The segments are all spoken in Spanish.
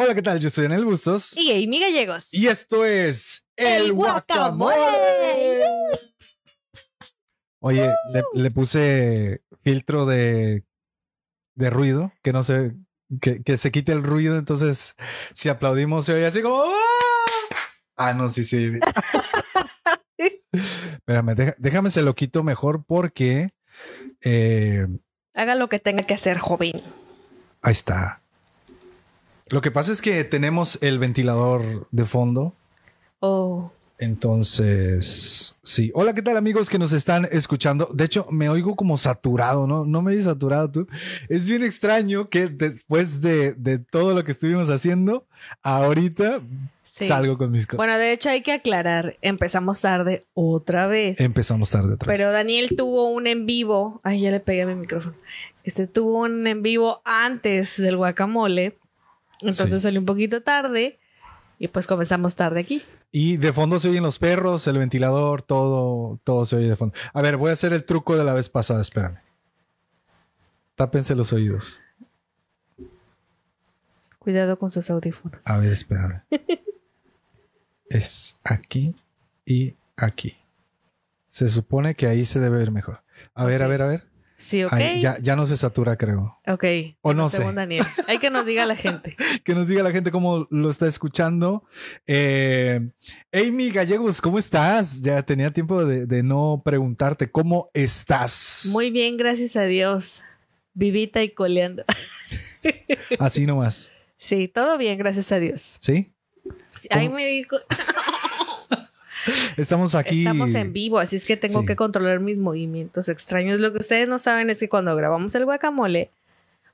Hola, ¿qué tal? Yo soy Daniel Bustos. Y Amy Gallegos. Y esto es El El Guacamole. Guacamole. Oye, le, le puse filtro de, de ruido, que no se, que, que se quite el ruido. Entonces, si aplaudimos, se oye así como. ¡Ah! Ah, no, sí, sí. Espérame, deja- déjame se lo quito mejor porque. eh, Haga lo que tenga que hacer, joven. Ahí está. Lo que pasa es que tenemos el ventilador de fondo. Oh, Entonces, sí. Hola, ¿qué tal amigos que nos están escuchando? De hecho, me oigo como saturado, ¿no? No me he saturado tú. Es bien extraño que después de, de todo lo que estuvimos haciendo, ahorita sí. salgo con mis cosas. Bueno, de hecho hay que aclarar, empezamos tarde otra vez. Empezamos tarde otra vez. Pero Daniel tuvo un en vivo. Ay, ya le pegué a mi micrófono. Este tuvo un en vivo antes del guacamole. Entonces Sí. salió un poquito tarde. Y pues comenzamos tarde aquí. Y de fondo se oyen los perros, el ventilador, todo, todo se oye de fondo. A ver, voy a hacer el truco de la vez pasada, espérame. Tápense los oídos. Cuidado con sus audífonos. A ver, espérame. es aquí y aquí. Se supone que ahí se debe ver mejor. A ver, a ver, a ver. Sí, ok. Ya, ya no se satura, creo. Ok. O no sé. Daniel. Hay que nos diga la gente. Que nos diga la gente cómo lo está escuchando. Eh, Amy Gallegos, ¿cómo estás? Ya tenía tiempo de, de no preguntarte cómo estás. Muy bien, gracias a Dios. Vivita y coleando. Así nomás. Sí, todo bien, gracias a Dios. ¿Sí? Sí, Ahí me dijo, Estamos aquí. estamos en vivo, así es que tengo Sí. que controlar mis movimientos extraños. Lo que ustedes no saben es que cuando grabamos el guacamole,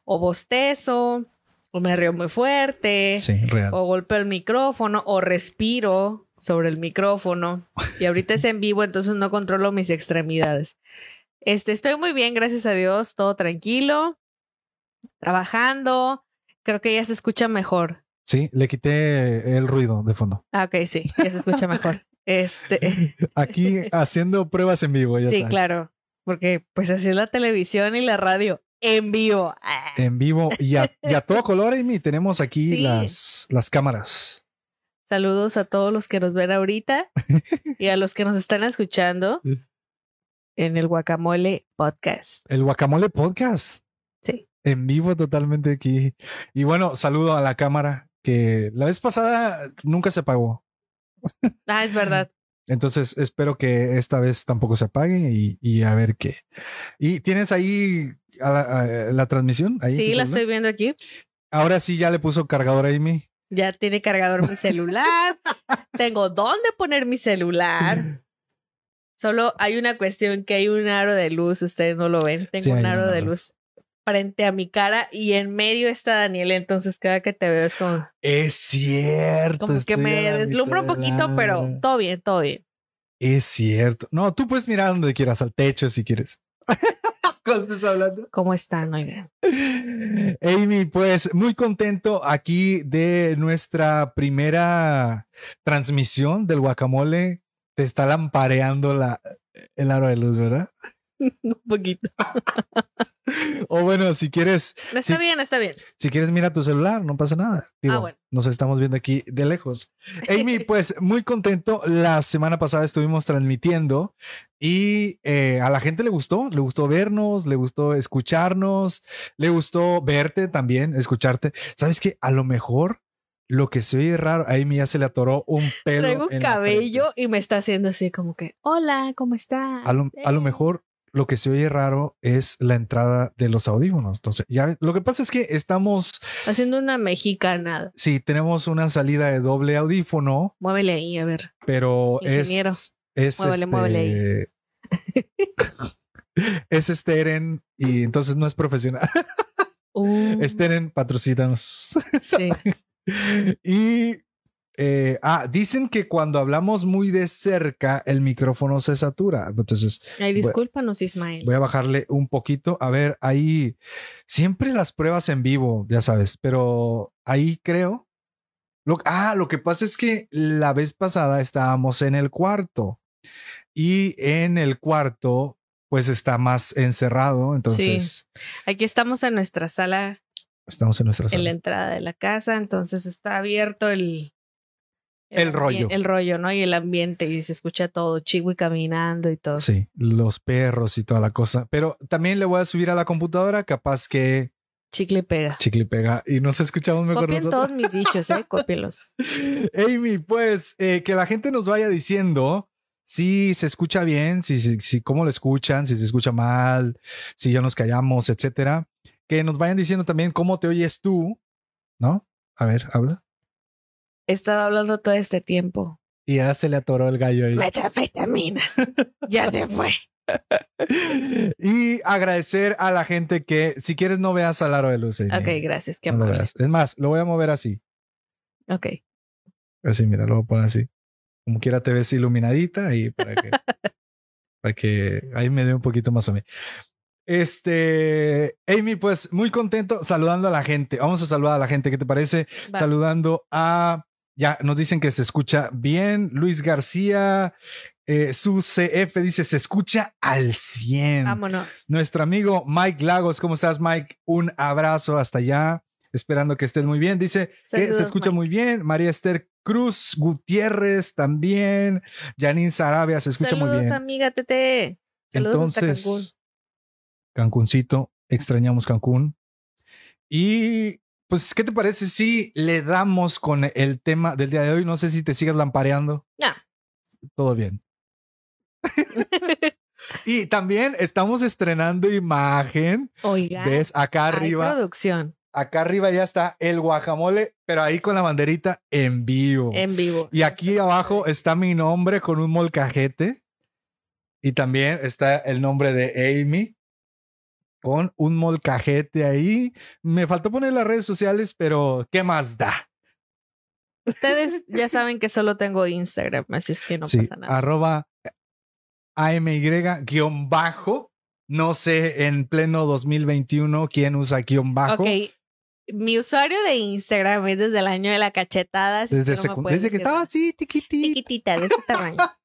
o bostezo, o me río muy fuerte, Sí, real. o golpeo el micrófono, o respiro sobre el micrófono. Y ahorita es en vivo, entonces no controlo mis extremidades. Este, estoy muy bien, gracias a Dios, todo tranquilo, trabajando. Creo que ya se escucha mejor. Sí, le quité el ruido de fondo. Ah, ok, sí, ya se escucha mejor. Este, Aquí haciendo pruebas en vivo, ya sí, sabes. claro, porque pues así es la televisión y la radio en vivo. Ah. En vivo y a, y a todo color, Amy. Tenemos aquí Sí. las, las cámaras. Saludos a todos los que nos ven ahorita y a los que nos están escuchando en el Guacamole Podcast. El Guacamole Podcast. Sí. En vivo totalmente aquí. Y bueno, saludo a la cámara que la vez pasada nunca se apagó. Ah, es verdad. Entonces espero que esta vez tampoco se apague y, y a ver qué. ¿Y tienes ahí a la, a la transmisión? Ahí Sí, la celular? estoy viendo aquí. Ahora sí ya le puso cargador a Amy. Ya tiene cargador mi celular. Tengo dónde poner mi celular. Solo hay una cuestión que hay un aro de luz, ustedes no lo ven. Tengo Sí, un aro de luz frente a mi cara y en medio está Daniel, entonces cada que te veo es como, Es cierto. como que me deslumbra un poquito, pero todo bien, todo bien. Es cierto. No, tú puedes mirar donde quieras, al techo si quieres. Cuando estés hablando. ¿Cómo están? Amy, pues muy contento aquí de nuestra primera transmisión del guacamole. Te está lampareando la, el aro de luz, ¿verdad? un poquito. O bueno, si quieres, está bien, está bien. si quieres, mira tu celular, no pasa nada. Digo, Ah, bueno. Nos estamos viendo aquí de lejos. Amy, pues muy contento. La semana pasada estuvimos transmitiendo y eh, a la gente le gustó, le gustó vernos, le gustó escucharnos, le gustó verte también, escucharte. ¿Sabes qué? A lo mejor lo que se oye raro, a Amy ya se le atoró un pelo. Traigo la cabello y me está haciendo así como que, hola, ¿cómo estás? A lo, a lo mejor lo que se oye raro es la entrada de los audífonos. Entonces, ya lo que pasa es que estamos, Haciendo una mexicanada. sí, tenemos una salida de doble audífono, Muévele ahí, a ver. pero Ingeniero, es, es muévele, este, muévele es Steren y entonces no es profesional. Uh, Steren, sí. y eh, ah, dicen que cuando hablamos muy de cerca, el micrófono se satura. Entonces Ay, discúlpanos, Ismael. voy a bajarle un poquito. A ver, ahí siempre las pruebas en vivo, ya sabes, pero ahí creo. Lo, ah, lo que pasa es que la vez pasada estábamos en el cuarto y en el cuarto pues está más encerrado, entonces Aquí estamos en nuestra sala Estamos en nuestra en la sala. entrada de la casa, entonces está abierto el El rollo. El rollo, ¿no? Y el ambiente y se escucha todo, Chiwi caminando y todo. Sí, los perros y toda la cosa. Pero también le voy a subir a la computadora, capaz que Chicle y pega. chicle y pega y nos escuchamos mejor Copien nosotros. todos mis dichos, ¿eh? Cópienlos. Amy, pues eh, que la gente nos vaya diciendo si se escucha bien, si, si, si cómo lo escuchan, si se escucha mal, si ya nos callamos, etcétera. Que nos vayan diciendo también cómo te oyes tú, ¿no? A ver, habla. He estado hablando todo este tiempo. Y ya se le atoró el gallo ahí. Metafetaminas. ya se fue. y agradecer a la gente que, si quieres, no veas al aro de luz. Amy. Ok, gracias. Qué No veas. Es más, lo voy a mover así. Ok. Así, mira, lo voy a poner así. Como quiera te ves iluminadita y para que, para que ahí me dé un poquito más a mí. Este, Amy, pues muy contento saludando a la gente. Vamos a saludar a la gente, ¿qué te parece? Saludando a, ya nos dicen que se escucha bien. Luis García, eh, su CF dice, se escucha al 100. Vámonos. Nuestro amigo Mike Lagos, ¿cómo estás, Mike? Un abrazo hasta allá. Esperando que estés muy bien. Dice que se escucha Mike. muy bien. María Esther Cruz Gutiérrez también. Janine Sarabia se escucha Saludos, muy bien. amiga Tete. Saludos hasta Cancún. Entonces, Cancuncito, extrañamos Cancún. Y pues, ¿qué te parece si le damos con el tema del día de hoy? No sé si te sigues lampareando. No. Todo bien. Y también estamos estrenando imagen. Oiga. ¿Ves? Acá hay arriba. producción Acá arriba ya está el guacamole, pero ahí con la banderita en vivo. en vivo. Y aquí abajo está mi nombre con un molcajete. Y también está el nombre de Amy con un molcajete ahí. Me faltó poner las redes sociales, pero ¿qué más da? Ustedes ya saben que solo tengo Instagram, así es que no sí, pasa nada. arroba AMY guion bajo. No sé en pleno 2021 quién usa guion bajo. Ok. Mi usuario de Instagram es desde el año de la cachetada. Desde, que no desde estaba así, chiquitita, de este tamaño.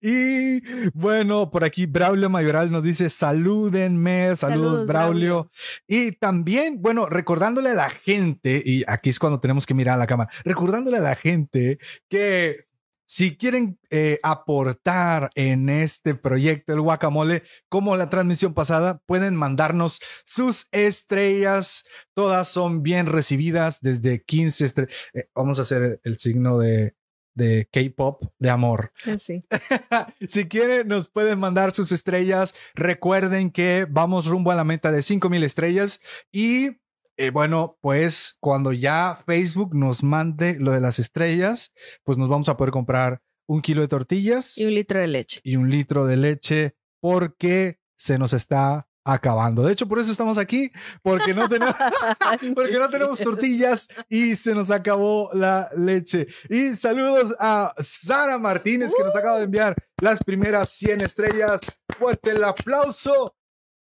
Y bueno, por aquí Braulio Mayoral nos dice salúdenme, saludos, Saludos, Braulio. Y también, bueno, recordándole a la gente, y aquí es cuando tenemos que mirar a la cámara, recordándole a la gente que si quieren eh, aportar en este proyecto, el guacamole, como la transmisión pasada, pueden mandarnos sus estrellas. Todas son bien recibidas desde 15 estrellas. vamos a hacer el signo de, de K-pop de amor. Sí. si quieren, nos pueden mandar sus estrellas. Recuerden que vamos rumbo a la meta de 5000 estrellas. Y eh, bueno, pues cuando ya Facebook nos mande lo de las estrellas, pues nos vamos a poder comprar un kilo de tortillas Y un litro de leche. y un litro de leche porque se nos está acabando. De hecho, por eso estamos aquí, porque no tenemos, porque no tenemos tortillas y se nos acabó la leche. Y saludos a Sara Martínez que nos acaba de enviar las primeras 100 estrellas. Fuerte el aplauso.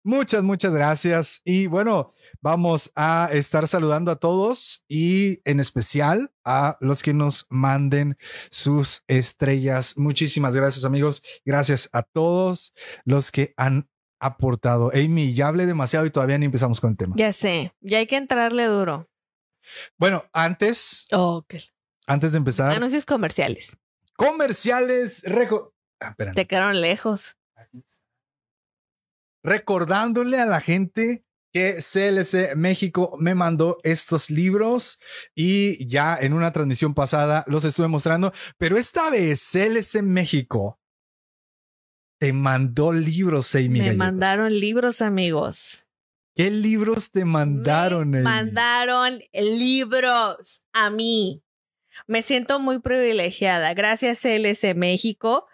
Muchas, muchas gracias. Y bueno, vamos a estar saludando a todos y en especial a los que nos manden sus estrellas. Muchísimas gracias, amigos. Gracias a todos los que han aportado. Amy, ya hablé demasiado y todavía ni empezamos con el tema. Ya sé, ya hay que entrarle duro. Bueno, antes, Oh, ok. antes de empezar, Anuncios comerciales. comerciales. reco- Ah. Te quedaron lejos. recordándole a la gente que CLC México me mandó estos libros y ya en una transmisión pasada los estuve mostrando, pero esta vez CLC México te mandó libros, Amy Me Gallegos. mandaron libros, amigos. ¿Qué libros te mandaron? Me Amy? mandaron libros a mí. Me siento muy privilegiada. Gracias, CLC México.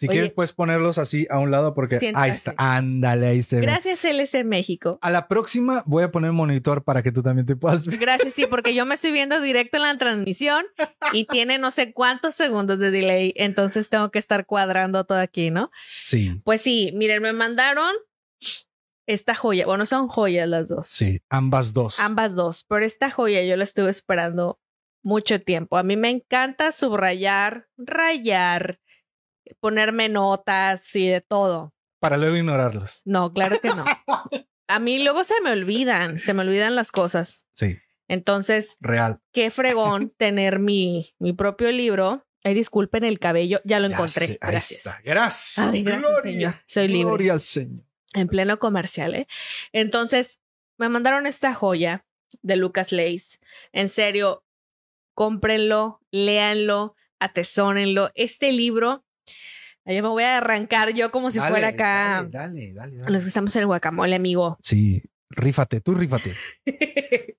Si Oye. quieres, puedes ponerlos así a un lado porque ahí está. Ándale, ahí se ve. Gracias, CLC México. A la próxima voy a poner monitor para que tú también te puedas ver. Gracias, sí, porque yo me estoy viendo directo en la transmisión y tiene no sé cuántos segundos de delay, entonces tengo que estar cuadrando todo aquí, ¿no? Sí, Pues sí, miren, me mandaron esta joya. Bueno, son joyas las dos. sí, ambas dos. Ambas dos, pero esta joya yo la estuve esperando mucho tiempo. A mí me encanta subrayar, rayar, ponerme notas y de todo. para luego ignorarlos. No, claro que no. a mí luego se me olvidan, se me olvidan las cosas. Sí, Entonces, real. qué fregón tener mi, mi propio libro. Ay, disculpen el cabello, ya lo Ya encontré. sé, ahí Gracias. está. Gracias. Ay, gracias, Gloria. Señor. Soy libre. Gloria al Señor. En pleno comercial, ¿eh? Entonces, me mandaron esta joya de Lucas Lace. En serio, cómprenlo, léanlo, atesórenlo. Este libro, ahí me voy a arrancar yo como si Dale, fuera acá. Dale, dale, dale, Los que estamos en el guacamole, amigo. Sí, rífate, tú rífate.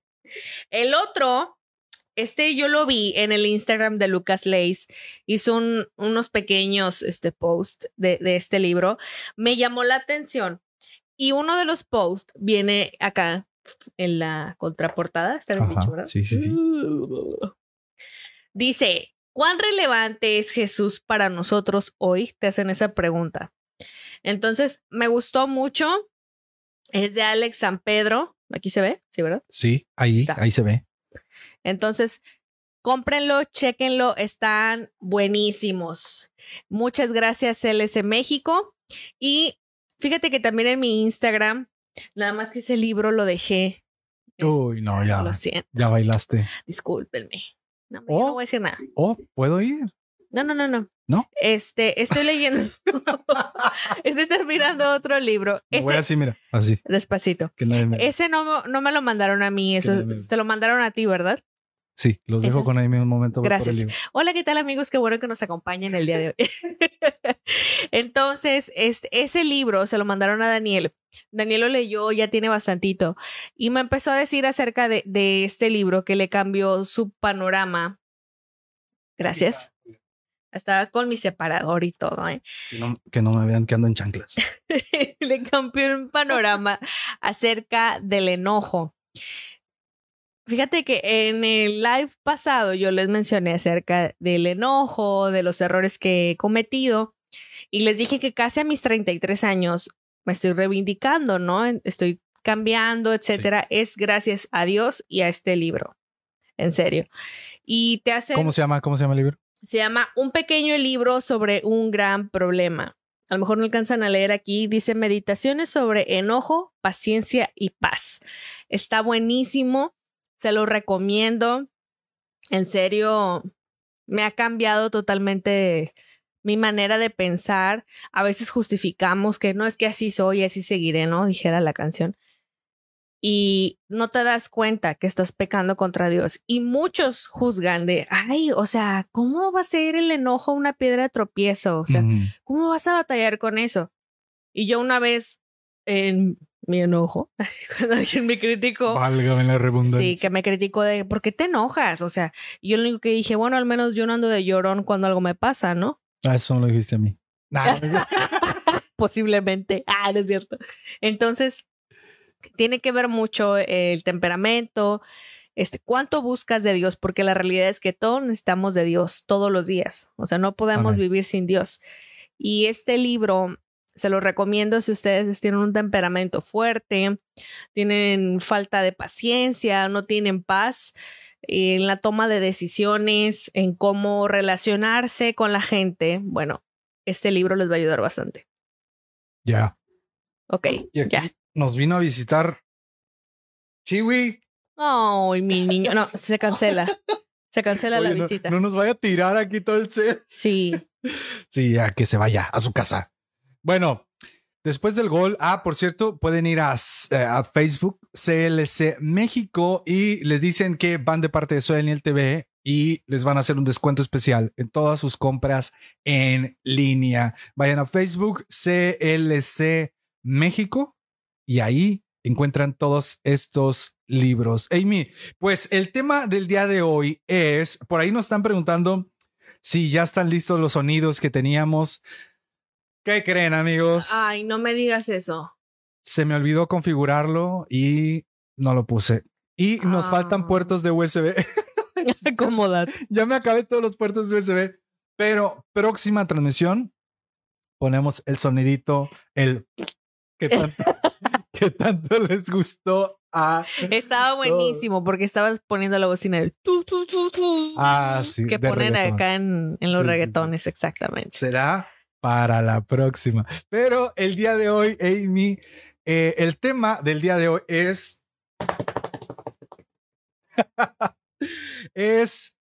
el otro, este yo lo vi en el Instagram de Lucas Lace. Hizo un- unos pequeños este, posts de, de este libro. Me llamó la atención. Y uno de los posts viene acá en la contraportada. Está bien dicho, ¿verdad? sí, sí, sí. Dice, ¿cuán relevante es Jesús para nosotros hoy? Te hacen esa pregunta. Entonces, me gustó mucho. Es de Alex San Pedro. Aquí se ve, ¿sí, verdad? Sí, ahí, Está. ahí se ve. Entonces, cómprenlo, chequenlo, están buenísimos. Muchas gracias, LS México. Y fíjate que también en mi Instagram, nada más que ese libro lo dejé. Este, Uy, no, ya, Lo siento, ya bailaste. discúlpenme. No, yo Oh. no voy a decir nada. Oh, ¿puedo ir? No, no, no, no. ¿No? Este, estoy leyendo. estoy terminando otro libro. Este, voy así, mira, así. despacito. Que nadie me- Ese no, no me lo mandaron a mí, eso me- te lo mandaron a ti, ¿verdad? Sí, los dejo Ese es- con ahí un momento. voy por el Gracias. Hola, ¿qué tal amigos? Qué bueno que nos acompañan el día de hoy. Entonces, este, ese libro se lo mandaron a Daniel. Daniel lo leyó, ya tiene bastantito. Y me empezó a decir acerca de, de este libro que le cambió su panorama. Gracias. Estaba con mi separador y todo, ¿eh? Que no, que no me vean que ando en chanclas. le cambió un panorama acerca del enojo. Fíjate que en el live pasado yo les mencioné acerca del enojo, de los errores que he cometido y les dije que casi a mis 33 años me estoy reivindicando, ¿no? Estoy cambiando, etcétera. Es gracias a Dios y a este libro. En serio. Y te hace ¿Cómo se llama? ¿Cómo se llama el libro? se llama Un pequeño libro sobre un gran problema. A lo mejor no alcanzan a leer aquí. Dice Meditaciones sobre enojo, paciencia y paz. Está buenísimo. Se lo recomiendo. En serio, me ha cambiado totalmente mi manera de pensar. A veces justificamos que no es que así soy, así seguiré, ¿no? Dijera la canción. Y no te das cuenta que estás pecando contra Dios. Y muchos juzgan de, ay, o sea, ¿cómo va a ser el enojo una piedra de tropiezo? O sea. ¿cómo vas a batallar con eso? Y yo una vez en mi enojo, cuando alguien me criticó, Válgame la redundancia. sí, que me criticó de, ¿por qué te enojas? O sea, yo lo único que dije, bueno, al menos yo no ando de llorón cuando algo me pasa, ¿no? Ah, eso no lo dijiste a mí. Nah, Posiblemente. Ah, no es cierto. Entonces, tiene que ver mucho el temperamento, este, cuánto buscas de Dios, porque la realidad es que todos necesitamos de Dios todos los días. O sea, no podemos Amén. vivir sin Dios. Y este libro se lo recomiendo si ustedes tienen un temperamento fuerte, tienen falta de paciencia, no tienen paz en la toma de decisiones, en cómo relacionarse con la gente. Bueno, este libro les va a ayudar bastante. ya. Ok, Y aquí ya. nos vino a visitar Chiwi. Ay, mi niño. No, se cancela. Se cancela la Oye, no- visita. No, nos vaya a tirar aquí todo el set. Sí. Sí, ya que se vaya a su casa. Bueno, después del gol, ah, por cierto, pueden ir a, eh, Facebook CLC México y les dicen que van de parte de Soy Daniel TV y les van a hacer un descuento especial en todas sus compras en línea. Vayan a Facebook CLC México y ahí encuentran todos estos libros. Amy, pues el tema del día de hoy es, por ahí nos están preguntando si ya están listos los sonidos que teníamos. ¿Qué creen, amigos? Ay, no me digas eso. Se me olvidó configurarlo y no lo puse. Y nos Ah. faltan puertos de USB. Acomodar. ya me acabé todos los puertos de USB. Pero próxima transmisión ponemos el sonidito, el que tanto, que tanto les gustó a... Estaba buenísimo porque estabas poniendo la bocina del tu, tu, tu, tu, Ah, sí, que ponen reggaetón. acá en, en los Sí, sí, sí. reggaetones, exactamente. será para la próxima. Pero el día de hoy, Amy, eh, el tema del día de hoy es. es.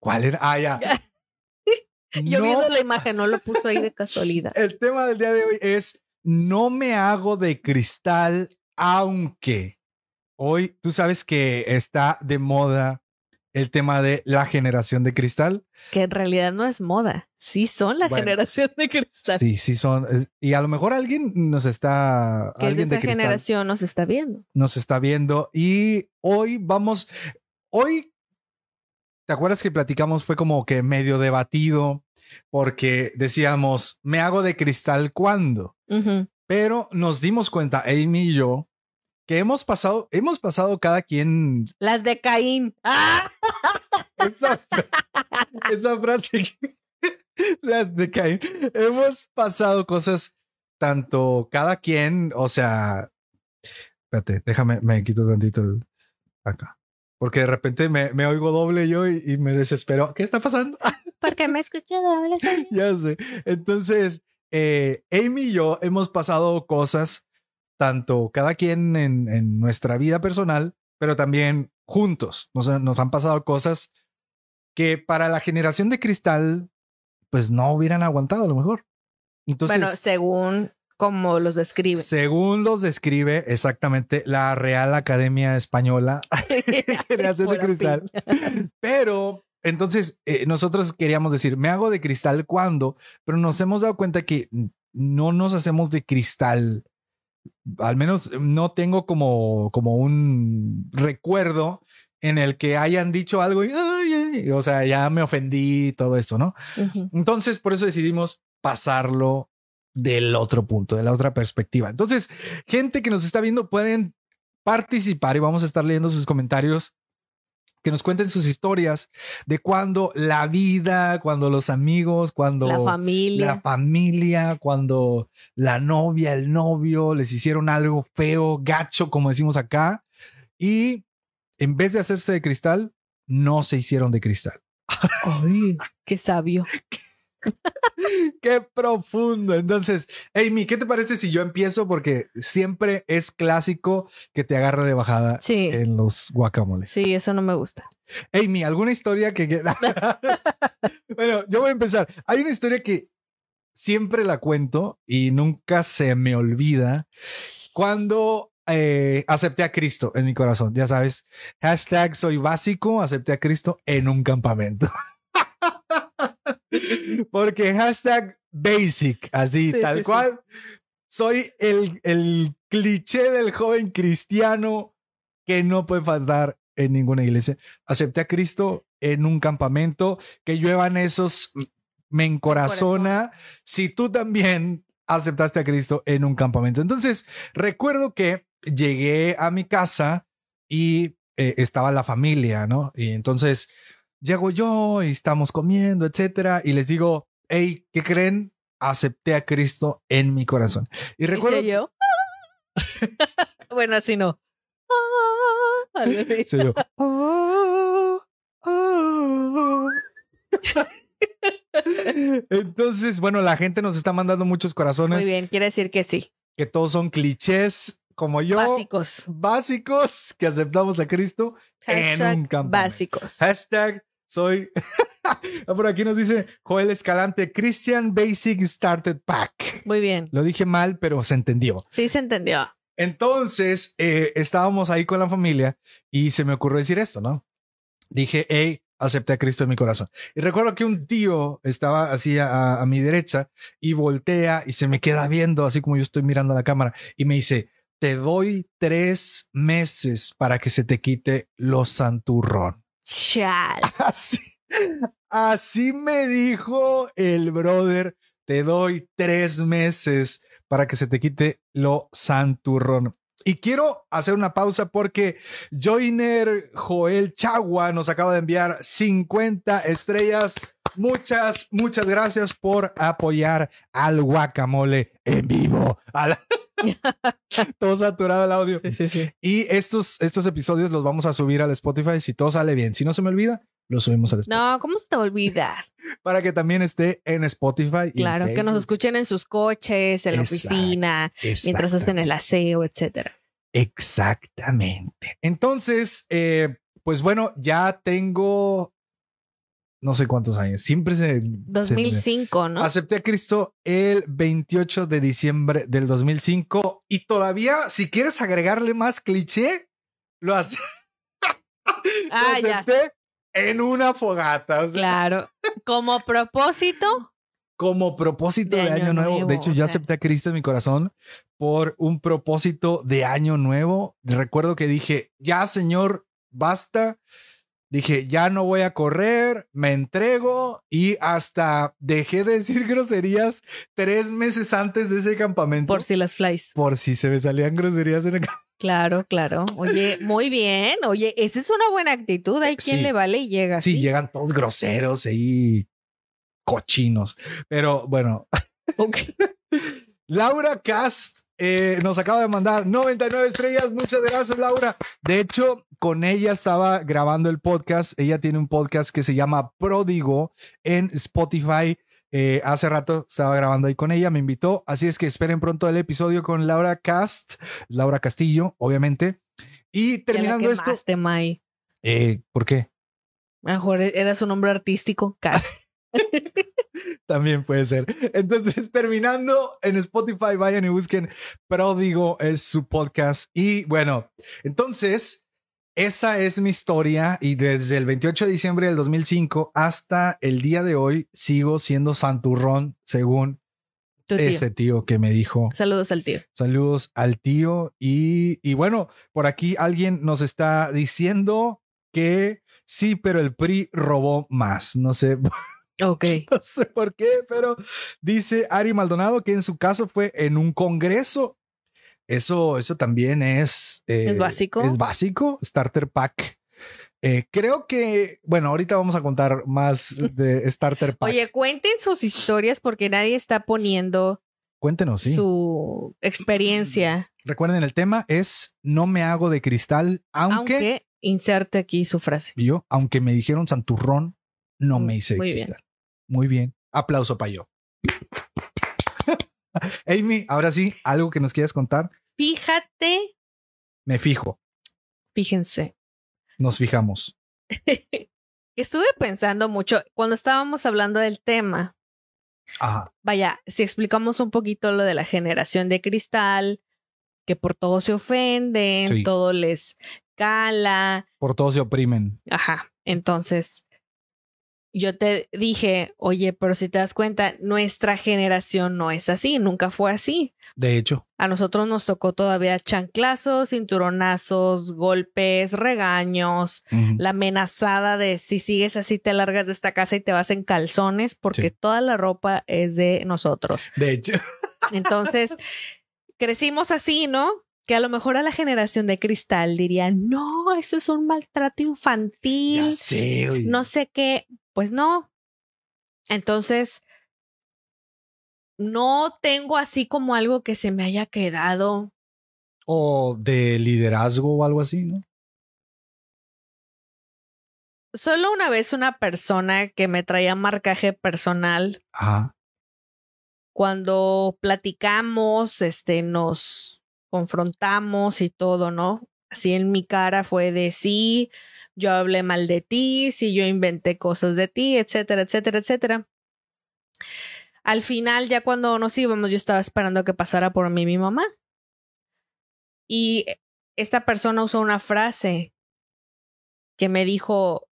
¿Cuál era? Ah, ya. Yo No- viendo la imagen, no lo puso ahí de casualidad. el tema del día de hoy es no me hago de cristal, aunque hoy tú sabes que está de moda el tema de la generación de cristal. Que en realidad no es moda. Sí son la Bueno, generación de cristal. Sí, sí son. eh, Y a lo mejor alguien nos está, que es de alguien de esa generación nos está viendo. nos está viendo y hoy vamos, hoy, ¿te acuerdas que platicamos? Fue como que medio debatido porque decíamos, me hago de cristal cuando. Pero nos dimos cuenta, Amy y yo, que hemos pasado, hemos pasado cada quien Las de Caín. ¡Ah! Esa, esa frase, que- las de Caín. Hemos pasado cosas tanto cada quien, o sea, espérate, déjame, me quito tantito el, acá. Porque de repente me, me oigo doble yo y, y me desespero. ¿Qué está pasando? Porque me escuché doble sonido. ya sé. Entonces, eh, Amy y yo hemos pasado cosas, tanto cada quien en, en nuestra vida personal, pero también juntos. Nos, nos han pasado cosas que para la generación de cristal, pues no hubieran aguantado a lo mejor. Entonces, bueno, según como los describe. según los describe exactamente la Real Academia Española, generación de cristal. Pero entonces eh, nosotros queríamos decir, me hago de cristal cuando, pero nos hemos dado cuenta que no nos hacemos de cristal. Al menos no tengo como, como un recuerdo en el que hayan dicho algo y, "Ay, ay", o sea, ya me ofendí y todo eso, ¿no? Entonces, por eso decidimos pasarlo del otro punto, de la otra perspectiva. Entonces, gente que nos está viendo pueden participar y vamos a estar leyendo sus comentarios, que nos cuenten sus historias de cuando la vida, cuando los amigos, cuando La familia. la familia, cuando la novia, el novio les hicieron algo feo, gacho, como decimos acá, y en vez de hacerse de cristal, no se hicieron de cristal. Ay, qué sabio. Qué profundo. Entonces, Amy, ¿qué te parece si yo empiezo? Porque siempre es clásico que te agarre de bajada Sí. en los guacamoles. Sí, eso no me gusta. Amy, ¿alguna historia que... que- bueno, yo voy a empezar. Hay una historia que siempre la cuento y nunca se me olvida cuando eh, acepté a Cristo en mi corazón. Ya sabes, hashtag soy básico, acepté a Cristo en un campamento. Porque hashtag basic, así, Sí, tal sí, sí. cual. Soy el, el cliché del joven cristiano que no puede faltar en ninguna iglesia. Acepté a Cristo en un campamento, que lluevan esos, me encorazona. Si tú también aceptaste a Cristo en un campamento. Entonces, recuerdo que llegué a mi casa y eh, estaba la familia, ¿no? Y entonces llego yo y estamos comiendo, etcétera, y les digo, hey, ¿qué creen? Acepté a Cristo en mi corazón. Y recuerdo. ¿Hice yo? bueno, así no. Ah. Sí, yo, "Ah, ah". Entonces, bueno, la gente nos está mandando muchos Muy corazones bien, quiere decir que sí. que todos son clichés como yo, Básicos. básicos que aceptamos a Cristo en un campamento. básicos. Hashtag soy. Ah, Por aquí nos dice Joel Escalante, Christian Basic Started Pack. Muy bien. Lo dije mal, pero se entendió. Sí se entendió. Entonces, eh, estábamos ahí con la familia y se me ocurrió decir esto, ¿no? Dije, hey, acepté a Cristo en mi corazón. Y recuerdo que un tío estaba así a, a mi derecha y voltea y se me queda viendo, así como yo estoy mirando a la cámara, y me dice, te doy tres meses para que se te quite lo santurrón. Chal. Así, me dijo el brother, te doy tres meses para que se te quite lo santurrón. Y quiero hacer una pausa porque Joiner Joel Chagua nos acaba de enviar 50 estrellas. Muchas, muchas gracias por apoyar al guacamole en vivo. A la- todo saturado el audio. Sí, sí, sí. Y estos, estos episodios los vamos a subir al Spotify si todo sale bien. Si no se me olvida, los subimos al Spotify. No, ¿cómo se te va a olvidar? para que también esté en Spotify. y Claro, que nos escuchen en sus coches, en la oficina, mientras hacen el aseo, etcétera. Exactamente. Entonces, eh, pues bueno, ya tengo no sé cuántos años. Siempre se. se- 2005, ¿no? Acepté a Cristo el 28 de diciembre del 2005 y todavía, si quieres agregarle más cliché, lo hace. Ah, lo ya. acepté en una fogata. o sea, Claro. Como propósito, como propósito de, De año, año nuevo. nuevo, De hecho, yo sea. acepté a Cristo en mi corazón por un propósito de año nuevo. Recuerdo que dije, ya Señor, basta. Dije, ya no voy a correr, me entrego y hasta dejé de decir groserías tres meses antes de ese campamento. por si las flies. por si se me salían groserías en el campamento. Claro, claro. Oye, muy bien. Oye, esa es una buena actitud. Hay quien Sí. le vale y llega. Sí, llegan todos groseros y cochinos. Pero bueno, Ok. Laura Cast eh, nos acaba de mandar 99 estrellas. Muchas gracias, Laura. De hecho, con ella estaba grabando el podcast. Ella tiene un podcast que se llama Pródigo en Spotify. Eh, hace rato estaba grabando ahí con ella, me invitó. Así es que esperen pronto el episodio con Laura Cast, Laura Castillo, obviamente. Y terminando esto. Mai. Eh, ¿Por qué? Mejor era su nombre artístico. Ca- También puede ser. Entonces, terminando en Spotify, vayan y busquen Pródigo, es su podcast. Y bueno, entonces, esa es mi historia. Y desde el 28 de diciembre del 2005 hasta el día de hoy, sigo siendo santurrón, según Tu tío. ese tío que me dijo. Saludos al tío. Saludos al tío. Y, y bueno, por aquí alguien nos está diciendo que sí, pero el PRI robó más. No sé. Ok. No sé por qué, pero dice Ari Maldonado que en su caso fue en un congreso. Eso, eso también es. eh, ¿Es básico? Es básico. Starter Pack. Eh, creo que, bueno, ahorita vamos a contar más de Starter Pack. Oye, cuenten sus historias porque nadie está poniendo Cuéntenos, sí. su experiencia. Recuerden, el tema es No me hago de cristal, aunque, Aunque inserte aquí su frase. yo, aunque me dijeron santurrón, no me hice de Muy bien. cristal. Muy bien. Aplauso para yo. Amy, ahora sí, algo que nos quieras contar. Fíjate, Me fijo, fíjense, nos fijamos. estuve pensando mucho cuando estábamos hablando del tema. Ajá. Vaya, si explicamos un poquito lo de la generación de cristal, que por todo se ofenden, Sí. todo les cala, Por todos se oprimen. Ajá. Entonces, yo te dije, oye, pero si te das cuenta, nuestra generación no es así, nunca fue así. De hecho, A nosotros nos tocó todavía chanclazos, cinturonazos, golpes, regaños, la amenazada de si sigues así te largas de esta casa y te vas en calzones porque Sí. toda la ropa es de nosotros. de hecho, Entonces, crecimos así, ¿no? Que a lo mejor a la generación de cristal dirían, no, eso es un maltrato infantil ya sé, oye. no sé qué, pues no. Entonces, no tengo así como algo que se me haya quedado. O de liderazgo o algo así, ¿no? Solo una vez una persona que me traía marcaje personal, Ajá. cuando platicamos, este, nos confrontamos y todo, ¿no? Así en mi cara fue de sí, yo hablé mal de ti, sí, yo inventé cosas de ti, etcétera, etcétera, etcétera. Al final, ya cuando nos íbamos, yo estaba esperando que pasara por mí mi mamá. Y esta persona usó una frase que me dijo,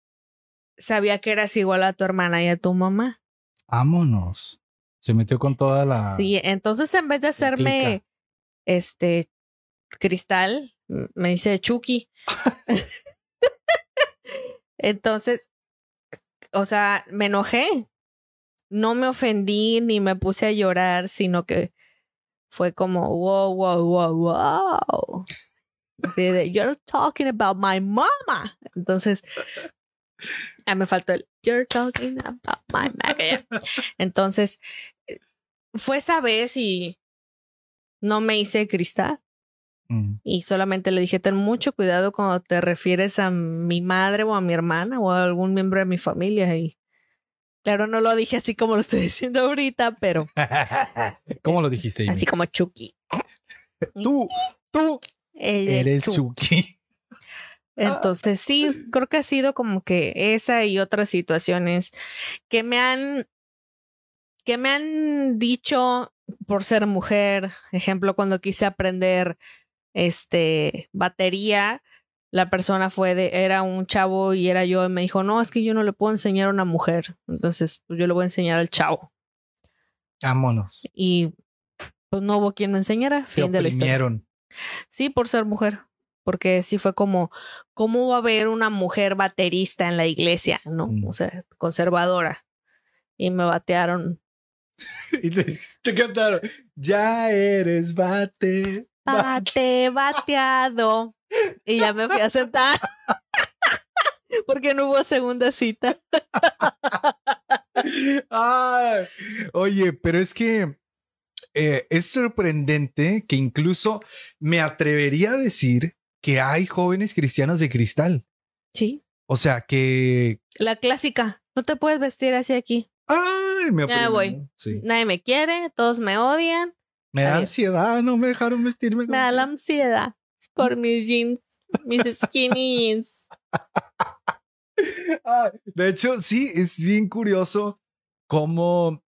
sabía que eras igual a tu hermana y a tu mamá. Vámonos. Se metió con toda la. Sí, entonces en vez de hacerme. Este cristal, me dice Chucky. entonces, o sea, me enojé. No me ofendí ni me puse a llorar, sino que fue como wow, wow, wow, wow. Así de, you're talking about my mama. Entonces, ah, me faltó el, you're talking about my mama. Entonces, fue esa vez y no me hice cristal. Mm, Y solamente le dije, ten mucho cuidado cuando te refieres a mi madre o a mi hermana o a algún miembro de mi familia. Y Claro, no lo dije así como lo estoy diciendo ahorita, pero ¿Cómo lo dijiste? Amy? así como Chucky. Tú, tú eres Chucky. Chucky. Entonces sí, creo que ha sido como que esa y otras situaciones que me han que me han dicho por ser mujer, ejemplo, cuando quise aprender este batería, la persona fue de era un chavo y era yo y me dijo, "No, es que yo no le puedo enseñar a una mujer." Entonces, pues, yo le voy a enseñar al chavo. Vámonos. Y pues no hubo quien me enseñara, Te fin de la historia. Sí, por ser mujer. Porque sí fue como, ¿cómo va a haber una mujer baterista en la iglesia? No, Mm. o sea, conservadora. Y me batearon. Y te, te cantaron. Ya eres bate. Bate, bateado. Y ya me fui a sentar. Porque no hubo segunda cita. Ay, oye, pero es que eh, es sorprendente que incluso me atrevería a decir que hay jóvenes cristianos de cristal. Sí. O sea que. La clásica. No te puedes vestir así aquí. Ay, me Ya voy. Nadie me quiere, todos me odian. Me da Adiós. ansiedad, no me dejaron vestirme. Me da la ansiedad por mis jeans, mis skinny jeans. Ah, de hecho, sí, es bien curioso cómo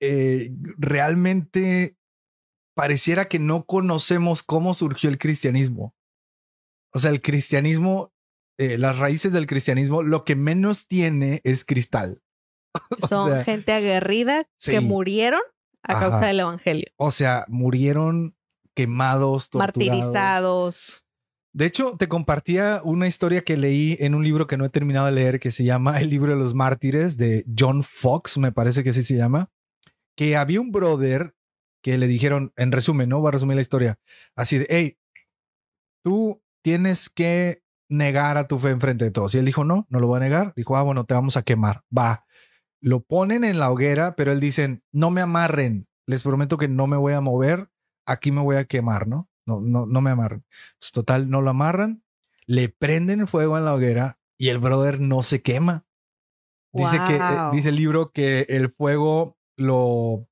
eh, realmente pareciera que no conocemos cómo surgió el cristianismo. O sea, el cristianismo, eh, las raíces del cristianismo, lo que menos tiene es cristal. O Son sea, gente aguerrida sí. que murieron a Ajá. causa del evangelio. O sea, murieron quemados, torturados. Martirizados. De hecho, te compartía una historia que leí en un libro que no he terminado de leer que se llama El libro de los mártires de John Fox, me parece que así se llama, que había un brother que le dijeron, en resumen, ¿no? Voy a resumir la historia, así de, hey, tú tienes que negar a tu fe enfrente de todos. Y él dijo, no, no lo voy a negar. Dijo, ah, bueno, te vamos a quemar. Va. Lo ponen en la hoguera, pero él dicen, no me amarren. Les prometo que no me voy a mover. Aquí me voy a quemar, ¿no? No, no, no me amarren. Pues, total, no lo amarran. Le prenden fuego en la hoguera y el brother no se quema. Dice que, eh, dice el libro que el fuego lo,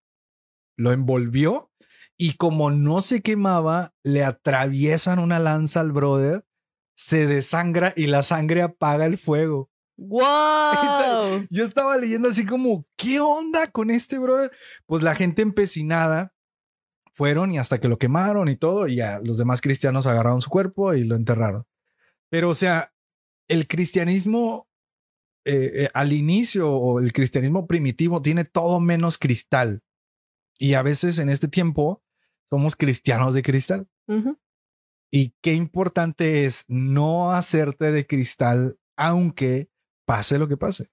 lo envolvió y como no se quemaba, le atraviesan una lanza al brother, se desangra y la sangre apaga el fuego. ¡Wow! Yo estaba leyendo así como, ¿qué onda con este brother? Pues la gente empecinada fueron y hasta que lo quemaron y todo, y ya los demás cristianos agarraron su cuerpo y lo enterraron. Pero, o sea, el cristianismo eh, eh, al inicio o el cristianismo primitivo tiene todo menos cristal. Y a veces en este tiempo somos cristianos de cristal. Y qué importante es no hacerte de cristal, aunque pase lo que pase.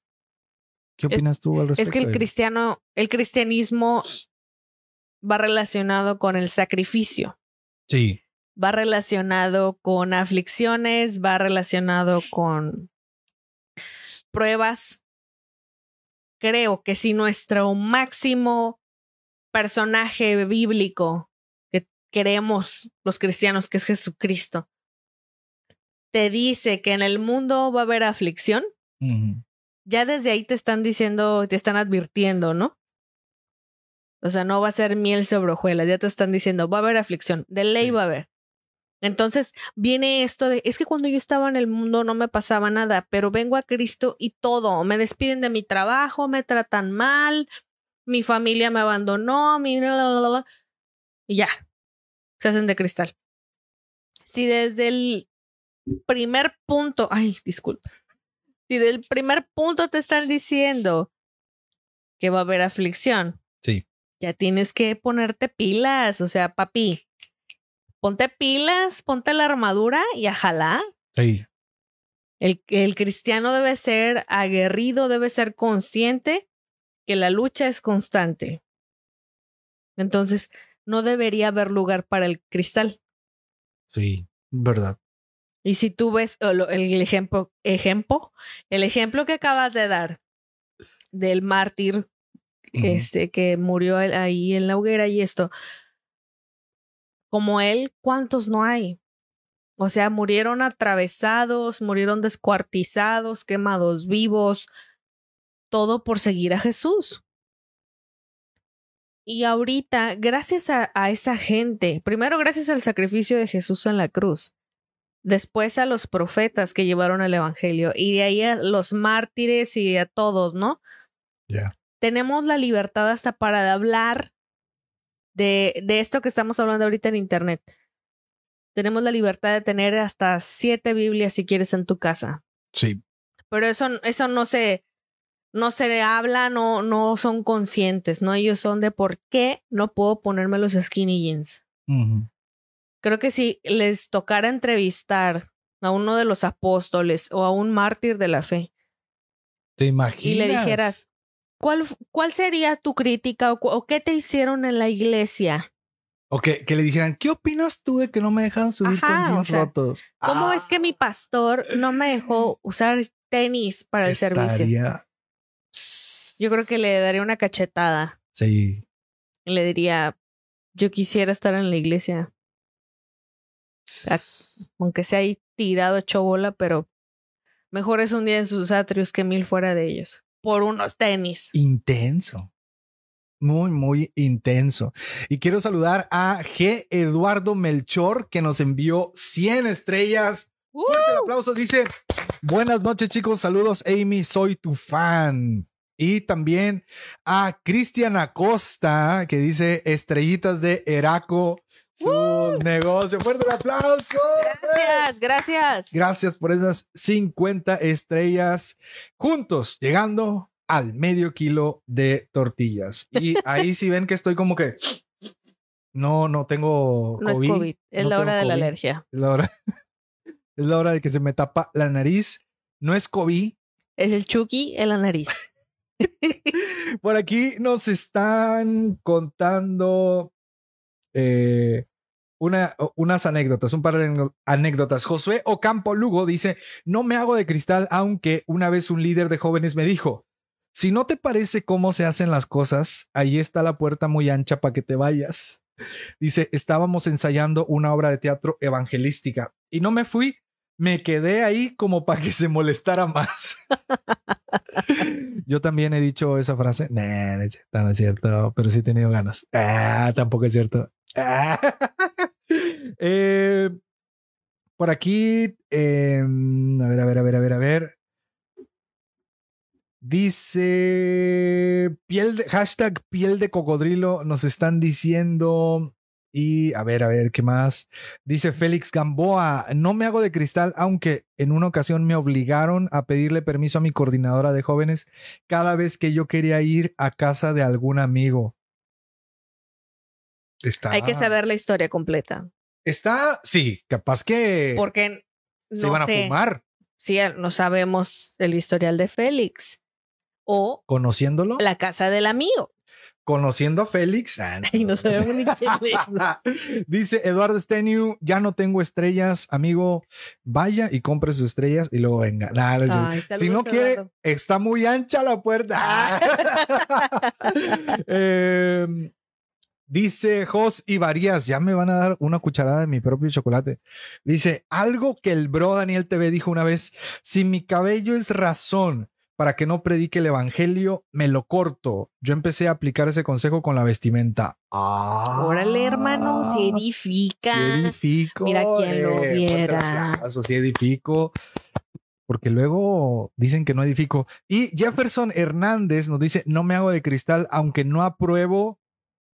¿Qué Es- opinas tú al respecto? Es que el cristiano, el cristianismo va relacionado con el sacrificio, Sí, va relacionado con aflicciones, va relacionado con pruebas. Creo que si nuestro máximo personaje bíblico que creemos los cristianos, que es Jesucristo, te dice que en el mundo va a haber aflicción, Ya desde ahí te están diciendo, te están advirtiendo, ¿no? O sea, no va a ser miel sobre hojuelas, ya te están diciendo, va a haber aflicción, de ley Sí. va a haber. Entonces viene esto de, es que cuando yo estaba en el mundo no me pasaba nada, pero vengo a Cristo y todo, me despiden de mi trabajo, me tratan mal, mi familia me abandonó, mi... la, la, la, la, y ya, se hacen de cristal. Si desde el primer punto, ay, disculpa, si del primer punto te están diciendo que va a haber aflicción, Sí. ya tienes que ponerte pilas, o sea, papi, ponte pilas, ponte la armadura y ojalá. Sí. El, el cristiano debe ser aguerrido, debe ser consciente que la lucha es constante. Entonces, no debería haber lugar para el cristal. Sí, verdad. Y si tú ves el ejemplo, ejemplo, el ejemplo que acabas de dar del mártir este que murió ahí en la hoguera y esto, como él, ¿cuántos no hay? O sea, murieron atravesados, murieron descuartizados, quemados vivos. todo por seguir a Jesús. Y ahorita, gracias a, a, esa gente, primero gracias al sacrificio de Jesús en la cruz, después a los profetas que llevaron el Evangelio y de ahí a los mártires y a todos, ¿no? Ya. Tenemos la libertad hasta para hablar de, de esto que estamos hablando ahorita en Internet. Tenemos la libertad de tener hasta siete Biblias si quieres en tu casa. Sí. Pero eso, eso no se, no se habla, no, no son conscientes, ¿no? Ellos son de por qué no puedo ponerme los skinny jeans. Creo que si les tocara entrevistar a uno de los apóstoles o a un mártir de la fe ¿Te imaginas? y le dijeras, ¿cuál, cuál sería tu crítica o, qué te hicieron en la iglesia? O que, que le dijeran, ¿qué opinas tú de que no me dejan subir Ajá, con o jeans sea, rotos? ¿Cómo Ah, es que mi pastor no me dejó usar tenis para el servicio? Yo creo que le daría una cachetada Sí. le diría, yo quisiera estar en la iglesia, aunque sea ahí tirado hecho bola, pero mejor es un día en sus atrios que mil fuera de ellos. Por unos tenis. Intenso. Muy, muy intenso. Y quiero saludar a G. Eduardo Melchor, que nos envió 100 estrellas. Fuerte el aplauso. Dice, buenas noches chicos, saludos Amy, soy tu fan. Y también a Cristian Acosta, que dice estrellitas de Eraco, su negocio. Fuerte el aplauso. Gracias, gracias. Gracias por esas 50 estrellas juntos, llegando al medio kilo de tortillas. Y ahí sí ven que estoy como que no, no tengo No es COVID. COVID, es no la hora de la COVID. alergia. Es la hora, es la hora de que se me tapa la nariz. No es COVID. Es el Chucky en la nariz. Por aquí nos están contando eh, una, unas anécdotas, un par de anécdo- anécdotas. Josué Ocampo Lugo dice, no me hago de cristal, aunque una vez un líder de jóvenes me dijo, si no te parece cómo se hacen las cosas, ahí está la puerta muy ancha para que te vayas. Dice, estábamos ensayando una obra de teatro evangelística y no me fui, me quedé ahí como para que se molestara más. Yo también he dicho esa frase. Nah, no es cierto, no es cierto, pero sí he tenido ganas. Ah, tampoco es cierto. Ah. Eh, por aquí, eh, a ver, a ver, a ver, a ver, a ver. Dice piel de, hashtag piel de cocodrilo. Nos están diciendo. Y a ver, a ver, ¿qué más? Dice Félix Gamboa, no me hago de cristal, aunque en una ocasión me obligaron a pedirle permiso a mi coordinadora de jóvenes cada vez que yo quería ir a casa de algún amigo. Está, Hay que saber la historia completa. Está, sí, capaz que Porque se no iban a fumar si no sabemos el historial de Félix o conociéndolo, la casa del amigo. conociendo a Félix. ah, Y no sabemos ni quién. Dice Eduardo Steniu, ya no tengo estrellas, amigo, vaya y compre sus estrellas y luego venga. Nah. Ay, si no quiere, está muy ancha la puerta. Ah. Em, dice Jos y Varías, ya me van a dar una cucharada de mi propio chocolate. Dice, algo que el bro Daniel TV dijo una vez, si mi cabello es razón para que no predique el evangelio, me lo corto. Yo empecé a aplicar ese consejo con la vestimenta. Ah, Órale, hermano, se edifica. Sí edifico. Mira quién lo fuerte viera. sí edifico. Porque luego dicen que no edifico. Y Jefferson Hernández nos dice, no me hago de cristal, aunque no apruebo.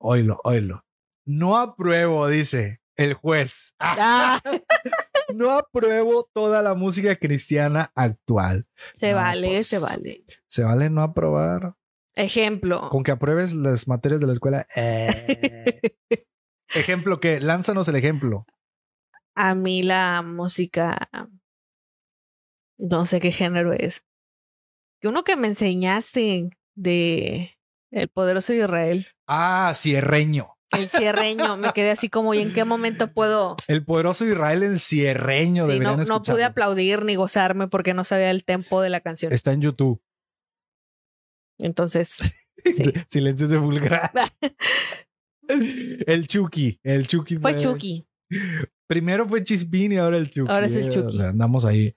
Oílo, oílo. No apruebo, dice el juez. Ah, No apruebo toda la música cristiana actual. se No, vale, pues. se vale. ¿Se vale no aprobar? Ejemplo. Con que apruebes las materias de la escuela. Eh. ejemplo que, lánzanos el ejemplo. A mí la música, no sé qué género es. Que uno que me enseñaste de El Poderoso Israel, Ah, cierreño. el cierreño, me quedé así como, ¿y en qué momento puedo? El poderoso Israel en cierreño. Sí, no, no pude aplaudir ni gozarme porque no sabía el tempo de la canción. Está en YouTube. Entonces, sí. Silencio de vulgar. el Chucky. El Chucky. fue Chucky. Primero fue Chispín y ahora el Chucky. Ahora es el eh, Chucky. o sea, andamos ahí.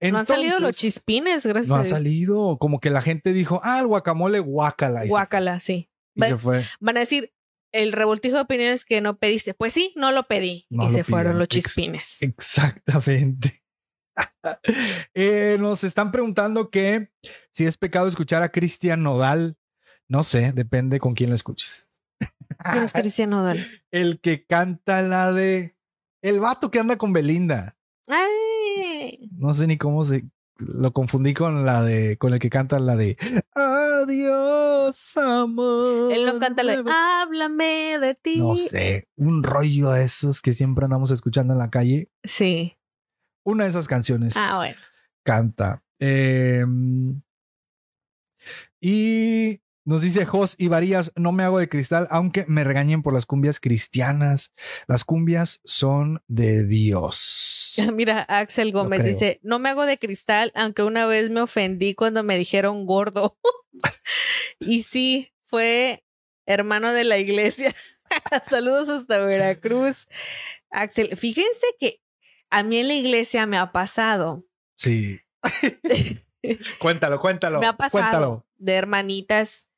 no han salido los chispines, gracias No ha salido. Como que la gente dijo, ah, el guacamole guacala. Y, Guácala, sí. y se fue. Van a decir, el revoltijo de opiniones que no pediste. Pues sí, no lo pedí. No y lo se fueron los chispines. Exactamente. Eh, nos están preguntando que si es pecado escuchar a Cristian Nodal. No sé, depende con quién lo escuches. ¿Quién es Cristian Nodal? El que canta la de. El vato que anda con Belinda. Ay, No sé ni cómo se. Lo confundí con la de. Con el que canta la de. Adiós, amor. él no canta la de, nuevo". háblame de ti. No sé. Un rollo de esos que siempre andamos escuchando en la calle. Sí. Una de esas canciones. Ah, bueno. canta. Eh, y nos dice Jos y Varías, no me hago de cristal, aunque me regañen por las cumbias cristianas. Las cumbias son de Dios. Mira, Axel Gómez dice, no me hago de cristal, aunque una vez me ofendí cuando me dijeron gordo. y sí, fue hermano de la iglesia. Saludos hasta Veracruz. Axel, fíjense que a mí en la iglesia me ha pasado. Sí. cuéntalo, cuéntalo. me ha pasado Cuéntalo. de hermanitas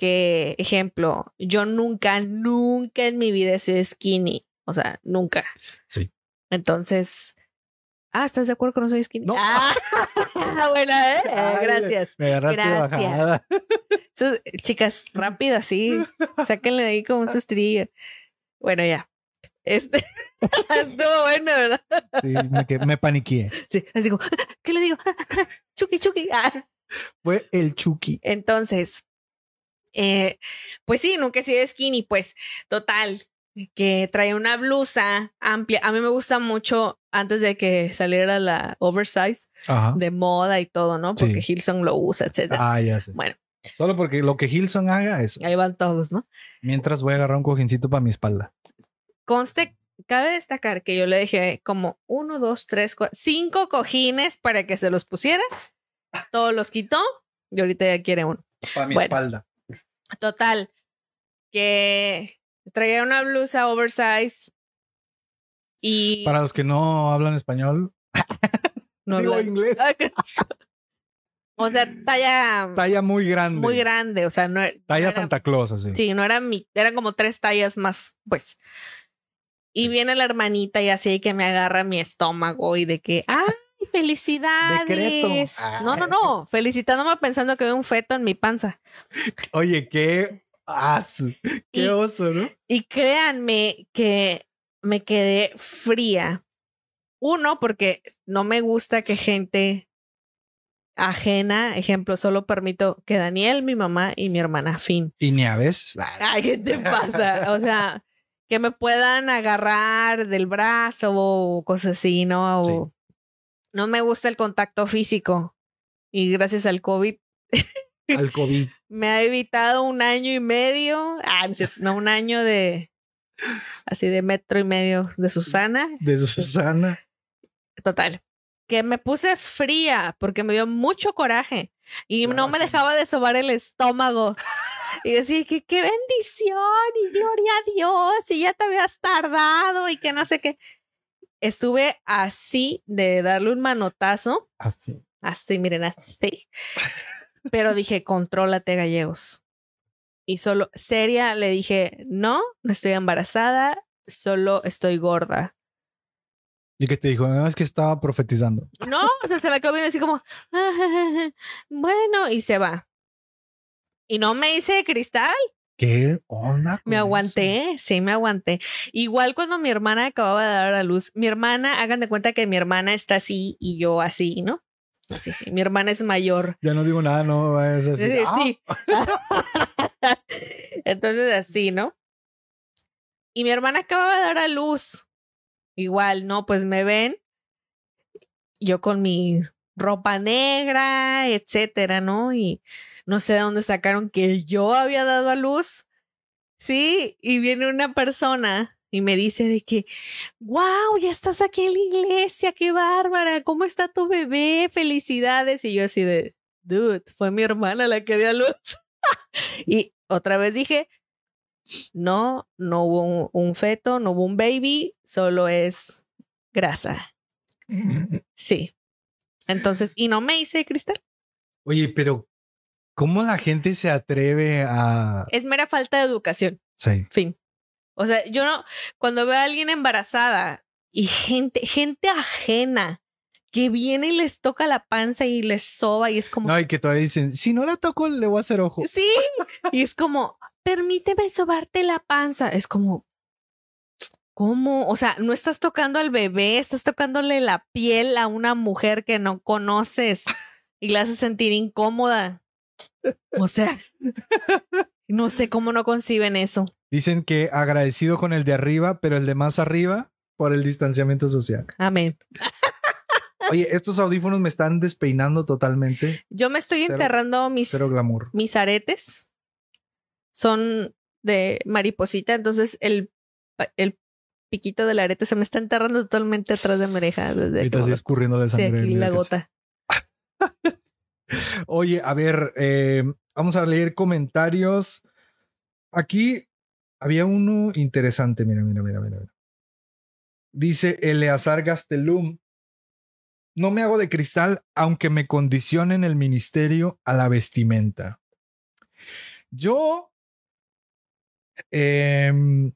que, ejemplo, yo nunca, nunca en mi vida he sido skinny. O sea, nunca. Sí. Entonces, ah, ¿estás de acuerdo que no soy skinny? No. Ah, bueno, ¿eh? Ay, gracias. Me Gracias. Eso, chicas, rápido así. Sáquenle de ahí como un sustirillo. Bueno, ya. Este estuvo bueno, ¿verdad? Sí, me, me paniqué. Sí, así como, ¿qué le digo? Chucky, Chucky. Ah. Fue el Chucky. Entonces, eh, pues sí, nunca he sido skinny, pues total, que trae una blusa amplia. A mí me gusta mucho antes de que saliera la oversize Ajá. de moda y todo, ¿no? Porque Sí. Hilson lo usa, etcétera. Ah, ya sé. Bueno, Solo porque lo que Hilson haga es. ahí van todos, ¿no? Mientras voy a agarrar un cojincito para mi espalda. Conste, cabe destacar que yo le dejé como uno, dos, tres, cuatro, cinco cojines para que se los pusiera. Todos los quitó y ahorita ya quiere uno. Para mi Bueno. espalda. Total, que traía una blusa oversize y Para los que no hablan español, no digo inglés. Ah, o sea, talla Talla muy grande. muy grande, o sea, no, no Talla era- Santa Claus, así. Sí, no era mi, eran como tres tallas más, pues. Y viene la hermanita y así que me agarra mi estómago y de que, ¡ay, felicidades! Decreto. No, no, no, felicitándome pensando que había un feto en mi panza. Oye, qué aso, qué Y- oso, ¿no? Y créanme que me quedé fría. Uno, porque no me gusta que gente ajena, ejemplo, solo permito que Daniel, mi mamá y mi hermana, fin. Y ni a veces. Ay, ¿qué te pasa? O sea, que me puedan agarrar del brazo o cosas así, ¿no? O- No me gusta el contacto físico. Y gracias al COVID Al COVID. me ha evitado un año y medio. Ah, no, un año de. Así de metro y medio de Susana. De Susana. Total. Que me puse fría porque me dio mucho coraje y Claro, no me dejaba de sobar el estómago. Y decía que qué bendición y gloria a Dios y ya te habías tardado y que no sé qué. Estuve así de darle un manotazo, Así. así, miren, así. Pero dije, contrólate, gallegos. Y solo, seria, le dije, no, no estoy embarazada, solo estoy gorda. ¿Y qué te dijo? No, es que estaba profetizando. No, o sea, se me quedó viendo así como, bueno, y se va. Y no me hice de cristal, ¿Qué onda? me eso? aguanté, sí, me aguanté. Igual cuando mi hermana acababa de dar a luz, mi hermana, hagan de cuenta que mi hermana está así y yo así, ¿no? Así, y mi hermana es mayor. Ya no digo nada, no es así. Sí, Ah, sí. Entonces así, ¿no? Y mi hermana acaba de dar a luz. Igual, ¿no? Pues me ven yo con mi ropa negra, etcétera, ¿no? Y no sé de dónde sacaron que yo había dado a luz. Sí, y viene una persona y me dice de que, wow, ya estás aquí en la iglesia, qué bárbara, ¿cómo está tu bebé? Felicidades. Y yo así de, dude, fue mi hermana la que dio a luz. y otra vez dije, no, no hubo un, un feto, no hubo un baby, solo es grasa. Sí. Entonces, y no me hice cristal. Oye, pero ¿cómo la gente se atreve a... Es mera falta de educación. Sí. Fin. O sea, yo no, cuando veo a alguien embarazada y gente, gente ajena que viene y les toca la panza y les soba y es como... No, y que todavía dicen, si no la toco, le voy a hacer ojo. Sí. Y es como, permíteme sobarte la panza. Es como, ¿cómo? O sea, no estás tocando al bebé, estás tocándole la piel a una mujer que no conoces y la haces sentir incómoda. O sea, no sé cómo no conciben eso. Dicen que agradecido con el de arriba, pero el de más arriba por el distanciamiento social. Amén. Oye, estos audífonos me están despeinando totalmente. Yo me estoy Cero- enterrando mis, Cero glamour. mis aretes. Son de mariposita, entonces el, el piquito del arete se me está enterrando totalmente atrás de mi oreja. Desde Ahorita como estoy lo- escurriendo la sí, sangre. mira la gota. Oye, a ver, eh, vamos a leer comentarios. Aquí había uno interesante. Mira, mira, mira, mira. Dice Eleazar Gastelum. No me hago de cristal, aunque me condicionen el ministerio a la vestimenta. Yo. em,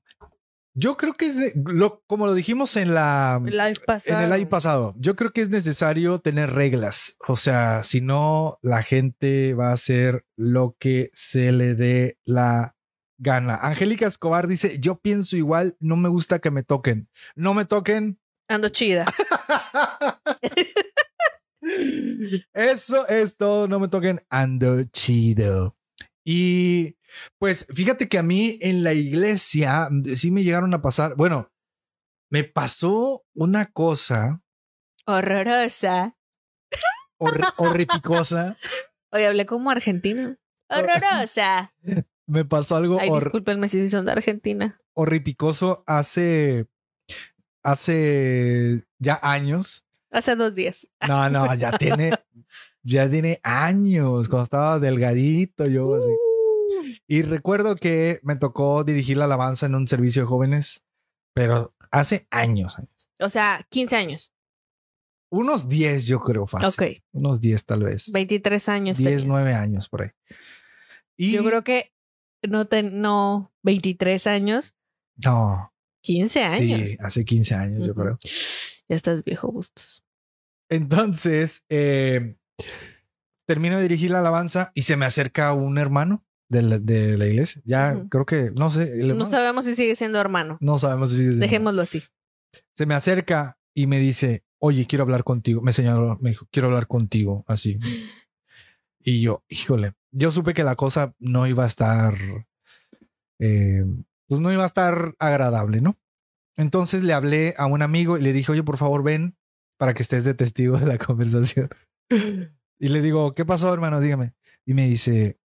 yo creo que es de- lo, como lo dijimos en la live en el año pasado, yo creo que es necesario tener reglas. O sea, si no, la gente va a hacer lo que se le dé la gana. Angélica Escobar dice: Yo pienso igual, no me gusta que me toquen. No me toquen. Ando chida. Eso es todo, no me toquen. Ando chido. Y pues fíjate que a mí en la iglesia sí me llegaron a pasar. Bueno, me pasó una cosa Horrorosa. horri- horripicosa. Oye, hablé como argentino. Horrorosa. Me pasó algo Ay, discúlpenme si son de Argentina. horripicoso hace, hace ya años. Hace dos días. No, no, ya tiene, ya tiene años, cuando estaba delgadito yo así. Uh, Y recuerdo que me tocó dirigir la alabanza en un servicio de jóvenes, pero hace años, años. o sea, 15 años. Unos 10 yo creo fácil. Ok. Unos 10 tal vez. 23 años. 10, tenías. 9 años por ahí. Y Yo creo que no, te, no, 23 años, No, 15 años. sí, hace 15 años yo Ujú. creo. Ya estás viejo, Bustos. Entonces, eh, termino de dirigir la alabanza y se me acerca un hermano de la, de la iglesia. Ya creo que, no sé, No sabemos si sigue siendo hermano. no sabemos si Dejémoslo así. se me acerca y me dice, oye, quiero hablar contigo. Me señaló, me dijo, quiero hablar contigo, así. Y yo, híjole, yo supe que la cosa no iba a estar, eh, pues no iba a estar agradable, ¿no? Entonces le hablé a un amigo y le dije, oye, por favor, ven para que estés de testigo de la conversación. Y le digo, ¿qué pasó, hermano? Dígame. Y me dice,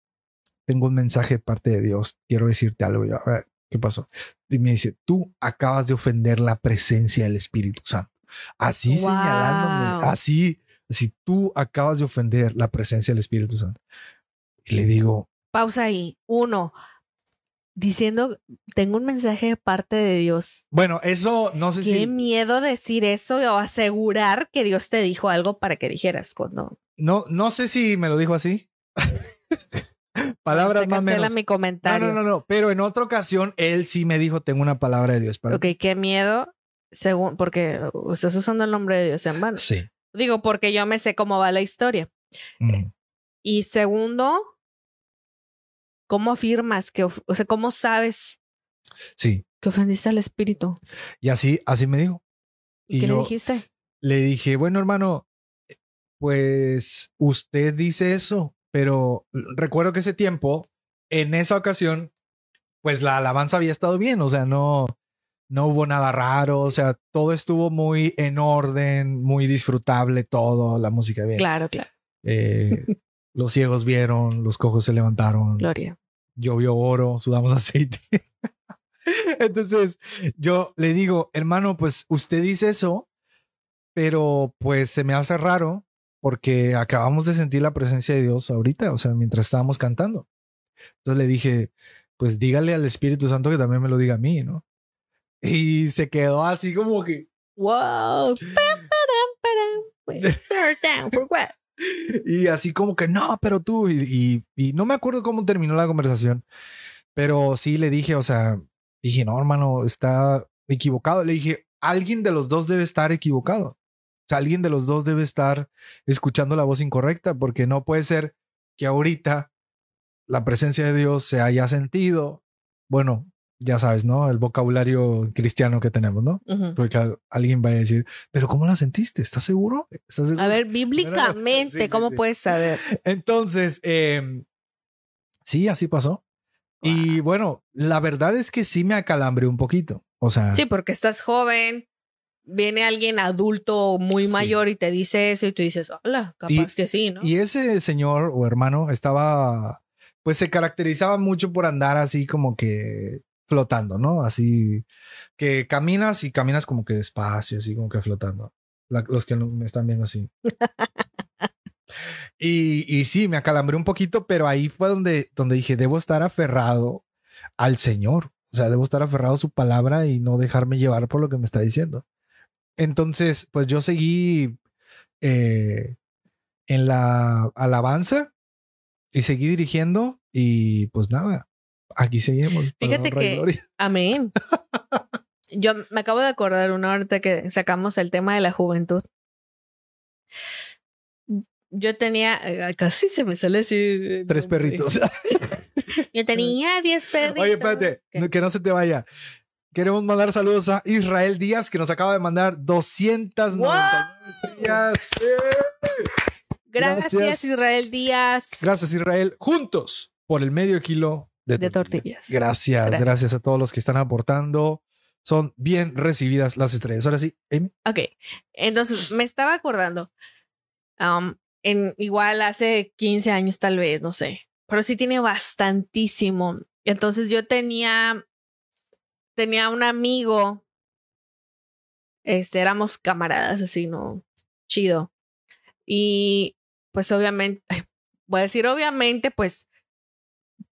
tengo un mensaje de parte de Dios, quiero decirte algo. Yo, a ver, ¿qué pasó? Y me dice, tú acabas de ofender la presencia del Espíritu Santo. Así Wow. señalándome, así, si tú acabas de ofender la presencia del Espíritu Santo. Y le digo, Pausa ahí. Uno. Diciendo, tengo un mensaje de parte de Dios. bueno, eso no sé Qué si, miedo decir eso o asegurar que Dios te dijo algo para que dijeras cuando. no, no sé si me lo dijo así. Palabras Se más menos. mi No, comentario. no, no, no. Pero en otra ocasión, él sí me dijo, tengo una palabra de Dios para Ok, qué miedo. Según, porque ustedes usando el nombre de Dios en vano. Sí. Digo, porque yo me sé cómo va la historia. Mm. Y segundo, ¿cómo afirmas que, o sea, cómo sabes Sí. que ofendiste al espíritu? Y así, así me dijo. ¿Y qué le dijiste? le dije, bueno, hermano, pues usted dice eso, pero recuerdo que ese tiempo, en esa ocasión, pues la alabanza había estado bien, o sea, no, no hubo nada raro, o sea, todo estuvo muy en orden, muy disfrutable, todo, la música bien. Claro, claro. Eh, los ciegos vieron, los cojos se levantaron, Gloria. llovió oro, sudamos aceite. Entonces yo le digo, hermano, pues usted dice eso, pero pues se me hace raro porque acabamos de sentir la presencia de Dios ahorita, o sea, mientras estábamos cantando. Entonces le dije, pues dígale al Espíritu Santo que también me lo diga a mí, ¿no? Y se quedó así como que, Wow. Y así como que no, pero tú, y, y- y no me acuerdo cómo terminó la conversación, pero sí le dije, o sea, dije, no, hermano, está equivocado. Le dije, alguien de los dos debe estar equivocado. Alguien de los dos debe estar escuchando la voz incorrecta, porque no puede ser que ahorita la presencia de Dios se haya sentido. Bueno, ya sabes, ¿no? El vocabulario cristiano que tenemos, ¿no? Porque al- alguien va a decir, pero ¿cómo la sentiste? ¿Estás seguro? ¿Estás seguro? A ver, bíblicamente, Sí, ¿cómo sí. puedes saber? Entonces, eh, sí, así pasó. Y bueno, la verdad es que sí me acalambré un poquito. O sea, Sí, porque estás joven, viene alguien adulto muy Sí. mayor y te dice eso y tú dices, hola, capaz Y- que sí, ¿no? y ese señor o hermano estaba, pues se caracterizaba mucho por andar así como que flotando, ¿no? Así que caminas y caminas como que despacio, así como que flotando. La- los que no me están viendo así. y, y sí, me acalambré un poquito, pero ahí fue donde, donde dije, debo estar aferrado al Señor. O sea, debo estar aferrado a su palabra y no dejarme llevar por lo que me está diciendo. Entonces, pues yo seguí eh, en la alabanza y seguí dirigiendo y pues nada, aquí seguimos. Fíjate que- gloria. Amén. Yo me acabo de acordar una ahorita que sacamos el tema de la juventud. Yo tenía, eh, casi se me sale así. eh, Tres perritos. Yo tenía 10 perritos. Oye, espérate, que no se te vaya. Queremos mandar saludos a Israel Díaz, que nos acaba de mandar 299 estrellas. Gracias, Gracias. Israel Díaz. Gracias, Israel. Juntos por el medio kilo de, De tortilla. tortillas. Gracias, Gracias. gracias, a todos los que están aportando. Son bien recibidas las estrellas. Ahora sí, Amy. Ok, entonces me estaba acordando. um, en igual hace 15 años tal vez, no sé, pero sí tiene bastantísimo. Entonces yo tenía tenía un amigo este éramos camaradas así, no chido. Y pues obviamente voy a decir obviamente, pues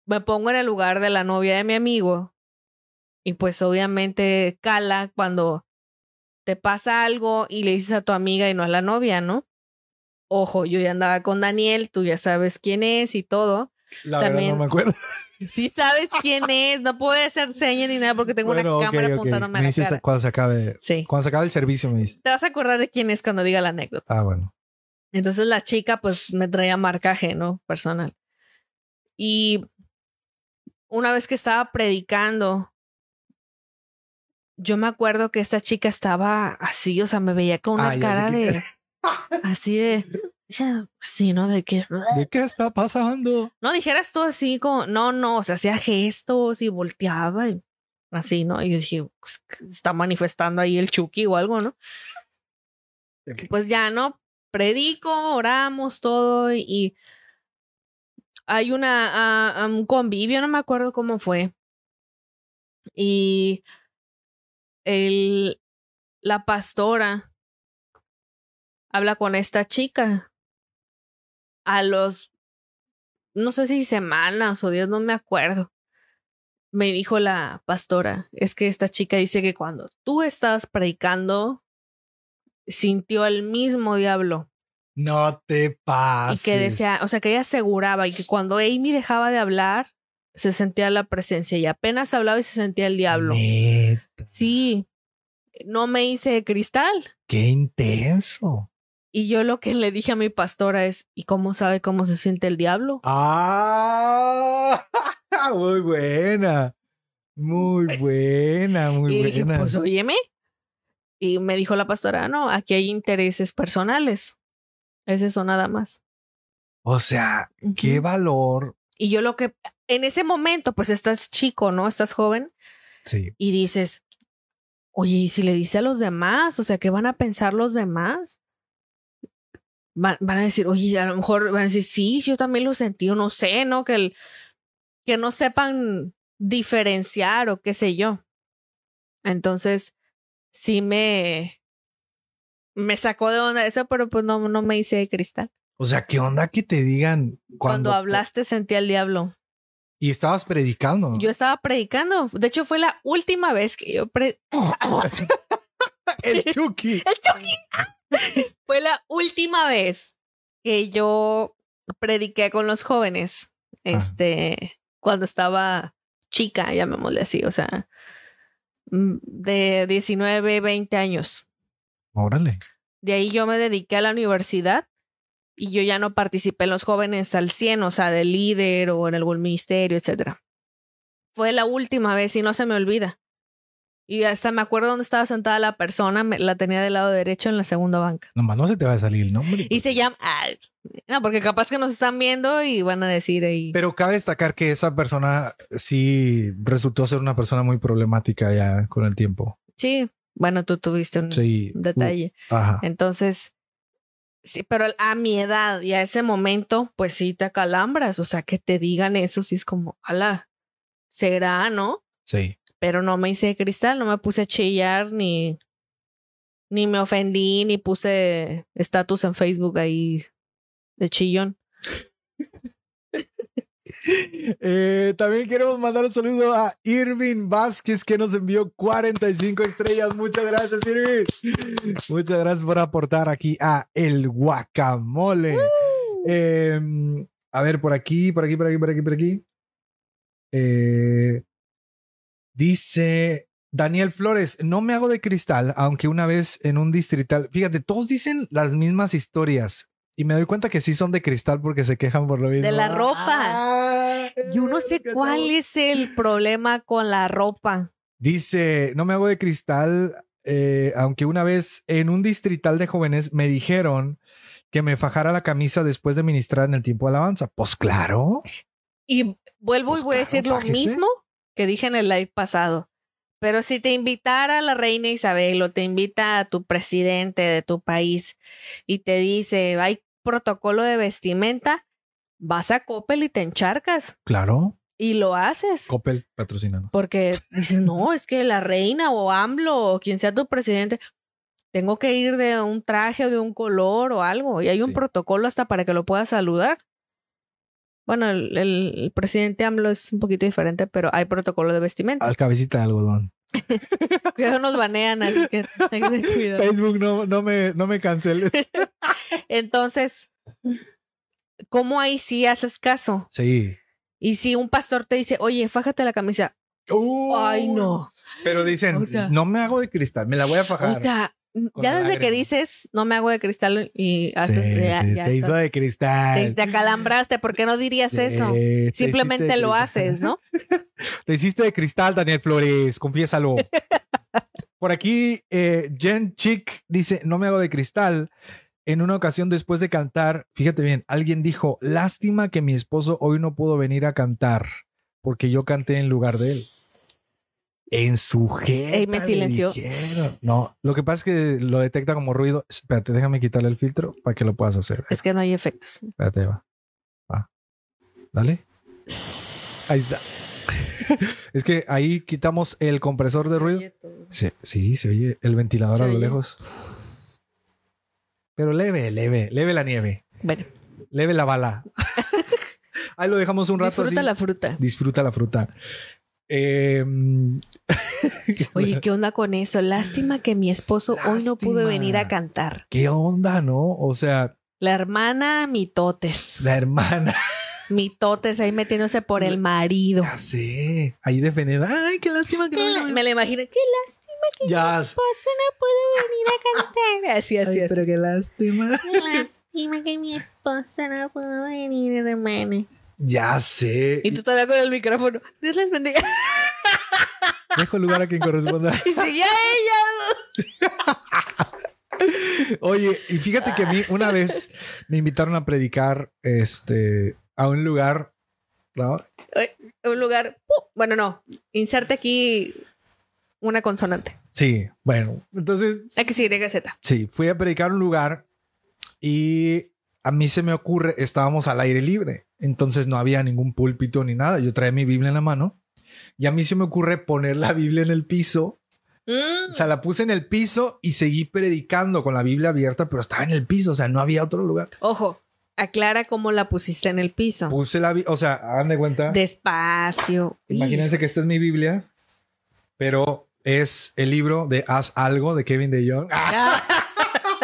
me pongo en el lugar de la novia de mi amigo y pues obviamente cala cuando te pasa algo y le dices a tu amiga y no a la novia, ¿no? Ojo, yo ya andaba con Daniel, tú ya sabes quién es y todo. La También- verdad no me acuerdo. Sí sabes quién es, no puedo hacer señas ni nada porque tengo Bueno, una cámara ok. apuntándome a Me la dices cara. cuando se acabe. Sí. Cuando se acabe el servicio me dice. Te vas a acordar de quién es cuando diga la anécdota. Ah, bueno. Entonces la chica pues me traía marcaje, ¿no? Personal. Y una vez que estaba predicando, yo me acuerdo que esta chica estaba así, o sea, me veía con una Ah, cara de... Así de... ya, Así, ¿no? De que... ¿De qué está pasando? No dijeras tú así como... No, no, o sea, hacía gestos y volteaba y así, ¿no? Y yo dije, pues, está manifestando ahí el Chucky o algo, ¿no? pues ya, ¿no? Predico, oramos, todo y hay una, ah, un convivio, no me acuerdo cómo fue. Y el, la pastora habla con esta chica a los, no sé si semanas o días, no me acuerdo. Me dijo la pastora, es que esta chica dice que cuando tú estabas predicando, sintió el mismo diablo No te y pases. que decía, o sea, que ella aseguraba y que cuando Amy dejaba de hablar, se sentía la presencia y apenas hablaba y se sentía el diablo. Neta, Sí, no me hice de cristal. Qué intenso. Y yo lo que le dije a mi pastora es, ¿y cómo sabe cómo se siente el diablo? Ah, muy buena. Muy buena, muy y dije, buena. pues óyeme. Y me dijo la pastora, no, aquí hay intereses personales. Es eso nada más. o sea, qué valor. Y yo lo que, en ese momento, pues estás chico, ¿no? Estás joven. Sí. y dices, oye, ¿y si le dice a los demás? O sea, ¿qué van a pensar los demás? Van, van a decir, oye, a lo mejor van a decir, sí, yo también lo sentí, o no sé, ¿no? Que, el, que no sepan diferenciar o qué sé yo. Entonces, sí me, me sacó de onda eso, pero pues no, no me hice de cristal. O sea, ¿qué onda que te digan Cuando, cuando, hablaste sentí al diablo. y estabas predicando? Yo estaba predicando. De hecho, fue la última vez que yo pre el Chucky. El Chucky. Fue la última vez que yo prediqué con los jóvenes. Este, cuando estaba chica, llamémosle así, o sea, mm, de 19, 20 años. Órale. De ahí yo me dediqué a la universidad y yo ya no participé en los jóvenes al 100, o sea, de líder o en algún ministerio, etcétera. Fue la última vez y no se me olvida. Y hasta me acuerdo dónde estaba sentada la persona, me- la tenía del lado derecho en la segunda banca. Nomás no se te va a salir el nombre. Y se llama... ay, no, porque capaz que nos están viendo y van a decir ahí... Pero cabe destacar que esa persona sí resultó ser una persona muy problemática ya con el tiempo. Sí, bueno, tú tuviste un Sí. detalle. Uh, ajá. Entonces, sí, pero a mi edad y a ese momento, pues sí te acalambras. O sea, que te digan eso, sí es como, ala, será, ¿no? Sí. Pero no me hice de cristal, no me puse a chillar, ni, ni me ofendí, ni puse estatus en Facebook ahí de chillón. Eh, también queremos mandar un saludo a Irving Vázquez que nos envió 45 estrellas. Muchas gracias, Irving. Muchas gracias por aportar aquí a El Guacamole. Eh, a ver, por aquí, por aquí, por aquí, por aquí, por aquí. Eh, dice Daniel Flores, no me hago de cristal, aunque una vez en un distrital, fíjate, todos dicen las mismas historias. Y me doy cuenta que sí son de cristal porque se quejan por lo mismo. De la ropa. Ah, Yo no sé cuál es el problema con la ropa. Dice, no me hago de cristal, eh, aunque una vez en un distrital de jóvenes me dijeron que me fajara la camisa después de ministrar en el tiempo de alabanza. Pues claro. Y vuelvo Pues y voy a decir lo fájese. mismo que dije en el live pasado. Pero si te invitara la reina Isabel o te invita a tu presidente de tu país y te dice, hay protocolo de vestimenta, vas a Coppel y te encharcas Claro. y lo haces. Coppel patrocinando. Porque dices, no, es que la reina o AMLO o quien sea tu presidente, tengo que ir de un traje o de un color o algo. Y hay un protocolo hasta para que lo puedas saludar. Bueno, el, presidente AMLO es un poquito diferente, pero hay protocolo de vestimenta. Al cabecita de algodón. Cuidado, nos banean, así que hay que tener cuidado. Facebook no, no me, no me canceles. Entonces, ¿cómo ahí sí haces caso? Sí. Y si un pastor te dice, oye, fájate la camisa. Ay, no. Pero dicen, O sea- no me hago de cristal, me la voy a fajar. O sea, ya desde que dices, no me hago de cristal y haces, Sí, ya- sí, ya se hizo de cristal. te acalambraste, ¿por qué no dirías Sí, eso? Simplemente lo haces, ¿no? Te hiciste de cristal, Daniel Flores, confiésalo. Por aquí, eh, Jen Chick dice, no me hago de cristal. En una ocasión después de cantar, fíjate bien, alguien dijo, lástima que mi esposo hoy no pudo venir a cantar porque yo canté en lugar de él. En su jeta Ey, me le silenció. No, lo que pasa es que lo detecta como ruido. Espérate, déjame quitarle el filtro para que lo puedas hacer. Es que no hay efectos. Espérate, va. Va. Dale. Ahí está. es que ahí quitamos el compresor de ruido. Sí, sí, se oye el ventilador Se a lo oye. lejos. Pero leve, leve, leve la nieve, Bueno, leve la bala. Ahí lo dejamos un rato. disfruta así. la fruta. Disfruta la fruta. Eh, Oye, ¿qué onda con eso? Lástima que mi esposo hoy no pudo venir a cantar. ¿qué onda, no? O sea, La hermana mitotes. la hermana. Mitotes ahí metiéndose por el marido. Ya sé. Ahí defendiendo. Ay, qué lástima que Qué no la- vino". Me la imagino. Qué lástima que Ya. mi esposo no pudo venir a cantar. Así, así, Ay, así. pero qué lástima. Qué lástima que mi esposa no pudo venir, hermana. Ya sé. Y tú todavía con el micrófono. Dios les bendiga. Dejo lugar a quien corresponda. Y seguía ella. Oye, y fíjate que a mí una vez me invitaron a predicar este a un lugar, ¿no? Un lugar. Bueno, no. Inserte aquí una consonante. Sí, bueno, entonces X, Y, Z. sí, fui a predicar a un lugar y a mí se me ocurre, estábamos al aire libre, entonces no había ningún púlpito ni nada. Yo traía mi Biblia en la mano y a mí se me ocurre poner la Biblia en el piso. Mm. O sea, la puse en el piso y seguí predicando con la Biblia abierta, pero estaba en el piso, o sea, no había otro lugar. Ojo, aclara cómo la pusiste en el piso. Puse la Biblia, o sea, hagan de cuenta. Despacio. Imagínense que esta es mi Biblia, pero es el libro de Haz algo de Kevin De Jong.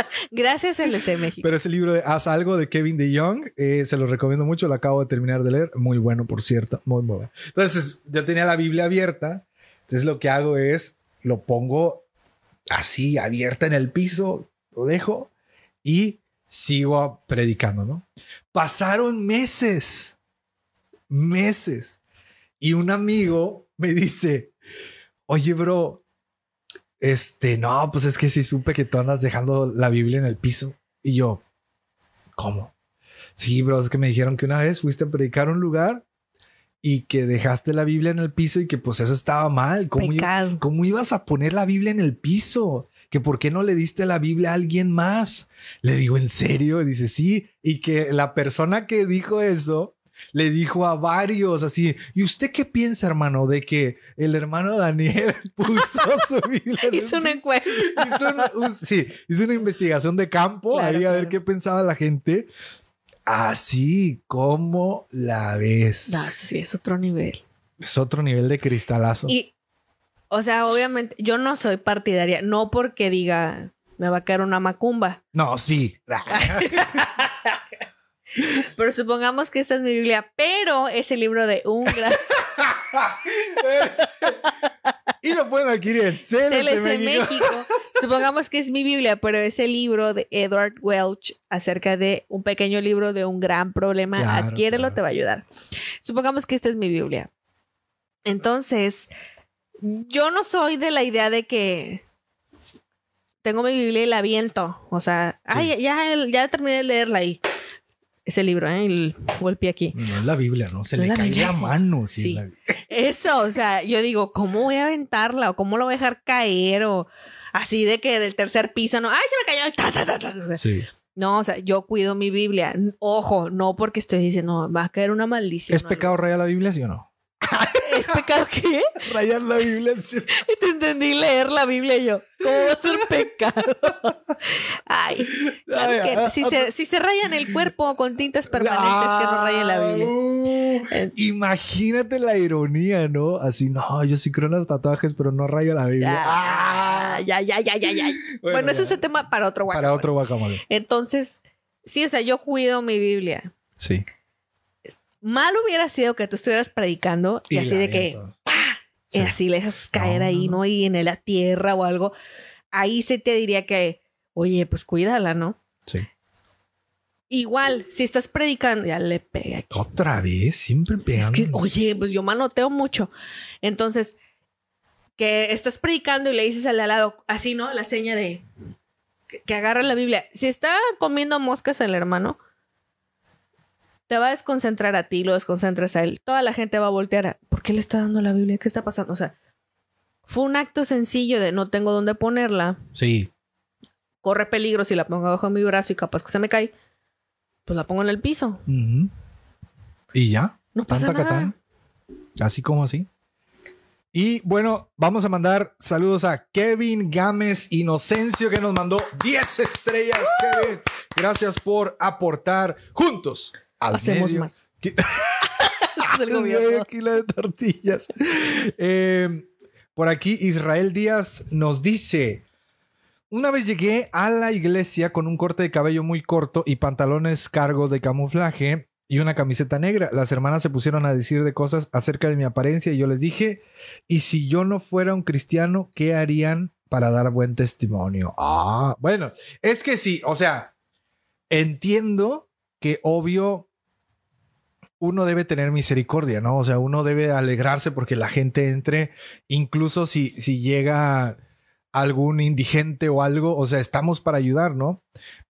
Gracias LC México. Pero ese libro de Haz algo de Kevin De Jong, eh, se lo recomiendo mucho, lo acabo de terminar de leer, muy bueno por cierto, muy muy bueno. Entonces, yo tenía la Biblia abierta, entonces lo que hago es lo pongo así abierta en el piso, lo dejo y sigo predicando, ¿no? Pasaron meses, meses y un amigo me dice, "Oye, bro, este, no, pues es que sí supe que tú andas dejando la Biblia en el piso. Y yo, ¿cómo? Sí, bro, es que me dijeron que una vez fuiste a predicar a un lugar y que dejaste la Biblia en el piso y que pues eso estaba mal. ¿Cómo, ¿cómo ibas a poner la Biblia en el piso? Que por qué no le diste la Biblia a alguien más. Le digo, ¿en serio? dice, sí. Y que la persona que dijo eso le dijo a varios así, ¿y usted qué piensa, hermano, de que el hermano Daniel puso su Biblia? hizo una encuesta. sí, hizo una investigación de campo ahí a ver qué pensaba la gente. Así como la ves. No, sí, es otro nivel. Es otro nivel de cristalazo. Y, o sea, obviamente, yo no soy partidaria, no porque diga me va a caer una macumba. No, sí. Pero supongamos que esta es mi Biblia, pero es el libro de un gran. y lo pueden adquirir en CLC, México. México. Supongamos que es mi Biblia, pero es el libro de Edward Welch acerca de un pequeño libro de un gran problema. Adquiérelo, te va a ayudar. Supongamos que esta es mi Biblia. Entonces, yo no soy de la idea de que tengo mi Biblia y la viento. O sea, ay, ya, ya terminé de leerla ahí ese libro, ¿eh? El golpe aquí. No es la Biblia, ¿no? Se le cae la mano. Sí. Eso, o sea, yo digo, ¿cómo voy a aventarla? ¿O cómo lo voy a dejar caer? O así de que del tercer piso, ¿no? ¡Ay, se me cayó! sí. No, o sea, yo cuido mi Biblia. Ojo, no porque estoy diciendo, va a caer una maldición. ¿Es pecado rayar la Biblia, sí o no? ¿Es pecado qué? Rayar la Biblia. Y te entendí leer la Biblia y yo, ¿cómo va a ser pecado? Ay, claro que ah, si, se, si se rayan el cuerpo con tintas permanentes que no rayen la Biblia. Uh, imagínate la ironía, ¿no? Así, no, yo sí creo en los tatuajes, pero no rayo la Biblia. Ah, ya, ya, ya, ya, ya. Bueno, ese es el tema para otro guacamole. Para otro guacamole. Entonces, sí, o sea, yo cuido mi Biblia. Sí. Mal hubiera sido que tú estuvieras predicando y, así de que y así le dejas caer ahí, no, Y en la tierra o algo. Ahí se te diría que, oye, pues cuídala, ¿no? Sí. Igual, si estás predicando, ya le pega. Otra vez, siempre pegando. Es que, oye, pues yo manoteo mucho. Entonces, que estás predicando y le dices al lado, así, ¿no? La seña de que, que agarra la Biblia. Si está comiendo moscas el hermano, te va a desconcentrar a ti, lo desconcentras a él. Toda la gente va a voltear a, ¿por qué le está dando la Biblia? ¿Qué está pasando? O sea, fue un acto sencillo de no tengo dónde ponerla. Sí. Corre peligro si la pongo abajo de mi brazo y capaz que se me cae. Pues la pongo en el piso. Y ya. No pasa nada. Así como así. Y bueno, vamos a mandar saludos a Kevin Gámez Inocencio que nos mandó 10 estrellas. Kevin, gracias por aportar juntos Hacemos más. medio kilo de tortillas. Em, por aquí Israel Díaz nos dice, una vez llegué a la iglesia con un corte de cabello muy corto y pantalones cargos de camuflaje y una camiseta negra. Las hermanas se pusieron a decir de cosas acerca de mi apariencia y yo les dije, ¿y si yo no fuera un cristiano, qué harían para dar buen testimonio? Ah, bueno, es que sí, o sea, entiendo que obvio uno debe tener misericordia, ¿no? O sea, uno debe alegrarse porque la gente entre, incluso si, si llega algún indigente o algo, o sea, estamos para ayudar, ¿no?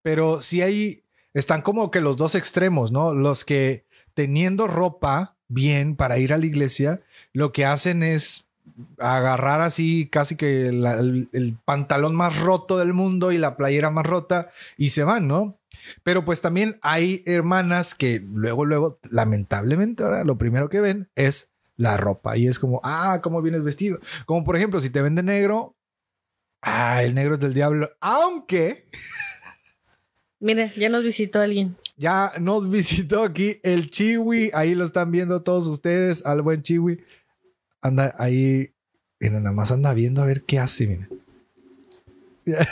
Pero si hay, están como que los dos extremos, ¿no? Los que teniendo ropa bien para ir a la iglesia, lo que hacen es agarrar así casi que el, el, pantalón más roto del mundo y la playera más rota y se van, ¿no? Pero pues también hay hermanas que luego, luego, lamentablemente, ahora lo primero que ven es la ropa y es como, ah, ¿cómo vienes vestido? Como por ejemplo, si te vende negro, ah, el negro es del diablo, aunque... Mire, ya nos visitó alguien. Ya nos visitó aquí el Chiwi, ahí lo están viendo todos ustedes, al buen Chiwi. Anda ahí Mira, nada más anda viendo a ver qué hace, mira.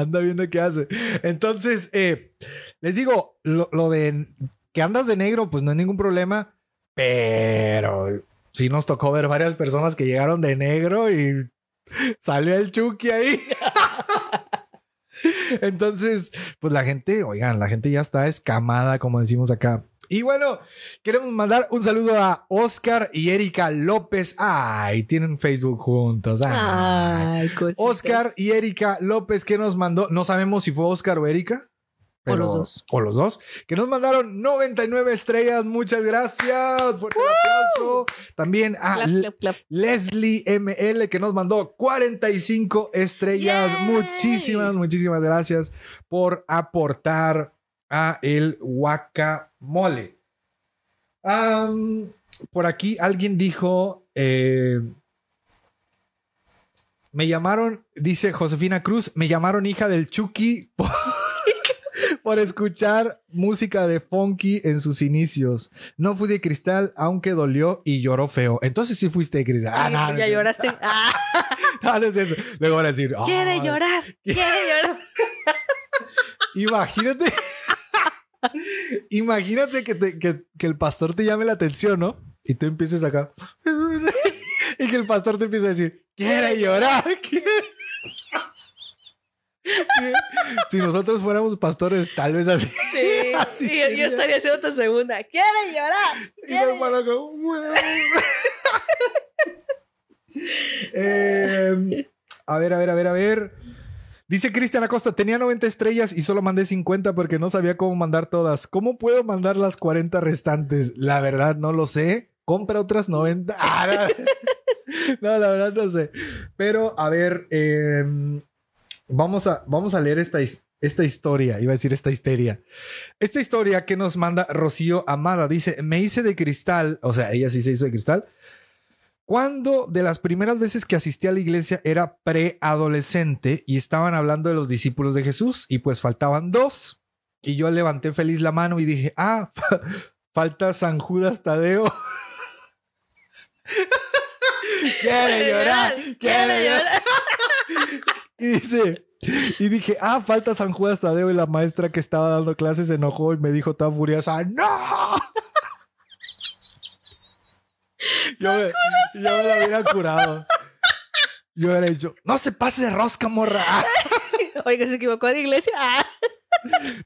anda viendo qué hace. Entonces, eh, les digo, lo, lo de que andas de negro, pues no hay ningún problema, pero sí nos tocó ver varias personas que llegaron de negro y salió el Chucky ahí. Entonces, pues la gente, oigan, la gente ya está escamada, como decimos acá. Y bueno, queremos mandar un saludo a Oscar y Erika López. Ay, tienen Facebook juntos. Ay, Ay. Oscar y Erika López que nos mandó, no sabemos si fue Oscar o Erika. O los dos. O los dos. Que nos mandaron 99 estrellas. Muchas gracias. Fuerte aplauso. También a Clap, Le- clap, clap. Leslie ML que nos mandó 45 estrellas. ¡Yay! Muchísimas, muchísimas gracias por aportar a el Am, por aquí alguien dijo, eh, me llamaron, dice Josefina Cruz, me llamaron hija del Chucky por, por escuchar música de funky en sus inicios. No fui de cristal, aunque dolió y lloró feo. Entonces sí fuiste de cristal. Ah, Sí, no, no ya lloraste. Ah, No, no es. Luego van a decir, quiere "Ay, llorar. Quiere llorar. Imagínate. Imagínate que, te- que- que el pastor te llame la atención, ¿no? Y tú empieces acá. y que el pastor te empiece a decir, quiere llorar. quiere". si nosotros fuéramos pastores, tal vez así. Sí, Así sí, yo estaría haciendo otra segunda. Quiere llorar. Y quiere mi hermano. Eh, a ver, a ver, a ver, a ver. Dice Cristian Acosta, tenía 90 estrellas y solo mandé 50 porque no sabía cómo mandar todas. ¿Cómo puedo mandar las 40 restantes? La verdad, no lo sé. Compra otras 90. Ah, no. La verdad no sé. Pero, a ver, eh, vamos, a, vamos a leer esta, esta historia. Iba a decir esta histeria. Esta historia que nos manda Rocío Amada dice: Me hice de cristal, o sea, ella sí se hizo de cristal. Cuando de las primeras veces que asistí a la iglesia era preadolescente y estaban hablando de los discípulos de Jesús y pues faltaban dos. Y yo levanté feliz la mano y dije: Ah, falta San Judas Tadeo. quiere llorar, quiere llorar. Y dice, y dije, ah, falta San Judas Tadeo y la maestra que estaba dando clases se enojó y me dijo tan furiosa, ¡No! Yo me, yo me la hubiera curado. Yo hubiera dicho, no se pase de rosca, morra. Oiga, se equivocó de iglesia.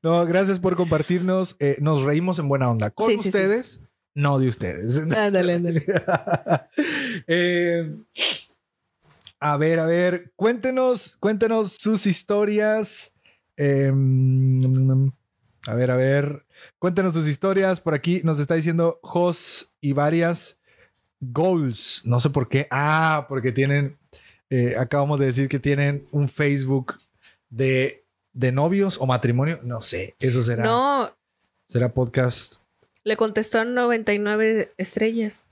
No, gracias por compartirnos. Eh, nos reímos en buena onda. Con Sí, sí, sí. ustedes, no de ustedes. Ándale, ándale. Eh, a ver, a ver, cuéntenos, cuéntenos sus historias. Eh, a ver, a ver, cuéntenos sus historias. Por aquí nos está diciendo Jos y varias goals. No sé por qué. Ah, porque tienen, eh, acabamos de decir que tienen un Facebook de, de novios o matrimonio. No sé, eso será, No, será podcast. le contestó 99 estrellas.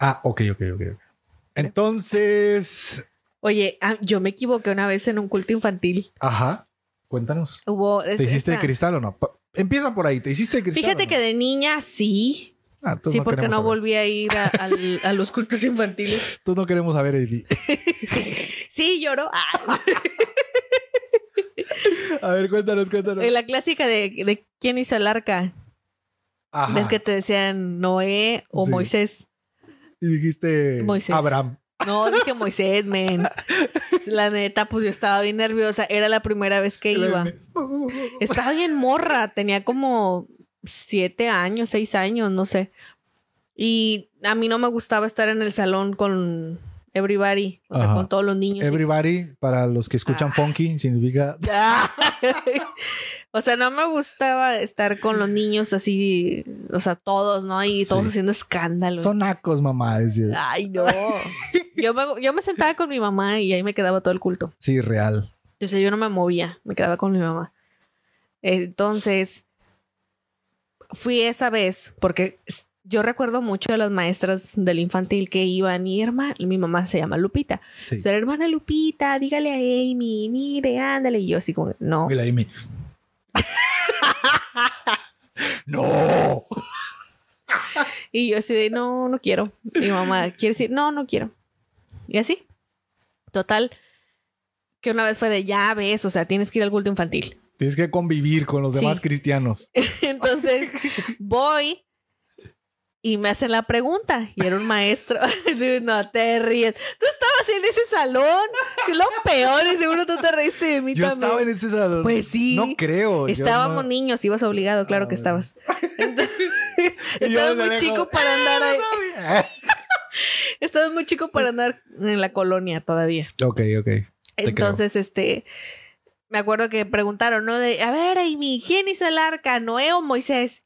Ah, ok, ok, ok. ok. Entonces, Oye, ah, yo me equivoqué una vez en un culto infantil. ajá, cuéntanos. Hubo. ¿Te hiciste de cristal o no? Pa- Empieza por ahí. ¿Te hiciste de cristal? Fíjate o no? que de niña sí. Ah, Sí, porque no saber. volví a ir a, los cultos infantiles. Tú no queremos saber, Eli. Sí, lloró. Ah, A ver, cuéntanos, cuéntanos. la clásica de, de quién hizo el arca. Ajá. Ves que te decían Noé o Sí. Moisés. Y dijiste Moisés. Abraham. No, dije Moisés, men. La neta, pues yo estaba bien nerviosa. Era la primera vez que iba. Estaba bien morra. Tenía como siete años, seis años, no sé. Y a mí no me gustaba estar en el salón con everybody, o sea, con todos los niños. y- Everybody, para los que escuchan Ah. funky, significa Ah. o sea, no me gustaba estar con los niños así, o sea, todos, ¿no? Y todos Sí. haciendo escándalo. son nacos, mamá. Ay, no. Yo me, yo me sentaba con mi mamá y ahí me quedaba todo el culto. Sí, real. O sea, yo no me movía, me quedaba con mi mamá. Entonces, fui esa vez porque yo recuerdo mucho de las maestras del infantil que iban y hermana, mi mamá se llama Lupita. Sí. O sea, hermana Lupita, dígale a Amy, mire, ándale. Y yo así como, no. Mira, Amy. no. Y yo así de, no, no quiero. Mi mamá quiere decir, no, no quiero. Y así. Total, que una vez fue de, ya ves, o sea, tienes que ir al culto infantil. Tienes que convivir con los Sí. demás cristianos. Entonces voy y me hacen la pregunta. Y era un maestro. no te ríes. Tú estabas en ese salón. Es lo peor. Y seguro tú te reíste de mí Yo también. estaba en ese salón. Pues sí. No creo. Estábamos no- niños, ibas obligado, claro Ah, que bueno. estabas. Entonces, estabas muy lejos, chico para andar ahí. "Ah, Estabas muy chico para andar en la colonia todavía. Ok, ok. Te Entonces, este, me acuerdo que preguntaron, ¿no? De, a ver, Amy, ¿quién hizo el arca? ¿Noé o Moisés?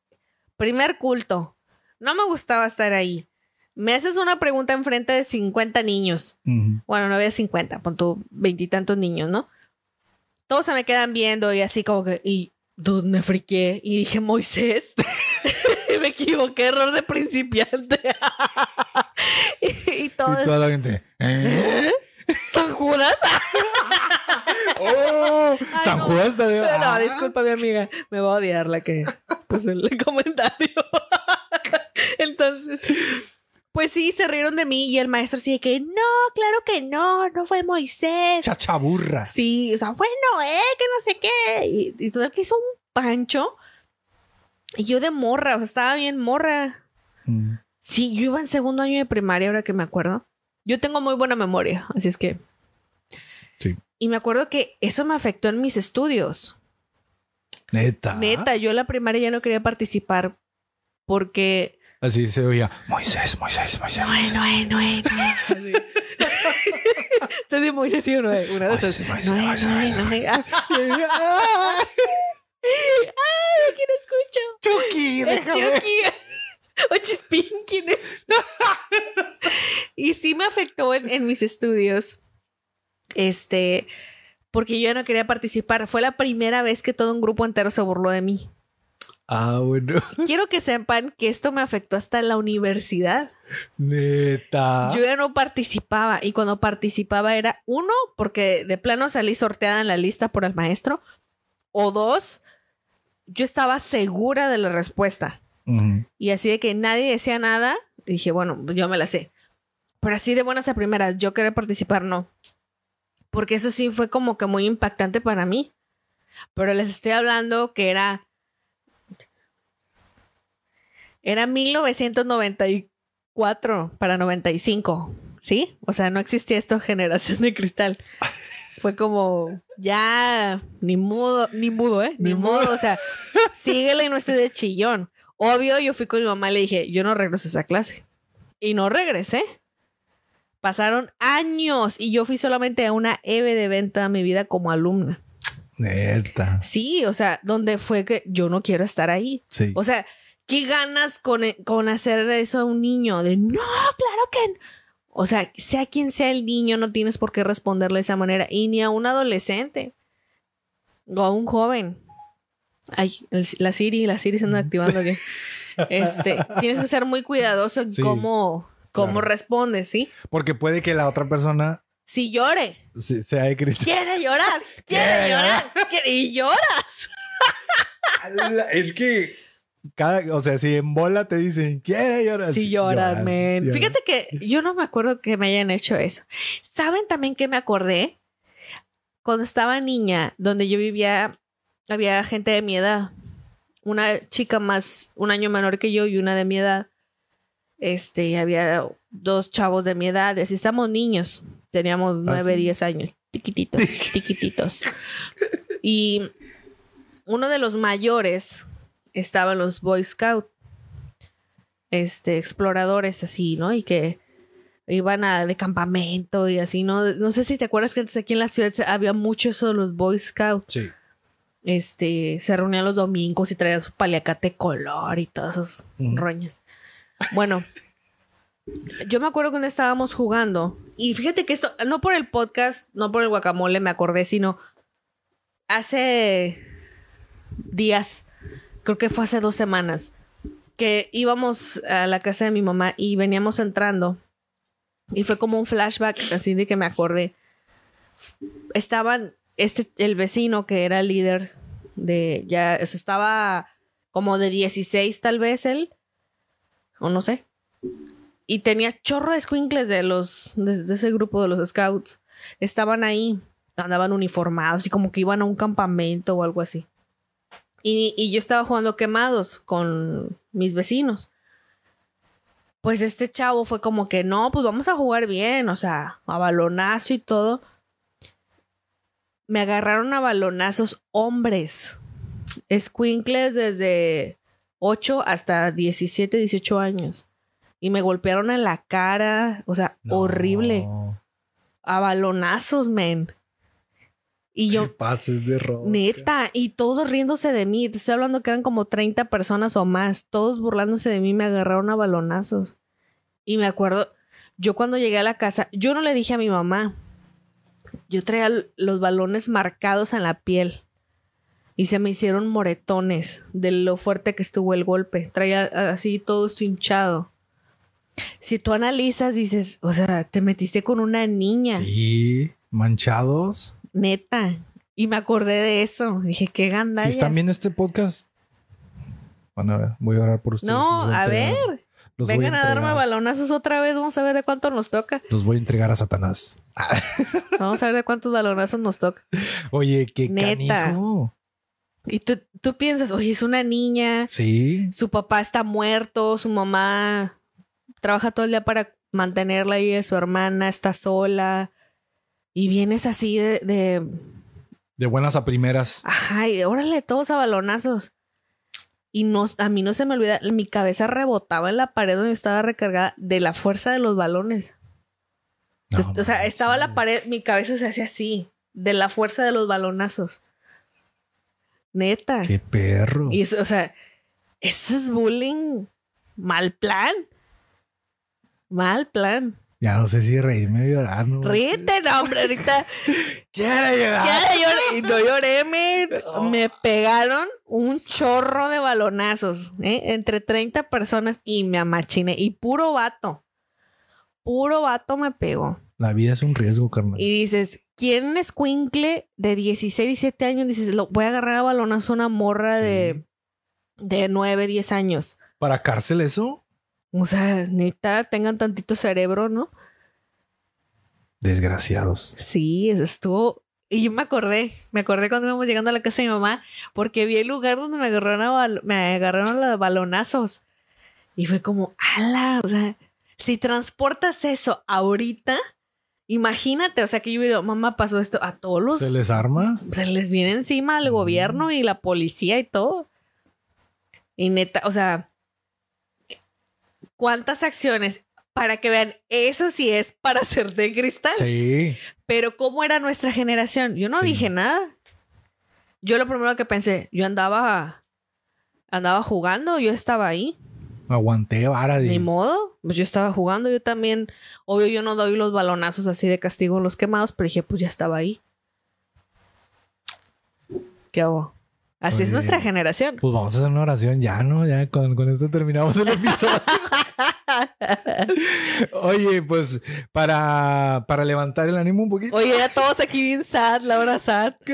Primer culto. No me gustaba estar ahí. Me haces una pregunta enfrente de 50 niños. Ujú. Bueno, no había 50, pon tu veintitantos niños, ¿no? Todos se me quedan viendo y así como que, y dude, me friqué y dije Moisés. me equivoqué, error de principiante. y, y Y toda la gente. ¿eh? ¿San Judas? ¡Oh! Ay, San no. Judas de. No, Ah. disculpa, mi amiga. Me va a odiar la que puso el comentario. Entonces, pues sí, se rieron de mí y el maestro sí de que no, claro que no, no fue Moisés. Chachaburra. Sí, o sea, fue Noé, que no sé qué. Y, y total que hizo un pancho. Y yo de morra, o sea, estaba bien morra. Mm. Sí, yo iba en segundo año de primaria, ahora que me acuerdo. Yo tengo muy buena memoria, así es que. Sí. Y me acuerdo que eso me afectó en mis estudios. Neta. Neta, yo en la primaria ya no quería participar porque. Así se oía. Moisés, Moisés, Moisés. No, Moisés. no, no, no. Entonces, Moisés sí o no, una de esas. Moisés, No, no, Moisés, no, Moisés, no. ¡Ah! Ay, ¿quién escucha? Chucky, déjame. Chucky. O Chispín, ¿quién es? y sí me afectó en, en mis estudios. Este, porque yo ya no quería participar. Fue la primera vez que todo un grupo entero se burló de mí. Ah, bueno. Quiero que sepan que esto me afectó hasta la universidad. Neta. Yo ya no participaba y cuando participaba era uno, porque de plano salí sorteada en la lista por el maestro, o dos, yo estaba segura de la respuesta. Y así de que nadie decía nada, dije, bueno, yo me la sé. Pero así de buenas a primeras, yo querer participar, no. Porque eso sí fue como que muy impactante para mí. Pero les estoy hablando que era. Era 1994 para 95. ¿Sí? O sea, no existía esto generación de cristal. Fue como, ya, ni mudo, ni mudo, ¿eh? Ni, Ni mudo. mudo. O sea, síguele y no estés de chillón. Obvio, yo fui con mi mamá y le dije, yo no regreso a esa clase. Y no regresé. Pasaron años y yo fui solamente a una EVE de venta en mi vida como alumna. Neta. Sí, o sea, donde fue que yo no quiero estar ahí. Sí. O sea, ¿qué ganas con, con hacer eso a un niño? De no, claro que no. O sea, sea quien sea el niño, no tienes por qué responderle de esa manera. Y ni a un adolescente o a un joven. Ay, el- la Siri, la Siri se anda activando aquí. Este, tienes que ser muy cuidadoso en Sí, cómo, cómo claro. respondes, ¿sí? Porque puede que la otra persona Si llore, se- sea de cristiano. quiere llorar, quiere Quiere llorar, quiere- y lloras. Es que cada, o sea, si en bola te dicen, quiere llorar. Sí lloras, men. lloras. Fíjate que yo no me acuerdo que me hayan hecho eso. ¿Saben también que me acordé? Cuando estaba niña, donde yo vivía, había gente de mi edad. Una chica más, un año menor que yo y una de mi edad. Este, había dos chavos de mi edad, y así estamos niños. Teníamos nueve, sí? diez años, tiquititos, tiquititos. Y uno de los mayores estaba en los Boy Scout este, exploradores así, ¿no? Y que iban a, de campamento y así, ¿no? No sé si te acuerdas que antes aquí en la ciudad había mucho eso de los Boy Scouts. Sí. Este, se reunían los domingos y traían su paliacate color y todas esas roñas. Bueno, yo me acuerdo cuando estábamos jugando y fíjate que esto, no por el podcast, no por el guacamole me acordé, sino hace días, creo que fue hace dos semanas, que íbamos a la casa de mi mamá y veníamos entrando y fue como un flashback así de que me acordé. Estaban este el vecino que era líder de ya estaba como de 16 tal vez él o no sé. Y tenía chorro de squinkles de los, de, de ese grupo de los scouts. Estaban ahí, andaban uniformados y como que iban a un campamento o algo así. Y, y yo estaba jugando quemados con mis vecinos. Pues este chavo fue como que no, pues vamos a jugar bien, o sea, a balonazo y todo. Me agarraron a balonazos hombres. Squinkles desde 8 hasta 17, 18 años. Y me golpearon en la cara, o sea, No. horrible. A balonazos, men. Y Qué yo, pases de ropa. Neta, y todos riéndose de mí. Te estoy hablando que eran como 30 personas o más. Todos burlándose de mí, me agarraron a balonazos. Y me acuerdo, yo cuando llegué a la casa, yo no le dije a mi mamá. Yo traía los balones marcados en la piel. Y se me hicieron moretones de lo fuerte que estuvo el golpe. Traía así todo esto hinchado. Si tú analizas, dices, o sea, te metiste con una niña. Sí, manchados. Neta. Y me acordé de eso. Dije, qué Si gandallas. están viendo este podcast, van a ver, voy a orar por ustedes. no, a ver. Los Vengan a, darme balonazos otra vez. Vamos a ver de cuánto nos toca. Los voy a entregar a Satanás. Vamos a ver de cuántos balonazos nos toca. Oye, qué Neta. canijo. Y tú, tú piensas, oye, es una niña. Sí. Su papá está muerto. Su mamá trabaja todo el día para mantenerla ahí. Su hermana está sola. Y vienes así de, de De buenas a primeras. Ajá, y órale, todos a balonazos. Y no, a mí no se me olvida, mi cabeza rebotaba en la pared donde estaba recargada de la fuerza de los balones. No o sea, estaba la pared, mi cabeza se hacía así, de la fuerza de los balonazos. Neta. Qué perro. Y eso, o sea, eso es bullying. Mal plan. Mal plan. Ya no sé si reírme o llorar. ¿no? Ríete, no, hombre, ahorita. Quiero llorar. Lloré, y no lloré, me, me pegaron un chorro de balonazos, ¿eh? entre 30 personas y me amachiné. Y puro vato, puro vato me pegó. La vida es un riesgo, carnal. Y dices, ¿quién es Quincle de 16, 17 años? Dices, lo, voy a agarrar a balonazo a una morra Sí. de, de 9, 10 años. ¿Para cárcel eso? O sea, neta, tengan tantito cerebro, ¿no? Desgraciados. Sí, eso estuvo. Y yo me acordé, me acordé cuando íbamos llegando a la casa de mi mamá, porque vi el lugar donde me agarraron, a me agarraron los balonazos. Y fue como, ala, o sea, si transportas eso ahorita, imagínate, o sea, que yo digo, mamá, pasó esto a todos los. ¿Se les arma? se les viene encima al Mm. gobierno y la policía y todo. Y neta, o sea, ¿cuántas acciones para que vean? Eso sí es para ser de cristal. Sí. Pero ¿cómo era nuestra generación? Yo no Sí. dije nada. Yo lo primero que pensé, yo andaba andaba jugando, yo estaba ahí, Aguanté vara. ni modo, pues yo estaba jugando, yo también, obvio yo no doy los balonazos así de castigo en los quemados, pero dije, pues ya estaba ahí. ¿Qué hago? Así es nuestra generación. Pues vamos a hacer una oración ya, ¿no? Ya con, con esto terminamos el episodio. Oye, pues para, para levantar el ánimo un poquito. Oye, ya todos aquí bien sad, Laura sad.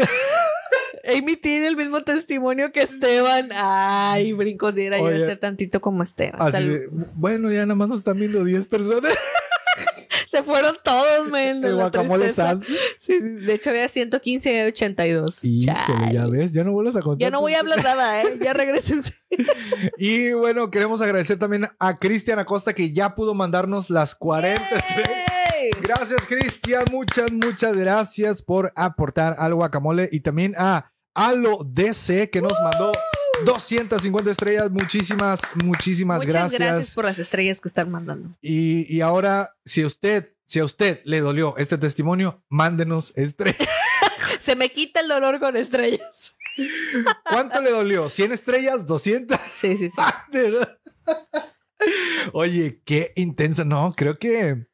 Amy tiene el mismo testimonio que Esteban. Ay, brincos, era yo ser tantito como Esteban. Así bueno, ya nada más nos están viendo 10 personas. Se fueron todos, men. de El guacamole sad. Sí, de hecho, había 115 y había 82. Híjole, Chale. ya ves, ya no vuelvas a contar. Ya no voy a hablar nada, ¿eh? Ya regresense. Y bueno, queremos agradecer también a Cristian Acosta que ya pudo mandarnos las 40 estrellas. ¡Yay! Gracias, Cristian. Muchas, muchas gracias por aportar al guacamole. Y también a Alo DC que nos mandó 250 estrellas. Muchísimas, muchísimas Muchas gracias. gracias. por las estrellas que están mandando. Y, y ahora, si usted, si a usted le dolió este testimonio, mándenos estrellas. Se me quita el dolor con estrellas. ¿Cuánto le dolió? ¿100 estrellas? ¿200? Sí, sí, sí. Oye, qué intenso. No, creo que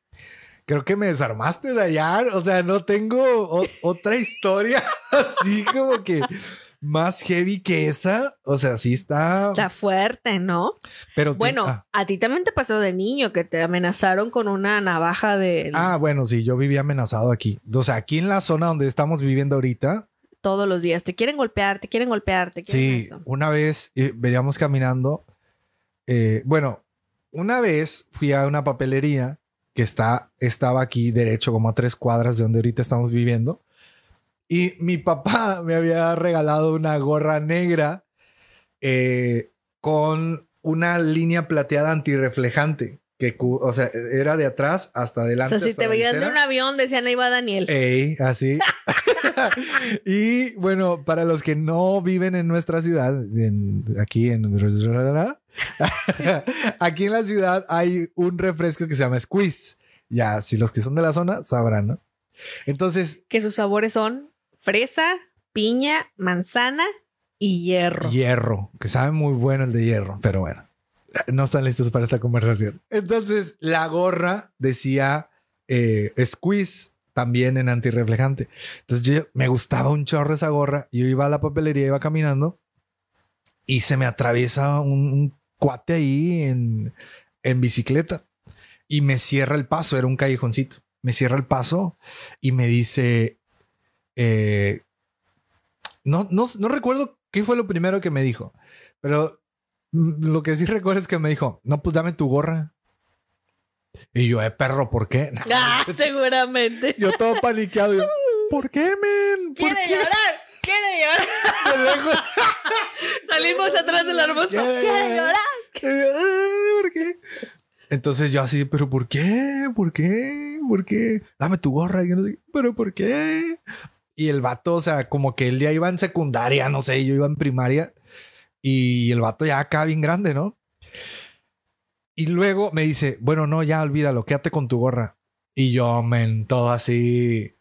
creo que me desarmaste de allá. O sea, no tengo otra historia así como que más heavy que esa. O sea, sí está. Está fuerte, ¿no? pero Bueno, ah, a ti también te pasó de niño que te amenazaron con una navaja de ah, bueno, sí, yo vivía amenazado aquí. O sea, aquí en la zona donde estamos viviendo ahorita. todos los días. Te quieren golpear, te quieren golpear, te quieren Sí, esto. una vez eh, veníamos caminando. eh, bueno, una vez fui a una papelería que está, estaba aquí derecho como a tres cuadras de donde ahorita estamos viviendo. Y mi papá me había regalado una gorra negra eh, con una línea plateada antirreflejante. Que, o sea, era de atrás hasta O adelante. sea, si te veías de un avión, decían ahí va Daniel. Ey, así. y bueno, para los que no viven en nuestra ciudad, en- aquí en aquí en la ciudad hay un refresco que se llama Squeeze. Ya, si los que son de la zona sabrán, ¿no? Entonces, Que sus sabores son fresa, piña, manzana y hierro. hierro, que sabe muy bueno el de hierro, pero bueno, no están listos para esta conversación. Entonces, la gorra decía eh, squeeze también en antirreflejante. Entonces, yo me gustaba un chorro esa gorra. Yo iba a la papelería, iba caminando y se me atraviesa un, un cuate ahí en, en bicicleta y me cierra el paso. Era un callejoncito. Me cierra el paso y me dice, eh, no, no, no recuerdo qué fue lo primero que me dijo, pero lo que sí recuerdo es que me dijo, no, pues dame tu gorra. Y yo, eh, perro, ¿por qué? Ah, seguramente. Yo todo paniqueado. yo, ¿Por qué, men? ¿Por Quiere qué? llorar, quiere llorar. Salimos atrás del arbusto. Quiere Quiere llorar. llorar. ¿Por qué? Entonces yo así, pero ¿por qué? ¿Por qué? ¿Por qué? Dame tu gorra. Y yo no sé, pero ¿por qué? Y el vato, o sea, como que él ya iba en secundaria, no sé, yo iba en primaria. Y el vato ya acá bien grande, ¿no? Y luego me dice, bueno, no, ya olvídalo, quédate con tu gorra. Y yo, men, todo así,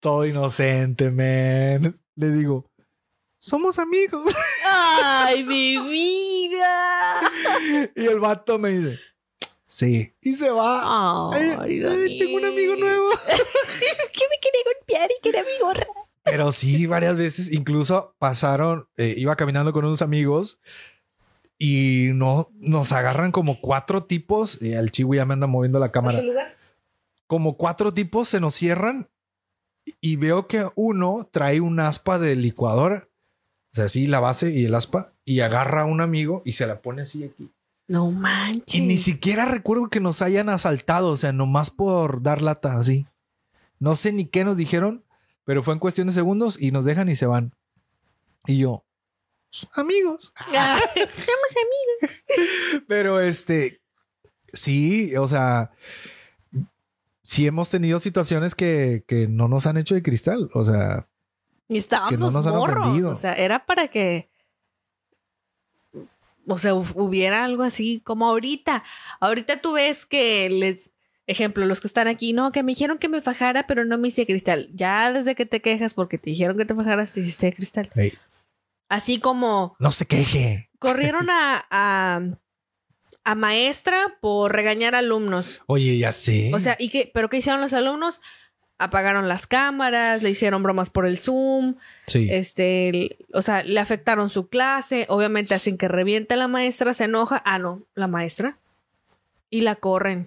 todo inocente, men. Le digo, somos amigos. Ay, mi vida. y el vato me dice, sí. Y se va. Ay, Ay, ay, tengo un amigo nuevo. que me quería golpear y quería mi gorra. Pero sí, varias veces, incluso pasaron, eh, iba caminando con unos amigos y no nos agarran como cuatro tipos. El chivo ya me anda moviendo la cámara. lugar? Como cuatro tipos se nos cierran y veo que uno trae un aspa de licuadora. O sea, sí, la base y el aspa y agarra a un amigo y se la pone así aquí. No manches. Y ni siquiera recuerdo que nos hayan asaltado, o sea, nomás por dar lata así. No sé ni qué nos dijeron, pero fue en cuestión de segundos y nos dejan y se van. Y yo, amigos. Somos amigos. Pero este, sí, o sea, sí hemos tenido situaciones que, que no nos han hecho de cristal. O sea, Y estábamos no nos morros. O sea, era para que. O sea, hu- hubiera algo así como ahorita. Ahorita tú ves que les. Ejemplo, los que están aquí, no, que me dijeron que me fajara, pero no me hice cristal. Ya desde que te quejas porque te dijeron que te fajaras, te hiciste cristal. hey, Así como no se queje. corrieron a, a, a maestra por regañar alumnos. Oye, ya sé. O sea, ¿y qué? ¿Pero qué hicieron los alumnos? Apagaron las cámaras, le hicieron bromas por el Zoom, sí. este, o sea, le afectaron su clase, obviamente hacen que reviente la maestra, se enoja, ah, no, la maestra, y la corren.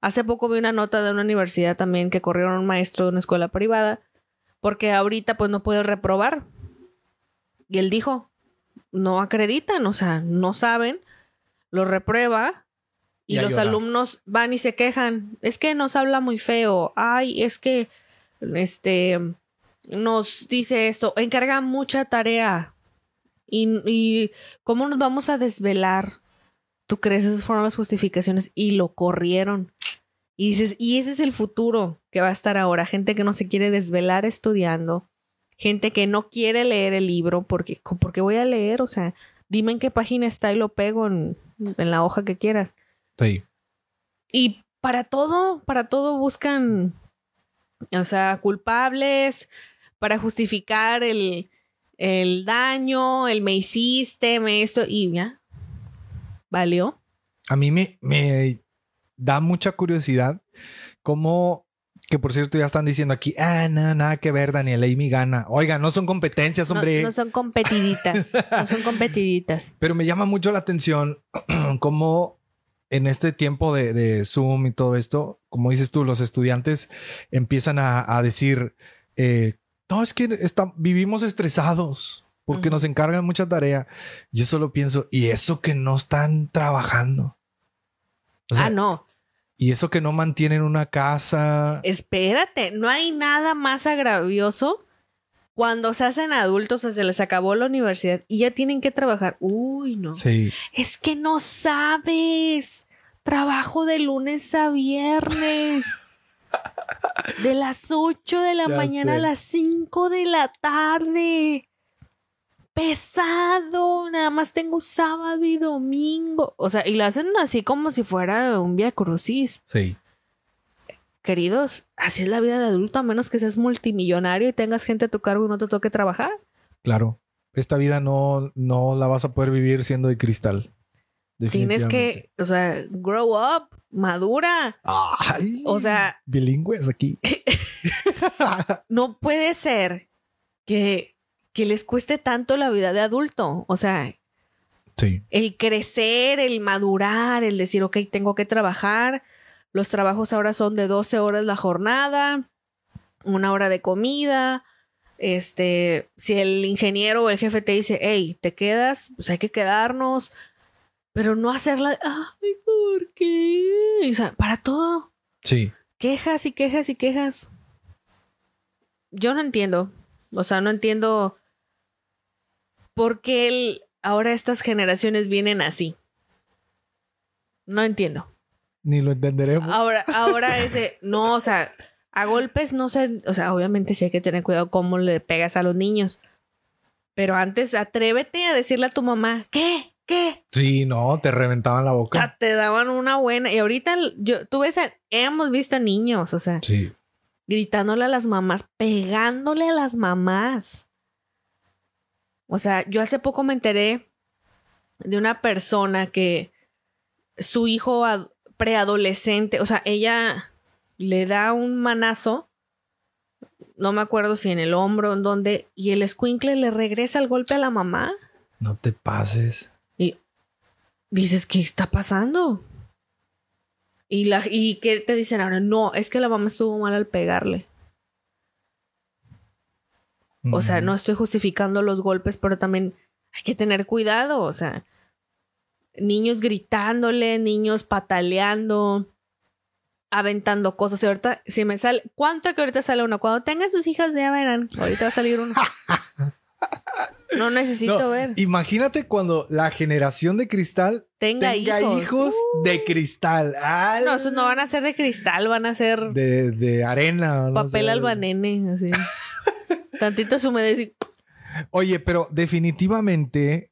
Hace poco vi una nota de una universidad también que corrieron a un maestro de una escuela privada porque ahorita pues no puede reprobar. Y él dijo, no acreditan, o sea, no saben, lo reprueba y, los llorar. alumnos van y se quejan, es que nos habla muy feo, ay, es que este nos dice esto, encarga mucha tarea. Y, y cómo nos vamos a desvelar. ¿Tú crees esas fueron las justificaciones? Y lo corrieron. Y dices, y ese es el futuro que va a estar ahora. Gente que no se quiere desvelar estudiando. Gente que no quiere leer el libro porque, porque voy a leer. O sea, dime en qué página está y lo pego en, en la hoja que quieras. Sí. Y para todo, para todo buscan, o sea, culpables, para justificar el, el daño, el me hiciste, me esto, y ya. ¿Valió? A mí me, me da mucha curiosidad cómo, que por cierto ya están diciendo aquí, ah, no, nada que ver, Daniel, Amy gana. Oiga, no son competencias, No, hombre. no son competiditas, no son competiditas. Pero me llama mucho la atención cómo en este tiempo de, de Zoom y todo esto, como dices tú, los estudiantes empiezan a, a decir, eh, no, es que está- vivimos estresados porque nos encargan mucha tarea. Yo solo pienso, ¿y eso que no están trabajando? O sea, ah, no. Y eso que no mantienen una casa. Espérate, no hay nada más agravioso cuando se hacen adultos, o sea, se les acabó la universidad y ya tienen que trabajar. Uy, no. Sí. Es que no sabes. Trabajo de lunes a viernes. De las 8 de la Ya mañana sé. a las 5 de la tarde. Pesado. Nada más tengo sábado y domingo. O sea, y lo hacen así como si fuera un via crucis. Sí. Queridos, así es la vida de adulto, a menos que seas multimillonario y tengas gente a tu cargo y no te toque trabajar. Claro. Esta vida no, no la vas a poder vivir siendo de cristal. Tienes que, o sea, grow up, madura. Ay, O sea, bilingües aquí. no puede ser que, que les cueste tanto la vida de adulto. O sea, sí. el crecer, el madurar, el decir, ok, tengo que trabajar. Los trabajos ahora son de 12 horas la jornada, una hora de comida. Este, si el ingeniero o el jefe te dice, hey, te quedas, pues hay que quedarnos, pero no hacerla, ay, ¿por qué? O sea, para todo, Sí. quejas y quejas y quejas. Yo no entiendo. O sea, no entiendo por qué el- ahora estas generaciones vienen así. No entiendo. Ni lo entenderemos. Ahora, ahora ese, no, o sea, a golpes no sé, o sea, obviamente sí hay que tener cuidado cómo le pegas a los niños. Pero antes, atrévete a decirle a tu mamá, ¿qué? ¿Qué? Sí, no, te reventaban la boca. Ta- Te daban una buena. Y ahorita yo, tú ves, hemos visto niños, o sea, Sí. gritándole a las mamás, pegándole a las mamás. O sea, yo hace poco me enteré de una persona que su hijo preadolescente, o sea, ella le da un manazo, no me acuerdo si en el hombro, en donde, y el escuincle le regresa el golpe a la mamá. No te pases. Y dices, ¿qué está pasando? Y, la, y que te dicen ahora, no, es que la mamá estuvo mal al pegarle. O sea, no estoy justificando los golpes, pero también hay que tener cuidado. O sea, niños gritándole, niños pataleando, aventando cosas. Y ahorita, si me sale, ¿cuánto que ahorita sale uno? Cuando tengan sus hijas, ya verán. Ahorita va a salir uno. No necesito No, ver. Imagínate cuando la generación de cristal Tenga, tenga hijos. hijos, de cristal. Ah, No, esos no van a ser de cristal, van a ser de, de arena. no papel sé. albanene, así. Tantito y Oye, pero definitivamente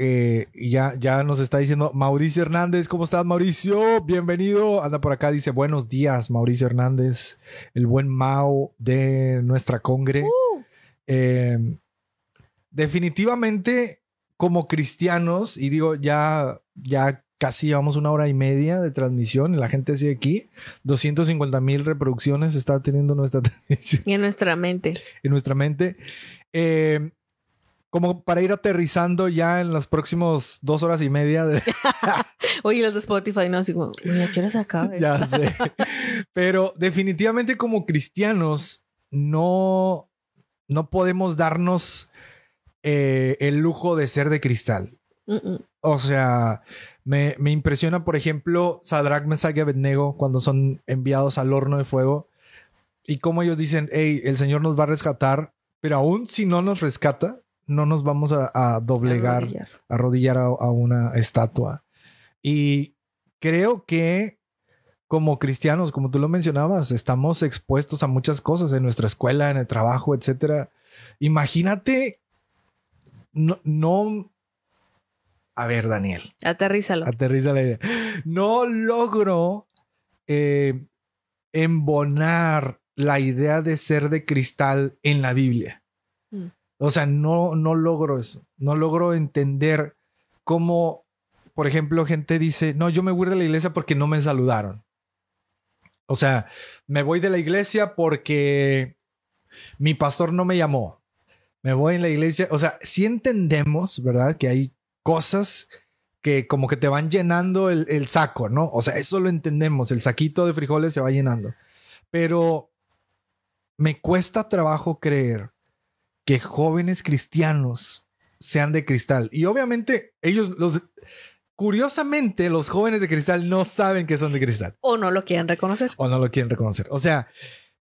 eh, ya, ya nos está diciendo Mauricio Hernández. ¿Cómo estás, Mauricio? Bienvenido. Anda por acá, dice buenos días, Mauricio Hernández, el buen Mao de nuestra congre. Uh. Eh, definitivamente, como cristianos, y digo, ya, ya casi llevamos una hora y media de transmisión y la gente sigue aquí. 250 mil reproducciones está teniendo nuestra transmisión y en nuestra mente. en nuestra mente. Eh, como para ir aterrizando ya en los próximos dos horas y media. de- Oye, los de Spotify, no, así como, "Uy, ¿a qué hora se acaba esto?" ya sé. Pero definitivamente como cristianos no, no podemos darnos eh, el lujo de ser de cristal. O sea, me, me impresiona, por ejemplo, Sadrach, Mesach y Abednego cuando son enviados al horno de fuego y cómo ellos dicen, hey, el Señor nos va a rescatar, pero aún si no nos rescata, no nos vamos a, a doblegar, Arrodillar. arrodillar a, a una estatua. Y creo que como cristianos, como tú lo mencionabas, estamos expuestos a muchas cosas en nuestra escuela, en el trabajo, etcétera. Imagínate, no, no a ver, Daniel, Aterrízalo. aterriza la idea. No logro eh, embonar la idea de ser de cristal en la Biblia. O sea, no, no logro eso. No logro entender cómo, por ejemplo, gente dice, no, yo me voy de la iglesia porque no me saludaron. O sea, me voy de la iglesia porque mi pastor no me llamó. Me voy en la iglesia. O sea, sí entendemos, ¿verdad? Que hay cosas que como que te van llenando el, el saco, ¿no? O sea, eso lo entendemos. El saquito de frijoles se va llenando. Pero me cuesta trabajo creer que jóvenes cristianos sean de cristal. Y obviamente ellos, los, curiosamente, los jóvenes de cristal no saben que son de cristal O no lo quieren reconocer. o no lo quieren reconocer. O sea,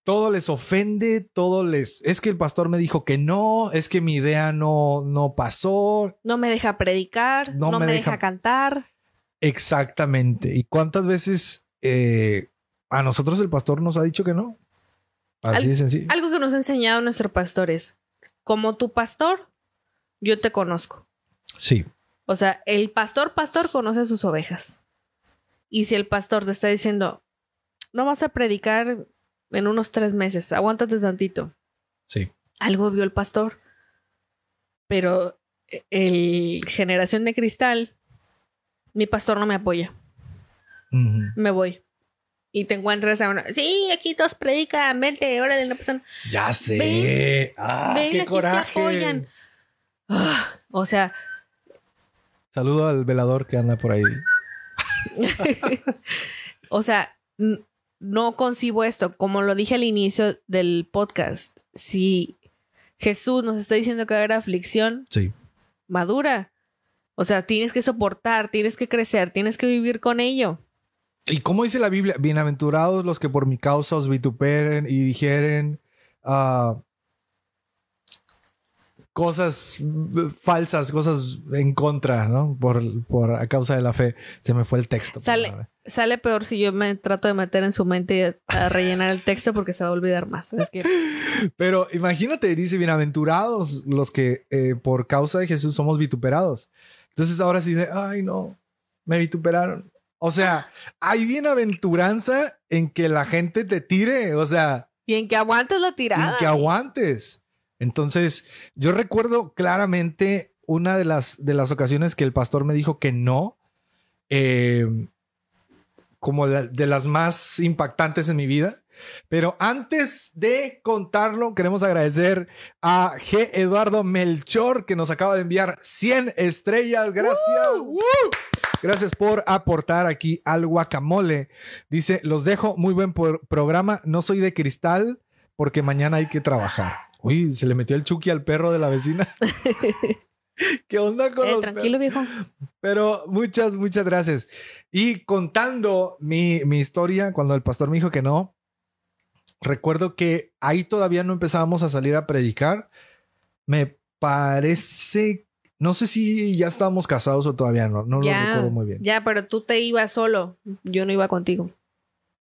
todo les ofende, todo les... Es que el pastor me dijo que no, es que mi idea no, no pasó. No me deja predicar, No no, me me, deja- deja... cantar. Exactamente. ¿Y cuántas veces eh, a nosotros el pastor nos ha dicho que no? Así Al- de sencillo. Algo que nos ha enseñado nuestro pastor es, como tu pastor, yo te conozco. Sí. O sea, el pastor pastor conoce a sus ovejas. Y si el pastor te está diciendo, no vas a predicar en unos tres meses, aguántate tantito. Sí. Algo vio el pastor. Pero eh, el generación de cristal, mi pastor no me apoya. Me voy. Y te encuentras a una, sí, aquí todos predican, vente, órale, no pasa nada. Ya sé. Ven, ah, Ven, qué aquí coraje. se apoyan. Ah, o sea, Saludo al velador que anda por ahí. o sea, no concibo esto. Como lo dije al inicio del podcast, si Jesús nos está diciendo que va a haber aflicción, Sí. madura. O sea, tienes que soportar, tienes que crecer, tienes que vivir con ello. ¿Y cómo dice la Biblia? Bienaventurados los que por mi causa os vituperen y dijeren ah, cosas falsas, cosas en contra, ¿no? Por, por a causa de la fe. Se me fue el texto. Sale, sale peor si yo me trato de meter en su mente a, a rellenar el texto porque se va a olvidar más. Es que Pero imagínate, dice, bienaventurados los que eh, por causa de Jesús somos vituperados. Entonces ahora sí dice, ay no, me vituperaron. O sea, hay bienaventuranza en que la gente te tire, o sea, y en que aguantes la en tirada. que aguantes. Entonces, yo recuerdo claramente una de las, de las ocasiones que el pastor me dijo que no, eh, como la- de las más impactantes en mi vida. Pero antes de contarlo, queremos agradecer a G. Eduardo Melchor, que nos acaba de enviar 100 estrellas. Gracias. ¡Woo! Gracias por aportar aquí al guacamole. Dice, los dejo, muy buen programa. No soy de cristal porque mañana hay que trabajar. Uy, se le metió el chuki al perro de la vecina. ¿Qué onda con Eh, los tranquilo, viejo. pero muchas, muchas gracias. Y contando mi, mi historia, cuando el pastor me dijo que no, recuerdo que ahí todavía no empezábamos a salir a predicar. Me parece, no sé si ya estábamos casados o todavía no, no lo recuerdo muy bien. ya, pero tú te ibas solo. Yo no iba contigo.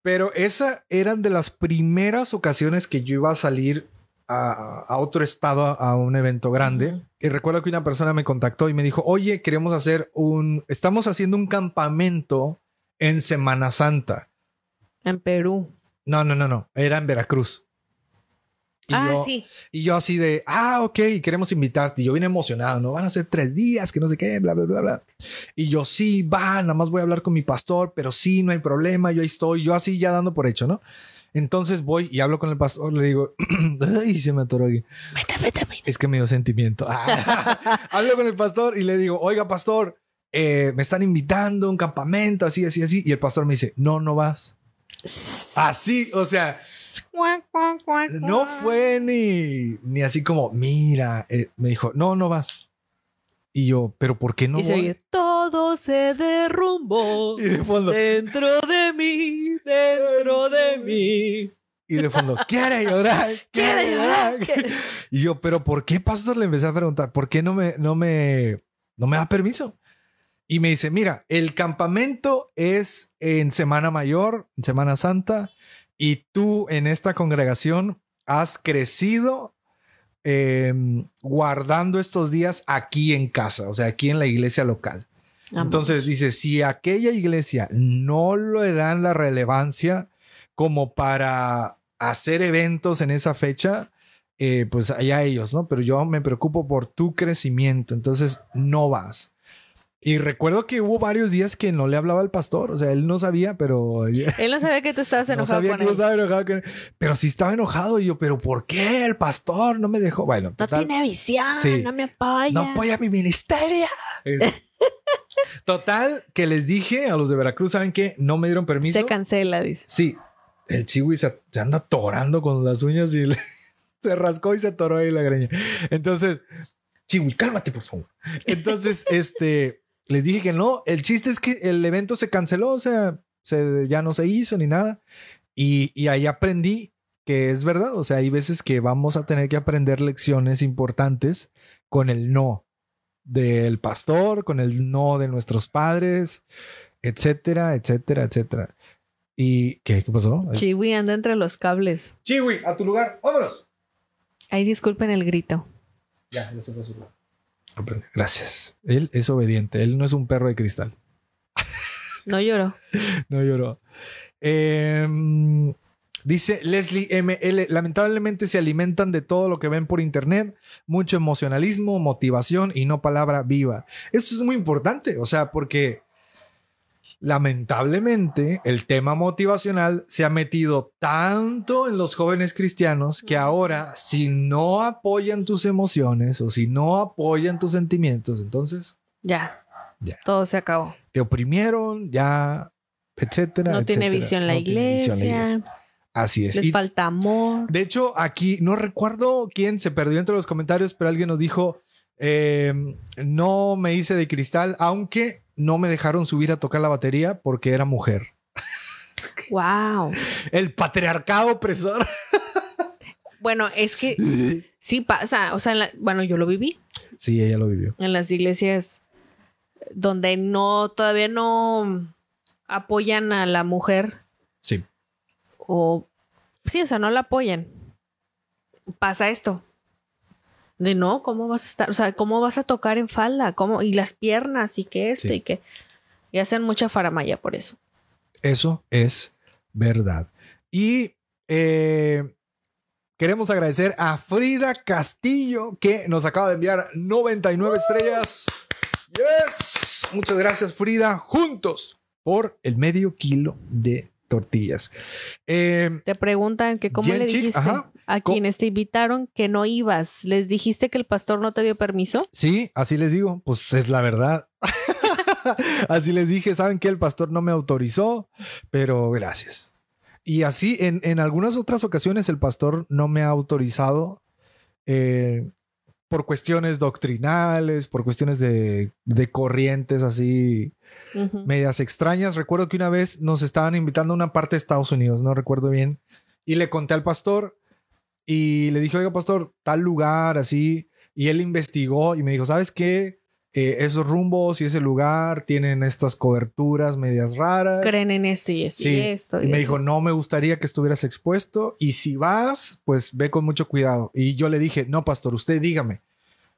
Pero esa eran de las primeras ocasiones que yo iba a salir a, a otro estado, a un evento grande. Y recuerdo que una persona me contactó y me dijo, oye, queremos hacer un, estamos haciendo un campamento en Semana Santa. En Perú. No, no, no, no, era en Veracruz. Y ah, yo, sí. Y yo así de, ah, ok, queremos invitarte. Y yo vine emocionado, ¿no? Van a ser tres días, que no sé qué, bla, bla, bla, bla. Y yo, sí, va, nada más voy a hablar con mi pastor, pero sí, no hay problema, yo ahí estoy, yo así ya dando por hecho, ¿no? Entonces voy y hablo con el pastor, le digo, ay, se me atoró aquí. Es que me dio sentimiento. hablo con el pastor y le digo, oiga, pastor, eh, me están invitando a un campamento, así, así, así. Y el pastor me dice, no, no vas. Así, o sea, no fue ni, ni así como, mira, eh, me dijo, no, no vas. Y yo, pero ¿por qué no y se oye, todo se derrumbó Y de fondo, dentro de mí, dentro de mí. y de fondo, quiere llorar, quiere llorar. Y yo, pero ¿por qué, pastor? Le empecé a preguntar, ¿por qué no me, no me, no me da permiso? Y me dice, mira, el campamento es en Semana Mayor, en Semana Santa, y tú en esta congregación has crecido eh, guardando estos días aquí en casa, o sea, aquí en la iglesia local. Entonces dice, si aquella iglesia no le dan la relevancia como para hacer eventos en esa fecha, eh, pues allá ellos, ¿no? Pero yo me preocupo por tu crecimiento, entonces no vas. Y recuerdo que hubo varios días que no le hablaba al pastor, o sea, él no sabía, pero... Él no sabía que tú estabas No enojado sabía con que él. estaba enojado con él, pero sí estaba enojado y yo, pero ¿por qué el pastor no me dejó? Bueno, No total, tiene visión, Sí. no me apoya. no apoya mi ministerio. Total, que les dije a los de Veracruz, ¿saben qué? No me dieron permiso. Se cancela, dice. Sí, el chihui se, se anda atorando con las uñas y le- se rascó y se atoró ahí la greña. Entonces, chihui, cálmate, por favor. Entonces, este, les dije que no. El chiste es que el evento se canceló, o sea, se, ya no se hizo ni nada. Y, y ahí aprendí que es verdad. O sea, hay veces que vamos a tener que aprender lecciones importantes con el no del pastor, con el no de nuestros padres, etcétera, etcétera, etcétera. ¿Y qué, qué pasó? Chiwi anda entre los cables. Chiwi, a tu lugar, vámonos. Ahí disculpen el grito. Ya, ya se fue a su lugar. Gracias. Él es obediente, él no es un perro de cristal. No lloró. No lloró. Em, dice Leslie ML, lamentablemente se alimentan de todo lo que ven por internet, mucho emocionalismo, motivación y no palabra viva. Esto es muy importante, o sea, porque lamentablemente el tema motivacional se ha metido tanto en los jóvenes cristianos que ahora si no apoyan tus emociones o si no apoyan tus sentimientos, entonces Ya. Ya. Todo se acabó. te oprimieron, ya, etcétera. No tiene etcétera. visión la No tiene visión la iglesia. Así es. Les Y- falta amor. de hecho, aquí no recuerdo quién se perdió entre los comentarios, pero alguien nos dijo, eh, no me hice de cristal, aunque no me dejaron subir a tocar la batería porque era mujer. Wow. El patriarcado opresor. Bueno, es que sí pasa. O sea, en la- bueno, yo lo viví Sí, ella lo vivió. en las iglesias donde no, todavía no apoyan a la mujer Sí. o sí, o sea, no la apoyan. Pasa esto. De no, ¿cómo vas a estar? O sea, ¿cómo vas a tocar en falda? ¿Cómo? Y las piernas y que esto Sí. y que. Y hacen mucha faramaya por eso. Eso es verdad. Y eh, queremos agradecer a Frida Castillo que nos acaba de enviar 99 estrellas. Yes. Muchas gracias Frida. Juntos por el medio kilo de tortillas. Eh, Te preguntan que cómo le dijiste ajá. a quienes te invitaron que no ibas. ¿Les dijiste que el pastor no te dio permiso? sí, así les digo. Pues es la verdad. así les dije. Saben que el pastor no me autorizó, pero gracias. Y así en, en algunas otras ocasiones el pastor no me ha autorizado eh, por cuestiones doctrinales, por cuestiones de, de corrientes así medias extrañas. Recuerdo que una vez nos estaban invitando a una parte de Estados Unidos, no recuerdo bien, y le conté al pastor y le dije, oiga, pastor, tal lugar así, y él investigó y me dijo, ¿sabes qué? Eh, esos rumbos y ese lugar tienen estas coberturas medias raras. Creen en esto y esto Sí. y esto. Y me eso. dijo, no me gustaría que estuvieras expuesto y si vas, pues ve con mucho cuidado. Y yo le dije, no, pastor, usted dígame.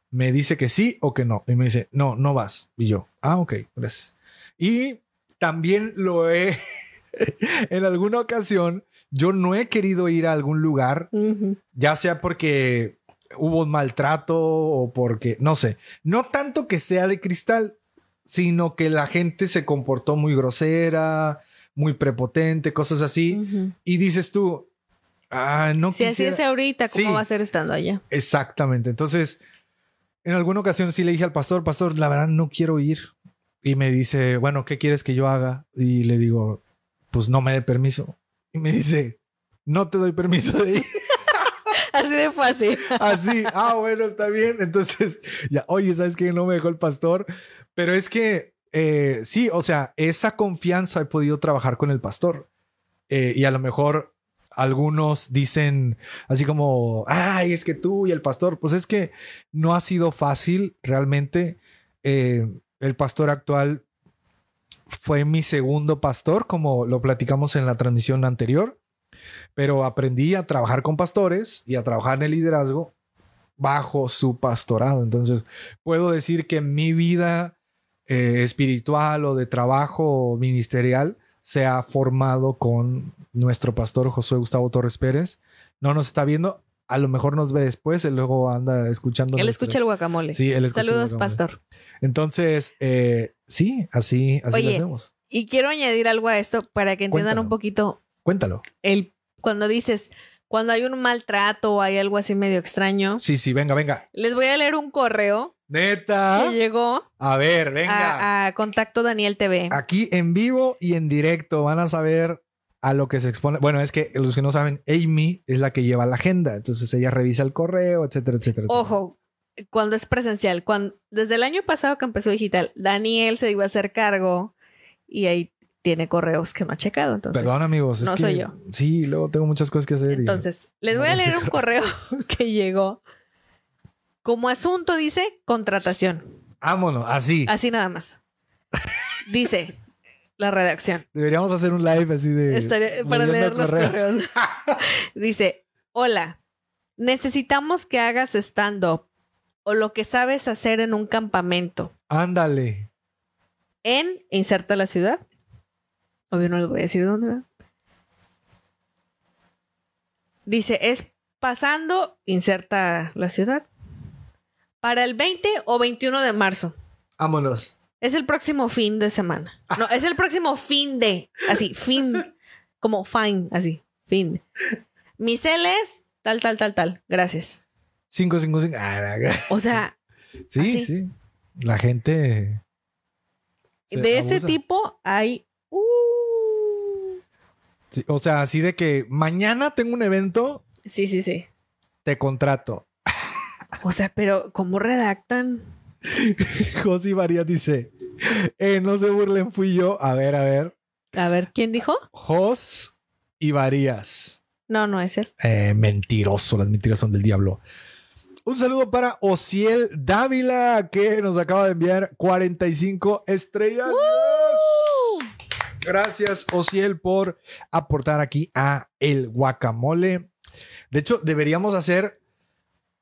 Me dice que sí o que no. Y me dice, no, no vas. Y yo, ah, ok, gracias. Y también lo he, en alguna ocasión, yo no he querido ir a algún lugar, ya sea porque hubo un maltrato o porque, no sé, no tanto que sea de cristal, sino que la gente se comportó muy grosera, muy prepotente, cosas así. Y dices tú, ah, no Si así es ahorita, ¿cómo Sí. va a ser estando allá? Exactamente. Entonces, en alguna ocasión sí le dije al pastor, pastor, la verdad no quiero ir. Y me dice, bueno, ¿qué quieres que yo haga? Y le digo, pues no me dé permiso. Y me dice, no te doy permiso de ir. Así de fácil. Así, ah, bueno, está bien. Entonces, ya, oye, ¿sabes qué? No me dejó el pastor. Pero es que, eh, sí, o sea, esa confianza he podido trabajar con el pastor. Eh, y a lo mejor algunos dicen así como, ay, es que tú y el pastor, pues es que no ha sido fácil realmente. Eh, el pastor actual fue mi segundo pastor, como lo platicamos en la transmisión anterior pero aprendí a trabajar con pastores y a trabajar en el liderazgo bajo su pastorado. Entonces, puedo decir que mi vida eh, espiritual o de trabajo ministerial se ha formado con nuestro pastor Josué Gustavo Torres Pérez. No nos está viendo, a lo mejor nos ve después, él luego anda escuchando. Él escucha el guacamole. Sí, él escucha el Saludos, guacamole. pastor. Entonces, eh, sí, así, así lo hacemos. Y quiero añadir algo a esto para que entiendan Cuéntalo. un poquito Cuéntalo. el cuando dices cuando hay un maltrato o hay algo así medio extraño. Sí, sí, venga, venga. Les voy a leer un correo Neta. que llegó A ver, venga. a, a Contacto Daniel TV. Aquí en vivo y en directo van a saber a lo que se expone. Bueno, es que los que no saben, Amy es la que lleva la agenda. Entonces ella revisa el correo, etcétera, etcétera. etcétera. Ojo, cuando es presencial. Cuando, desde el año pasado que empezó digital, Daniel se iba a hacer cargo y ahí tiene correos que no ha checado. Entonces, Perdón, amigos. es no que- soy yo. Sí, luego tengo muchas cosas que hacer. y- entonces les no voy a leer un correo que llegó. Como asunto dice contratación. Vámonos, así. Así nada más. Dice la redacción. Deberíamos hacer un live así de. Para leer los correos. Dice, hola, necesitamos que hagas stand-up o lo que sabes hacer en un campamento. Ándale. En, inserta la ciudad. Obvio no les voy a decir dónde. ¿verdad? Dice, es pasando, inserta la ciudad. Para el 20 o 21 de marzo. Vámonos. Es el próximo fin de semana. No, es el próximo fin de. Así, fin. Como fine, así. Fin. Mis Ls, tal, tal, tal, tal. Gracias. 555. Ah. O sea, Sí, Así. sí. La gente. se de ese abusa. tipo hay. Uh, Sí, o sea, así de que mañana tengo un evento, sí, sí, sí. te contrato. O sea, pero ¿cómo redactan? José María dice: eh, No se burlen, fui yo. A ver, a ver. A ver, ¿quién dijo? Jos y Varías. No, no es él. Eh, mentiroso, las mentiras son del diablo. Un saludo para Ociel Dávila, que nos acaba de enviar 45 estrellas. Gracias, Ociel, por aportar aquí a el guacamole. De hecho, deberíamos hacer,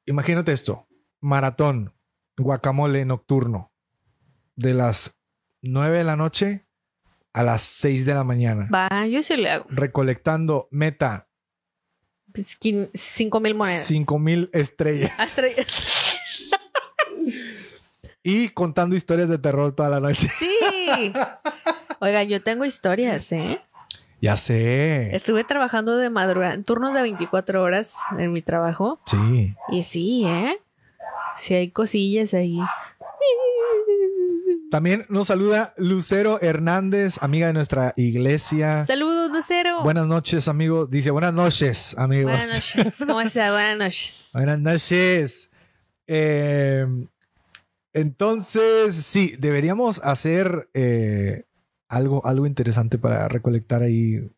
imagínate esto, maratón, guacamole nocturno, de las 9 de la noche a las 6 de la mañana, Va, yo sí le hago. recolectando meta Pues, quin- Cinco mil monedas. 5 mil estrellas Hasta- y contando historias de terror toda la noche. Sí. Oigan, yo tengo historias, ¿eh? Ya sé. Estuve trabajando de madrugada, en turnos de 24 horas en mi trabajo. Sí. Y sí, ¿eh? Sí hay cosillas ahí. También nos saluda Lucero Hernández, amiga de nuestra iglesia. Saludos, Lucero. Buenas noches, amigos. Dice buenas noches, amigos. Buenas noches. ¿Cómo está? Buenas noches. Buenas noches. Eh, entonces, sí, deberíamos hacer eh, algo, algo interesante para recolectar ahí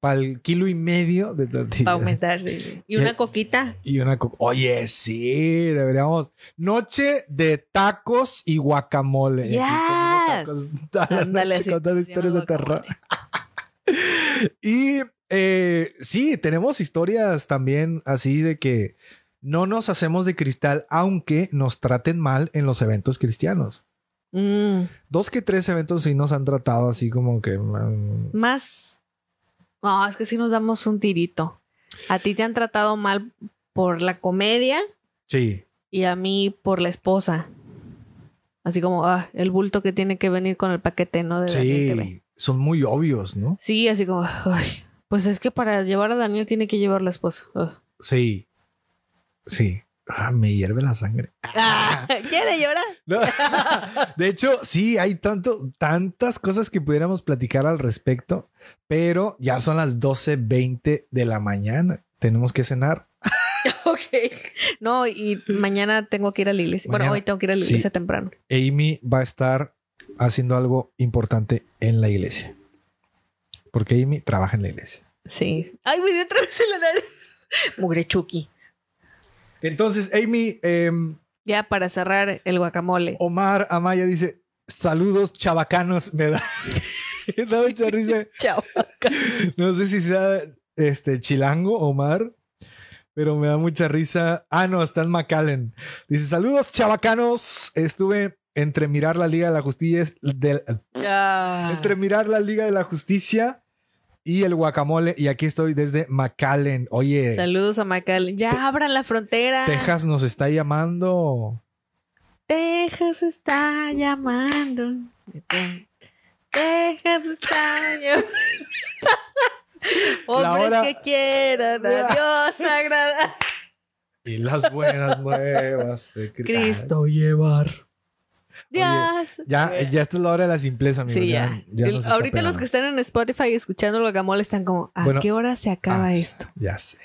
para el kilo y medio de tortillas. Para aumentar, sí, sí. Y una coquita. Y una co- Oye, sí, deberíamos. Noche de tacos y guacamole. Y aquí comiendo Yes. Ándale, contando haciendo historias de terror. y eh, sí, tenemos historias también así de que no nos hacemos de cristal, aunque nos traten mal en los eventos cristianos. Mm, Dos que tres eventos sí nos han tratado así como que. mm, más. No, es que sí nos damos un tirito. A ti te han tratado mal por la comedia sí. y a mí por la esposa. Así como, ah, el bulto que tiene que venir con el paquete, ¿no? De. Sí. Son muy obvios, ¿no? Sí, así como, ay, pues es que para llevar a Daniel tiene que llevar la esposa. Ugh. Sí. Sí. Ah, me hierve la sangre. Ah, ¿Quiere llorar? No. De hecho, sí, hay tanto, tantas cosas que pudiéramos platicar al respecto, pero ya son las 12.20 de la mañana. Tenemos que cenar. Ok. No, y mañana tengo que ir a la iglesia. Bueno, hoy tengo que ir a la sí. iglesia temprano. Amy va a estar haciendo algo importante en la iglesia. Porque Amy trabaja en la iglesia. Sí. Ay, me dio otra vez nariz. Mugre Chucky. Entonces, Amy, em, Ya para cerrar el guacamole. Omar Amaya dice: Saludos chavacanos. Me da, me da mucha risa. No sé si sea este chilango, Omar, pero me da mucha risa. Ah, no, está en McAllen. Dice: Saludos, chavacanos. Estuve entre mirar la Liga de la Justicia, del- Ah. entre mirar la Liga de la Justicia y el guacamole. Y aquí estoy desde McAllen. Oye, Saludos a Macal. Ya abran la frontera. Texas nos está llamando. Texas está llamando. Texas está llamando. Hombres hora- que quieran a Dios agradar. Y las buenas nuevas de Cri- Cristo llevar. Dios. Ya, ya esta es la hora de la simpleza, amigos. Sí, ya. ya nos ahorita los que están en Spotify escuchando el guacamole están como, ¿a Bueno, qué hora se acaba Ah, esto? Ya sé.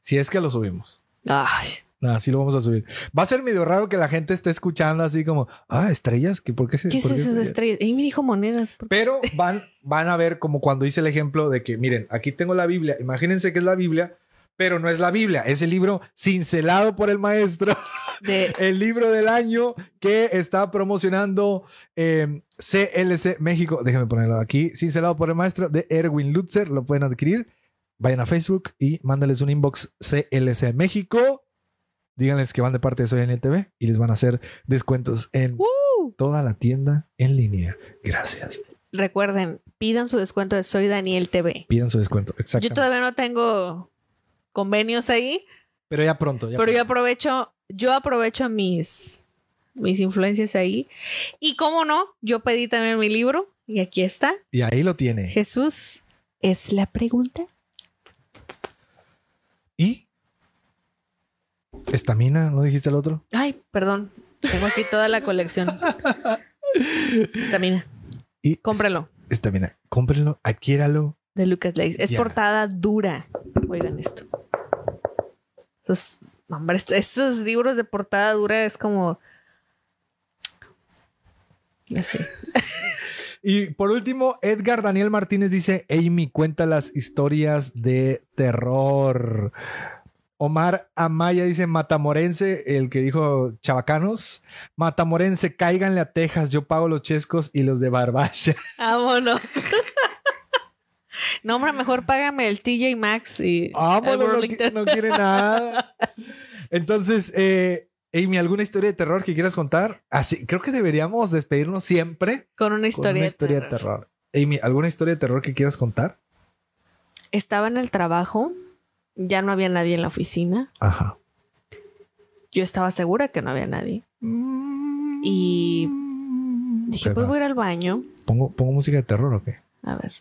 Si es que lo subimos. Ay, Nada, sí lo vamos a subir. Va a ser medio raro que la gente esté escuchando así como, ah, estrellas, ¿qué, ¿por qué se ¿Qué es eso de estrellas? Y me dijo monedas. Pero van, van a ver como cuando hice el ejemplo de que, miren, aquí tengo la Biblia. Imagínense que es la Biblia, pero no es la Biblia. Es el libro cincelado por el maestro. De, el libro del año que está promocionando eh, CLC México. Déjenme ponerlo aquí. Cincelado por el maestro de Erwin Lutzer. Lo pueden adquirir. Vayan a Facebook y mándales un inbox CLC México. Díganles que van de parte de Soy Daniel TV y les van a hacer descuentos en ¡Uh! toda la tienda en línea. Gracias. recuerden, pidan su descuento de Soy Daniel TV. Pidan su descuento. Yo Exactamente. todavía no tengo convenios ahí, Pero ya pronto. Ya pero yo aprovecho, yo aprovecho mis, mis influencias ahí. Y cómo no, yo pedí también mi libro y aquí está. Y ahí lo tiene. Jesús es la pregunta. ¿Y? ¿Estamina? ¿No dijiste el otro? Ay, perdón. Tengo aquí toda la colección. Estamina. Y Cómpralo. Estamina. Cómprenlo, adquiéralo. De Lucas Leis. Es Ya. portada dura. Oigan esto. Esos, hombre, libros de portada dura es como. Así. Y por último, Edgar Daniel Martínez dice: Amy, cuenta las historias de terror. Omar Amaya dice: Matamorense, el que dijo Chavacanos. Matamorense, cáiganle a Texas. Yo pago los chescos y los de Barbacha. Vámonos. no, hombre, mejor págame el TJ Maxx y el Vámonos, no, no quiere nada. Entonces, eh, Amy, ¿alguna historia de terror que quieras contar? Así, creo que deberíamos despedirnos siempre con una con historia, una historia de terror. Amy, ¿alguna historia de terror que quieras contar? Estaba en el trabajo, ya no había nadie en la oficina. Ajá. Yo estaba segura que no había nadie. Y Dije, ¿Qué pues voy a ir al baño. ¿Pongo, ¿Pongo música de terror o qué? A ver.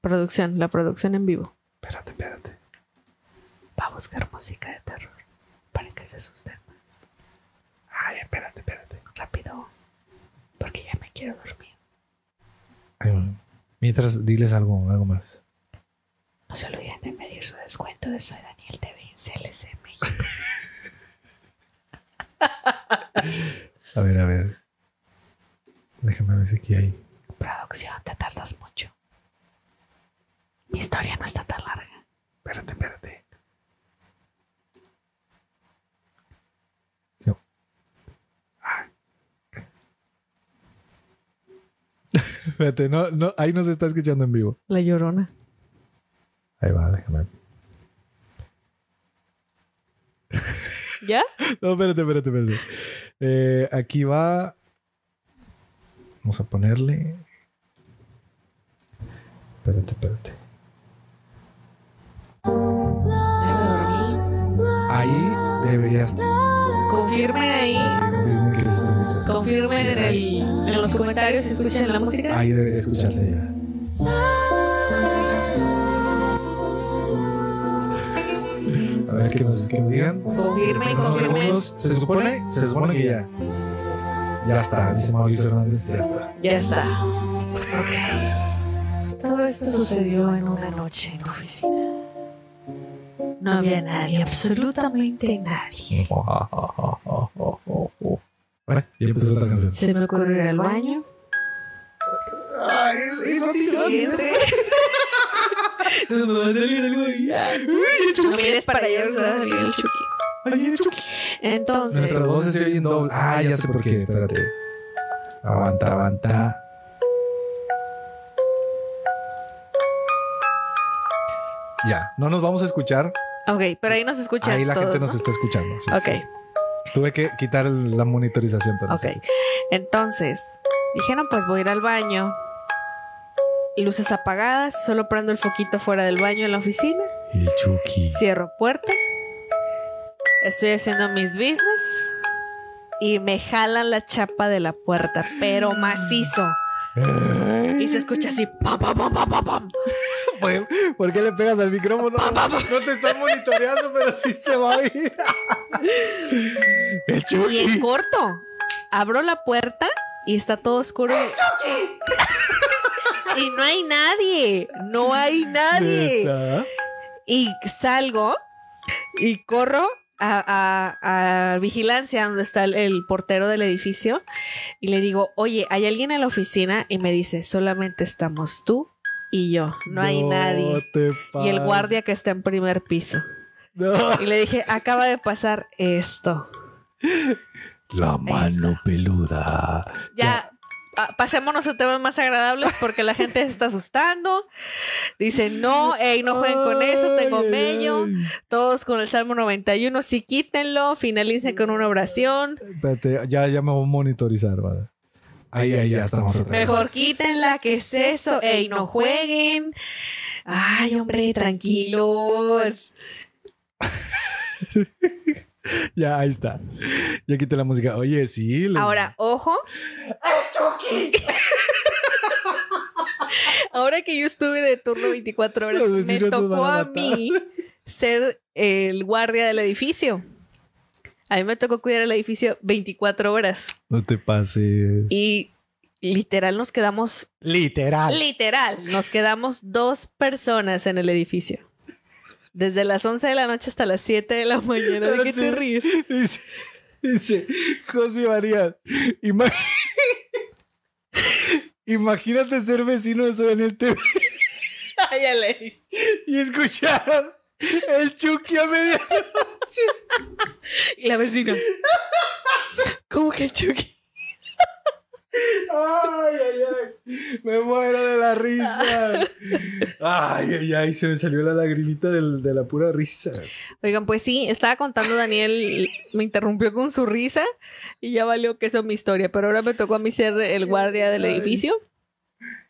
Producción, la producción en vivo. espérate, espérate. Va a buscar música de terror para que se asusten más. Ay, espérate, espérate. Rápido. Porque ya me quiero dormir. Ay, bueno. Mientras, diles algo, algo más. No se olviden de pedir su descuento de Soy Daniel TV en CLC México. A ver, a ver. Déjame ver si aquí hay. Producción, te tardas mucho. Mi historia no está tan larga. Espérate, espérate. Sí. Ah. espérate, no, no, ahí no se está escuchando en vivo. La llorona. Ahí va, déjame. ¿Ya? No, espérate, espérate, espérate. Eh, aquí va. Vamos a ponerle. Espérate, espérate. Ahí deberías. Confirmen ahí. Dime que se está escuchando. Confirmen en, el, en los comentarios si escuchan la música. Ahí debería escucharse ya. A ver que nos, que nos digan. Confirmen, confirmen. segundos. Se supone, se supone que ya. Ya está, dice Mauricio Hernández, ya está. Ya está. Todo esto sucedió en una noche en la oficina. No había nadie, absolutamente nadie. Bueno, ya empezó otra canción. Se me ocurrió ir al baño. Ay, eso tiró. Y entré. Entonces me va a salir algo y ya. No mires para allá, sea, salir el Chucky. Ay, el Chucky. Entonces, Nuestras voces se oyen doble. Ah, ya sé por qué. Espérate. Aguanta, aguanta. Ya, no nos vamos a escuchar. Ok, pero ahí nos escuchan. Ahí la todos, gente ¿no? nos está escuchando. sí, Ok, sí. Tuve que quitar la monitorización. Pero ok. sí. Entonces, dijeron, pues voy a ir al baño. Luces apagadas, solo prendo el foquito fuera del baño en la oficina. Y el Chucky. Cierro puerta. Estoy haciendo mis business. Y me jalan la chapa de la puerta, pero macizo. Y se escucha así. Pam, pam, pam, pam, pam. ¿Por, qué le pegas al micrófono? No te están monitoreando, pero sí se va a oír. El Y en Chucky. corto, abro la puerta y está todo oscuro. Y no hay nadie. No hay nadie. Y salgo y corro a, a- a vigilancia donde está el, el portero del edificio y le digo, oye, ¿hay alguien en la oficina? Y me dice, solamente estamos tú y yo, no hay nadie. Y el guardia que está en primer piso. No. Y le dije, acaba de pasar esto. La mano peluda. Ya, pasémonos a temas más agradables porque la gente se está asustando. Dice, no, ey, no jueguen con eso, tengo mello. Todos con el Salmo 91, sí quítenlo, finalicen con una oración. Espérate, ya, ya me voy a monitorizar, ¿vale? Ahí, ahí, ya estamos. otra vez. Mejor quítenla, ¿qué es eso? Ey, no jueguen. Ay, hombre, tranquilos. Ya, ahí está. Ya quité la música. Oye, sí. le- Ahora, ojo. Ahora que yo estuve de turno 24 horas, Los me tocó a a mí ser el guardia del edificio. A mí me tocó cuidar el edificio 24 horas. No te pases. Y literal nos quedamos, Literal. literal, nos quedamos dos personas en el edificio. Desde las 11 de la noche hasta las 7 de la mañana. ¿De qué te ríes? Dice, dice José María, ima- imagínate ser vecino de Soy Daniel TV Ay, Ale. y escuchar el Chucky a media Y la vecina. ¿Cómo que el Chucky? Ay, ay, ay. Me muero de la risa. Ay, ay, ay. Se me salió la lagrimita del- de la pura risa. Oigan, pues sí, estaba contando Daniel, me interrumpió con su risa y ya valió que eso mi historia, pero ahora me tocó a mí ser el guardia del edificio.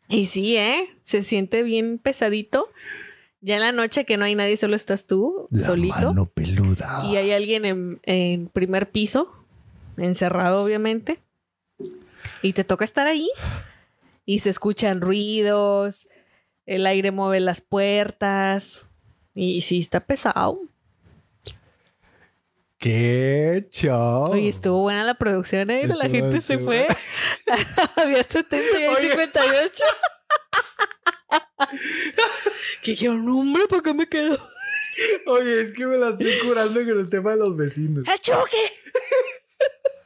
Y sí, ¿eh? Se siente bien pesadito. Ya en la noche que no hay nadie, solo estás tú, solito. peluda. Y hay alguien en, en primer piso, encerrado obviamente. Y te toca estar ahí. Y se escuchan ruidos, el aire mueve las puertas. Y sí, está pesado. ¡Qué show! Oye, estuvo buena la producción, ¿eh? la gente se fue. Había 70 y hay Oye. 58. que dijeron, "No, hombre, ¿para qué me quedo? Oye, es que me la estoy curando con el tema de los vecinos. ¡El choque!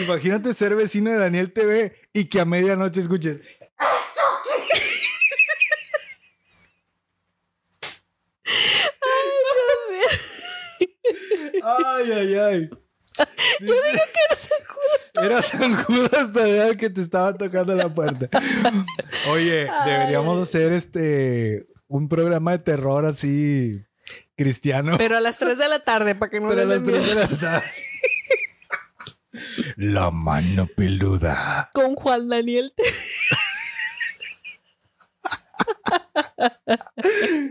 Imagínate ser vecino de Daniel TV y que a medianoche escuches. Ay, ay, ay. Yo dije que era San Judas. Era San Judas todavía que te estaba tocando la puerta. Oye, Ay. deberíamos hacer este un programa de terror así cristiano. Pero a las 3 de la tarde, para que no Pero a las dé tres miedo. de la tarde. La mano peluda. Con Juan Daniel.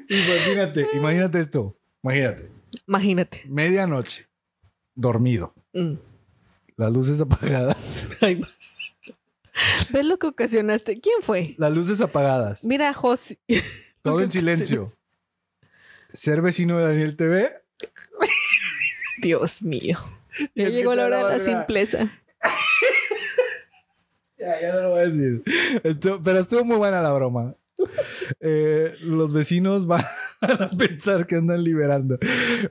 Imagínate, imagínate esto. Imagínate. Imagínate. Medianoche. Dormido. Mm. Las luces apagadas. Ay, más. ¿Ves lo que ocasionaste? ¿Quién fue? Las luces apagadas. Mira, José. Todo en silencio. Ser vecino de Daniel TV. Dios mío. Ya llegó la hora de la simpleza. Ya, ya no lo voy a decir. Pero estuvo muy buena la broma. Eh, los vecinos van a pensar que andan liberando.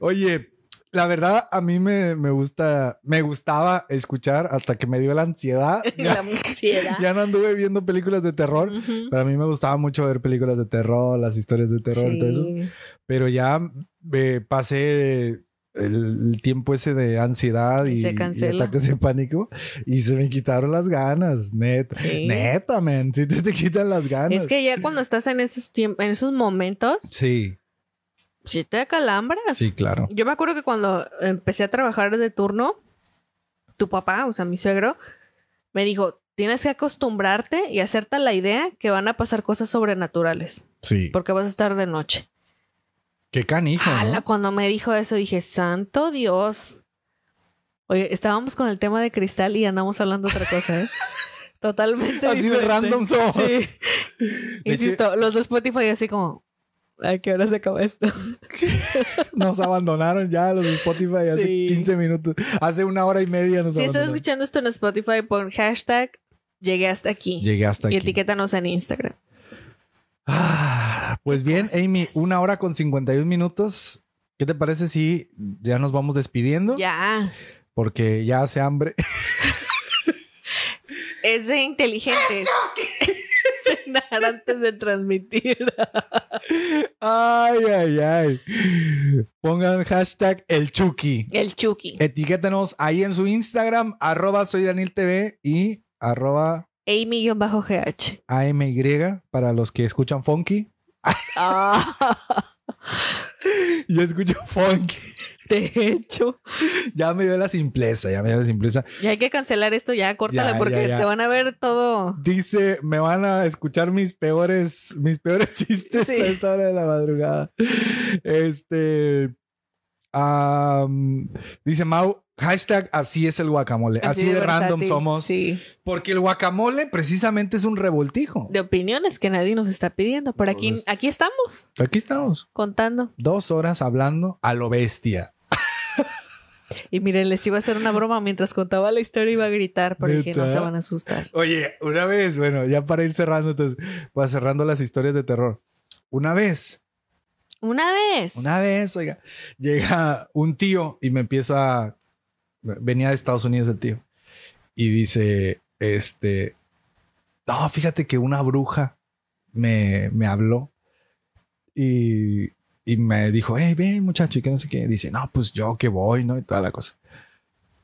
Oye, la verdad, a mí me, me gusta, me gustaba escuchar hasta que me dio la ansiedad. la Ya, ansiedad. ya no anduve viendo películas de terror. Pero a mí me gustaba mucho ver películas de terror, las historias de terror y todo eso. Sí. Pero ya eh, pasé el, tiempo ese de ansiedad Y y, ataques de pánico y se me quitaron las ganas, neta. Sí. Neta, man, si te, te quitan las ganas. Es que ya cuando estás en esos tiempos, en esos momentos, Sí, sí te acalambras. sí, claro. Yo me acuerdo que cuando empecé a trabajar de turno, tu papá, o sea, mi suegro, me dijo, tienes que acostumbrarte y hacerte la idea que van a pasar cosas sobrenaturales, Sí. porque vas a estar de noche. Qué canijo, cuando me dijo eso dije, santo Dios. Oye, estábamos con el tema de cristal y andamos hablando de otra cosa, ¿eh? Totalmente Así de diferente. random somos. Sí. De Insisto, los de Spotify así como, ¿a qué hora se acaba esto? Nos abandonaron ya los de Spotify hace Sí. 15 minutos. Hace una hora y media nos Si estás escuchando esto en Spotify, pon hashtag llegué hasta aquí. Llegué hasta y aquí. etiquétanos en Instagram. Ah, pues bien, Amy, una hora con 51 minutos. ¿Qué te parece si ya nos vamos despidiendo? Ya. Porque ya hace hambre. Es de inteligentes. Cenar antes de transmitir. Ay, ay, ay. Pongan hashtag el Chucky. El Chucky. Etiquétanos ahí en su Instagram, arroba soy Daniel TV y arroba Amy-GH. AMY para los que escuchan funky. Ah, Yo escucho funky. de hecho. Ya me dio la simpleza, ya me dio la simpleza. Ya hay que cancelar esto ya, córtale Ya, porque ya, ya. te van a ver todo. Dice, me van a escuchar mis peores, mis peores chistes Sí. a esta hora de la madrugada. Este. dice Mau, hashtag así es el guacamole. Así, de, random somos. Sí. Porque el guacamole precisamente es un revoltijo. De opiniones que nadie nos está pidiendo. Por aquí, Entonces- aquí estamos Aquí estamos. contando. Dos horas hablando a lo bestia. Y miren, les iba a hacer una broma mientras contaba la historia iba a gritar, dije, no se van a asustar. Oye, una vez, bueno, ya para ir cerrando, entonces, pues cerrando las historias de terror. Una vez, Una vez. una vez, oiga, llega un tío y me empieza, venía de Estados Unidos el tío, y dice, este, no, fíjate que una bruja me, me habló y, y me dijo, hey, ven muchacho, y que no sé qué. Dice, no, pues yo que voy, ¿no? Y toda la cosa.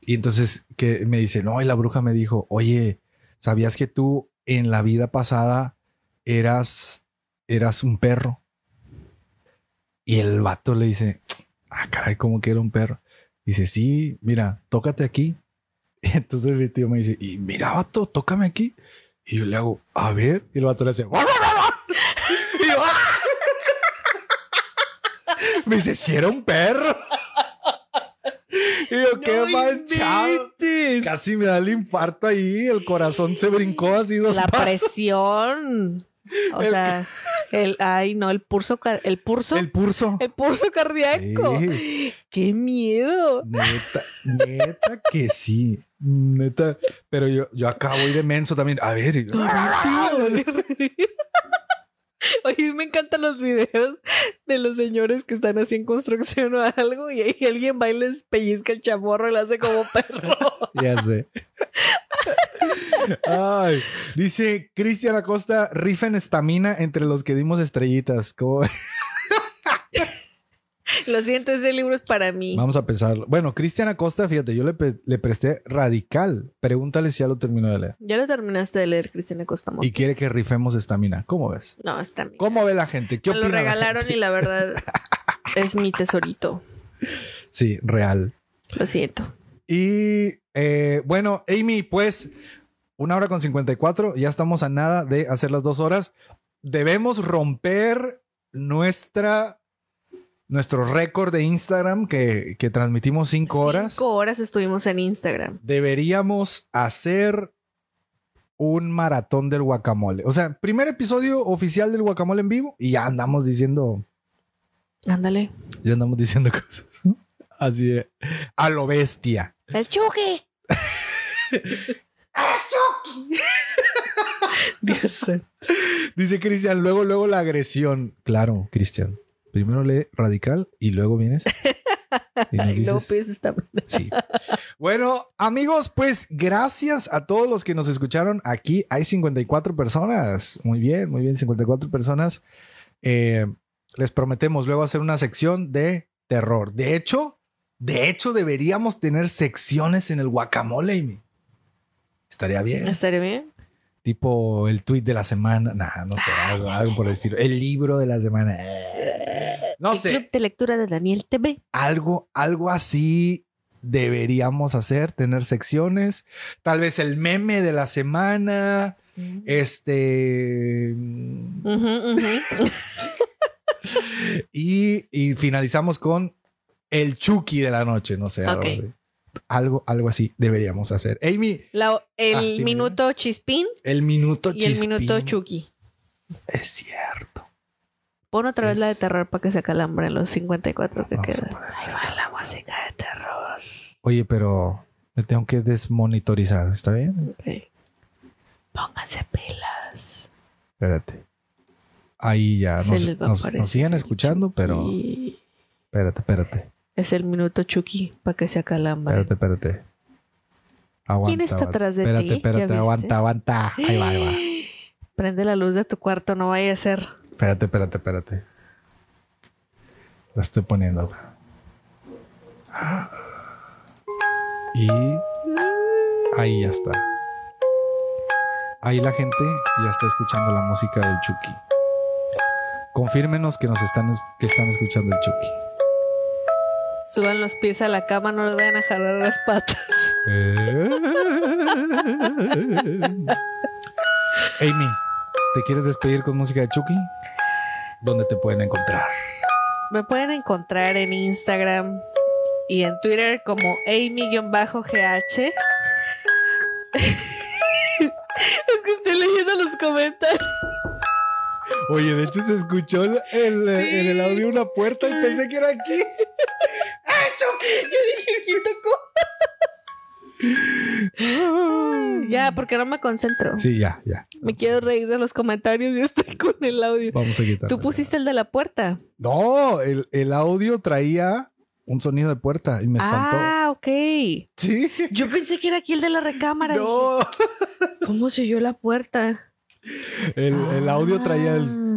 Y entonces que me dice, no, y la bruja me dijo, oye, ¿sabías que tú en la vida pasada eras, eras un perro? Y el vato le dice, ah, caray, ¿cómo que era un perro? Dice, sí, mira, tócate aquí. Y entonces mi tío me dice, y mira, vato, tócame aquí. Y yo le hago, a ver. Y el vato le hace, "Guau, guau, guau, guau". Y yo, "Ah". Me dice, si era un perro. Y yo, qué No manchado. inventes. Casi me da el infarto ahí. El corazón se brincó así dos La pasos. presión. O El- sea, el, ay, no, el pulso, el pulso, El el, pulso. pulso cardíaco. Sí. ¡Qué miedo! Neta, neta que sí. Neta. Pero yo, yo acabo de de menso también. A ver. Oye, me encantan los videos de los señores que están así en construcción o algo y ahí alguien va y les pellizca el chamorro y lo hace como perro. Ya sé. Ay, dice Cristian Acosta, rifen estamina entre los que dimos estrellitas. ¿Cómo? Lo siento, ese libro es para mí. Vamos a pensarlo. Bueno, Cristian Acosta, fíjate, yo le, pre- le presté radical. Pregúntale si ya lo terminó de leer. Ya lo terminaste de leer, Cristina Costa Y quiere que rifemos estamina. ¿Cómo ves? No, está bien. ¿Cómo ve la gente? ¿Qué lo opina la regalaron y la verdad es mi tesorito. Sí, real. Lo siento. Y eh, bueno, Amy, pues una hora con 54, ya estamos a nada de hacer las dos horas. Debemos romper nuestra nuestro récord de Instagram que, que transmitimos cinco horas. Cinco horas estuvimos en Instagram. Deberíamos hacer un maratón del guacamole. O sea, primer episodio oficial del guacamole en vivo y ya andamos diciendo, Ándale. ya andamos diciendo cosas. ¿no? Así de, a lo bestia. El choque. Dios santo. Dice Cristian, luego, luego la agresión. Claro, Cristian. Primero lee radical y luego vienes. Y nos dices- pides esta- Sí. Bueno, amigos, pues gracias a todos los que nos escucharon. Aquí hay 54 personas. Muy bien, muy bien, 54 personas. Eh, les prometemos luego hacer una sección de terror. De hecho, de hecho, deberíamos tener secciones en el guacamole, Amy. Estaría bien. ¿Estaré bien? Tipo el tweet de la semana. Nah, no sé, algo, algo por el estilo. El libro de la semana. No El sé. Club de lectura de Daniel TV. Algo, algo así deberíamos hacer, tener secciones. Tal vez el meme de la semana. Este. Y, y finalizamos con el Chucky de la noche. No sé. Algo, así. algo, algo así deberíamos hacer. Amy, La- el Ah, dime, minuto chispín el minuto y el chispín. minuto chucky. Es cierto. Pon otra vez la de terror para que se acalambren los 54 que quedan. Ahí va la música de terror. Oye, pero me tengo que desmonitorizar. ¿Está bien? Ok. Pónganse pilas. Espérate. Ahí ya Se nos, nos- siguen el escuchando, pero. Espérate, espérate. Es el minuto Chucky para que se acalambra. Espérate, espérate. Aguanta, ¿Quién está aguanta. atrás de espérate, ti? ¿Ya Espérate, viste? aguanta, aguanta. Ahí va, ahí va. Prende la luz de tu cuarto, no vaya a ser. Espérate, espérate, espérate. La estoy poniendo. Y ahí ya está. Ahí la gente ya está escuchando la música del Chucky. Confírmenos que nos están, es- que están escuchando el Chucky. Suban los pies a la cama, no les vayan a jalar las patas. Amy, ¿te quieres despedir con música de Chucky? ¿Dónde te pueden encontrar? Me pueden encontrar en Instagram y en Twitter como Amy-GH. es que estoy leyendo los comentarios. Oye, de hecho se escuchó el- el- en el audio una puerta y pensé que era aquí. Yo dije, ¿quién tocó? ya, porque no me concentro. Sí, ya, ya. Me quiero reír de los comentarios y estoy con el audio. Vamos a quitar. Tú pusiste el de la puerta. No, el, el audio traía un sonido de puerta y me espantó. Ah, ok. Sí. Yo pensé que era aquí el de la recámara. No. Dije, ¿Cómo se oyó la puerta? El, el audio traía el.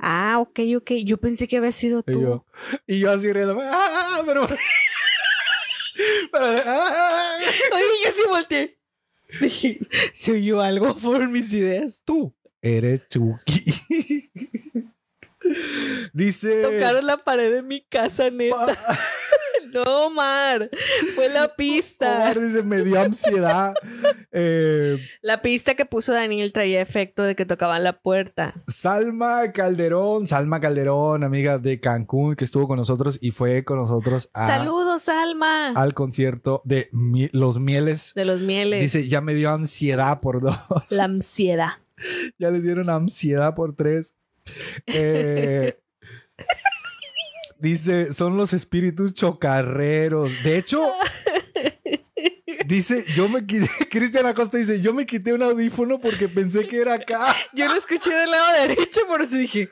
Ah, ok, ok. Yo pensé que había sido Y tú. yo, y yo así riendo. ¡Ah! Pero. pero ¡ah! Oye, yo sí volteé. Dije, se oyó algo por mis ideas. Tú eres Chucky. Dice. Tocaron la pared de mi casa, neta. No, Mar. Fue la pista. Omar dice, me dio ansiedad. Eh, La pista que puso Daniel traía efecto de que tocaban la puerta. Salma Calderón, Salma Calderón, amiga de Cancún, que estuvo con nosotros y fue con nosotros a- Saludos, Alma. al concierto de Mi- Los Mieles. De los mieles. Dice, ya me dio ansiedad por dos. La ansiedad. ya les dieron ansiedad por tres. Eh, dice, son los espíritus chocarreros. De hecho, dice, yo me quité, Cristian Acosta dice, yo me quité un audífono porque pensé que era acá. Yo lo escuché del lado derecho, por eso dije,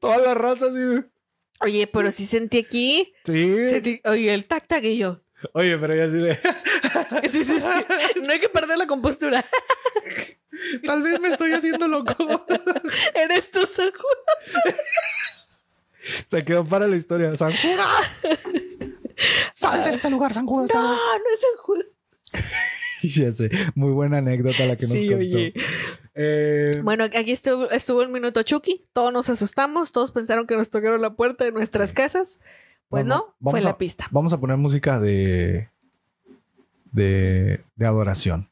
Toda la raza así de, oye, pero sí sentí aquí. Sí. sentí- oye, el tac tac y yo. Oye, pero ya Sí, sí, sí. No hay que perder la compostura. tal vez me estoy haciendo loco. Eres San Juan. Se quedó para la historia. San Judas. Sal de este lugar, San Judas. No, no es San Juan. Ya sé, muy buena anécdota la que nos Sí, contó. oye. Eh, Bueno, aquí estuvo, estuvo el minuto Chucky. Todos nos asustamos. Todos pensaron que nos tocaron la puerta de nuestras casas. Pues vamos- no, vamos fue a- la pista. Vamos a poner música de, de, de adoración.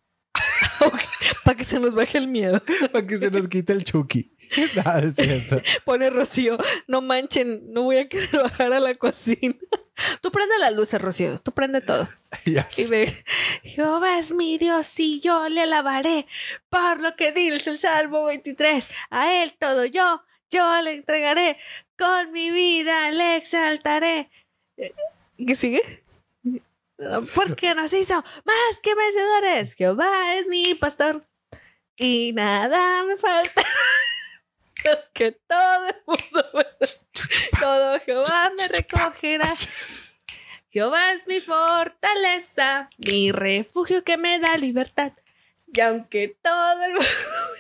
Para que se nos baje el miedo. Para que se nos quite el Chucky. No, es cierto. Pone Rocío. No manchen, no voy a querer bajar a la cocina. Tú prende las luces, Rocío. Tú prende todo. Ya Y ve, Jehová es mi Dios y yo le alabaré por lo que dice el Salmo 23. A él todo yo, yo le entregaré. Con mi vida le exaltaré. Eh, ¿Qué sigue? Porque nos hizo más que vencedores. Jehová es mi pastor y nada me falta. Que todo el mundo me- todo Jehová me recogerá. Jehová es mi fortaleza, mi refugio que me da libertad. Y aunque todo el mundo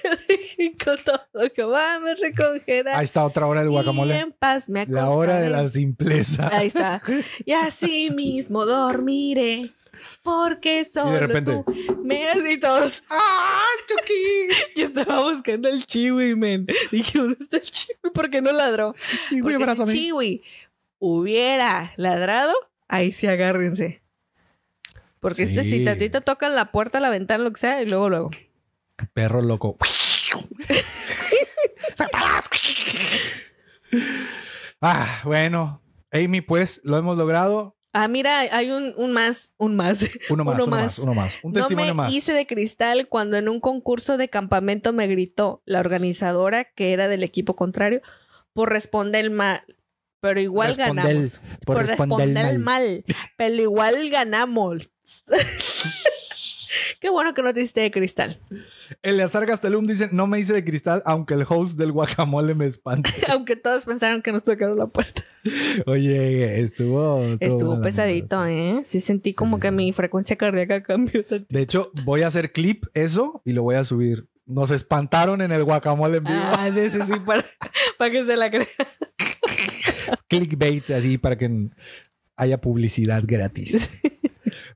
me deje con todo, Jehová me recogerá. Ahí está otra hora del Y guacamole. en paz me La hora de la simpleza. Ahí está. Y así mismo dormiré. Porque solo repente- tú me has y todos. ¡Ah, Chucky! Yo estaba buscando al chiwi, men. Dije, ¿dónde está el chiwi? ¿Por qué no ladró? Chiwi, Porque abrázame. si Chiwi hubiera ladrado, ahí sí agárrense. Porque este si tantito tocan la puerta, la ventana, lo que sea, y luego, luego. Perro loco. ah, bueno. Amy, pues lo hemos logrado. Ah, mira, hay un, un más, un más. Uno más, uno, más. uno más. Un no testimonio me más. hice de cristal cuando en un concurso de campamento me gritó la organizadora, que era del equipo contrario, por responder mal. Pero igual ganamos. por Por, responder responder mal. mal. Pero igual ganamos. Qué bueno que no te hiciste de cristal. Eleazar Gastelum dice: No me hice de cristal, aunque el host del guacamole me espante. Aunque todos pensaron que nos tocaron la puerta. Oye, estuvo. Estuvo pesadito, ¿eh? Sí sentí Sí, como sí, que sí. mi frecuencia cardíaca cambió. tantito. De hecho, voy a hacer clip eso y lo voy a subir. Nos espantaron en el guacamole en vivo. Ah, sí, sí, sí, para, para que se la crea. Clickbait, así para que haya publicidad gratis.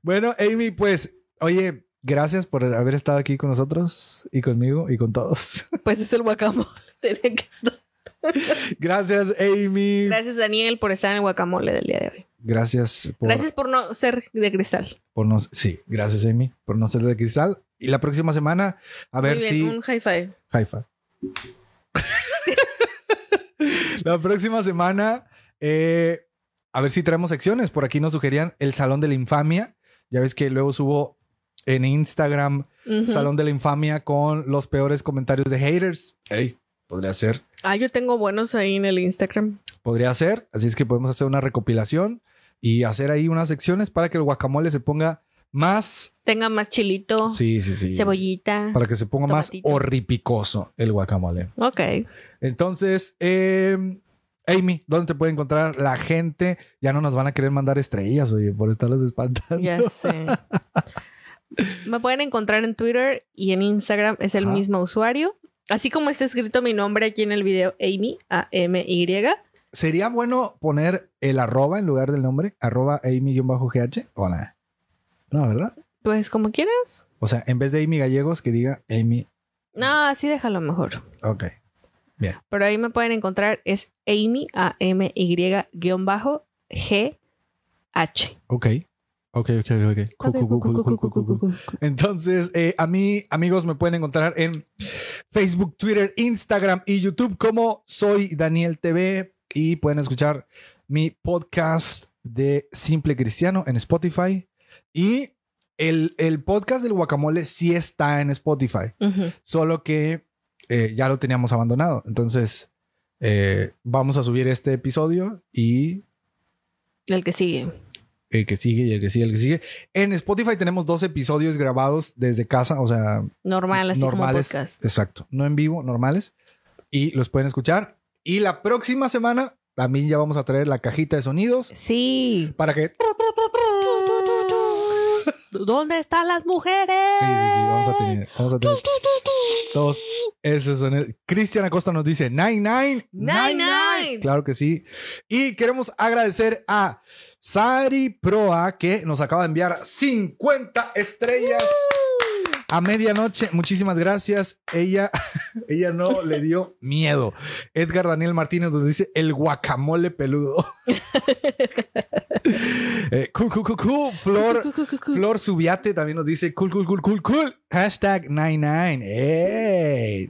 bueno, Amy, pues, oye, gracias por haber estado aquí con nosotros y conmigo y con todos. Pues es el guacamole. Tenía que estar. gracias, Amy. Gracias, Daniel, por estar en el guacamole del día de hoy. Gracias por, Gracias por no ser de cristal. por no. Sí, gracias, Amy, por no ser de cristal. Y la próxima semana, a ver bien, si. un high five. Haifa. la próxima semana, eh, a ver si traemos secciones. Por aquí nos sugerían el Salón de la Infamia. Ya ves que luego subo en Instagram Ujú. Salón de la Infamia con los peores comentarios de haters. Ey, podría ser. Ah, yo tengo buenos ahí en el Instagram. Podría ser. Así es que podemos hacer una recopilación y hacer ahí unas secciones para que el guacamole se ponga más. Tenga más chilito, Sí, sí, sí. cebollita. Para que se ponga Tomatito. más horripicoso el guacamole. Ok. Entonces, eh, Amy, ¿dónde te puede encontrar la gente? Ya no nos van a querer mandar estrellas, oye, por estarlos espantando. Ya sé. Me pueden encontrar en Twitter y en Instagram es el Ajá. mismo usuario. Así como está escrito mi nombre aquí en el video, Amy, A-M-Y. ¿Sería bueno poner el arroba en lugar del nombre? Arroba Amy-GH. Hola. No, ¿verdad? Pues como quieras. O sea, en vez de Amy Gallegos, que diga Amy. No, así déjalo mejor. Ok. Pero ahí me pueden encontrar, es Amy, A-M-Y-G-H. Ok. Ok, ok, ok. Cool, cool. Entonces, eh, a mí, amigos, me pueden encontrar en Facebook, Twitter, Instagram y YouTube como soy Daniel TV y pueden escuchar mi podcast de Simple Cristiano en Spotify y el, el podcast del guacamole sí está en Spotify, solo que eh, ya lo teníamos abandonado. Entonces, eh, vamos a subir este episodio y El que sigue. El que sigue y el que sigue, el que sigue. En Spotify tenemos dos episodios grabados desde casa, o sea, Normal, así normales. como podcast. Exacto, no en vivo, normales. Y los pueden escuchar. Y la próxima semana también ya vamos a traer la cajita de sonidos Sí. para que... ¿Dónde están las mujeres? Sí, sí, sí, vamos a tener, vamos a tener todos esos sonidos. Cristian Acosta nos dice, nine, nine, Nine, nine. Claro que sí. Y queremos agradecer a Sari Proa que nos acaba de enviar 50 estrellas a medianoche. Muchísimas gracias. Ella, ella no le dio miedo. Edgar Daniel Martínez nos dice el guacamole peludo. Eh, cool, cool, cool, cool. Flor, Flor Subiate también nos dice cool, cool, cool, cool, cool. Hashtag 99. ¡Ey!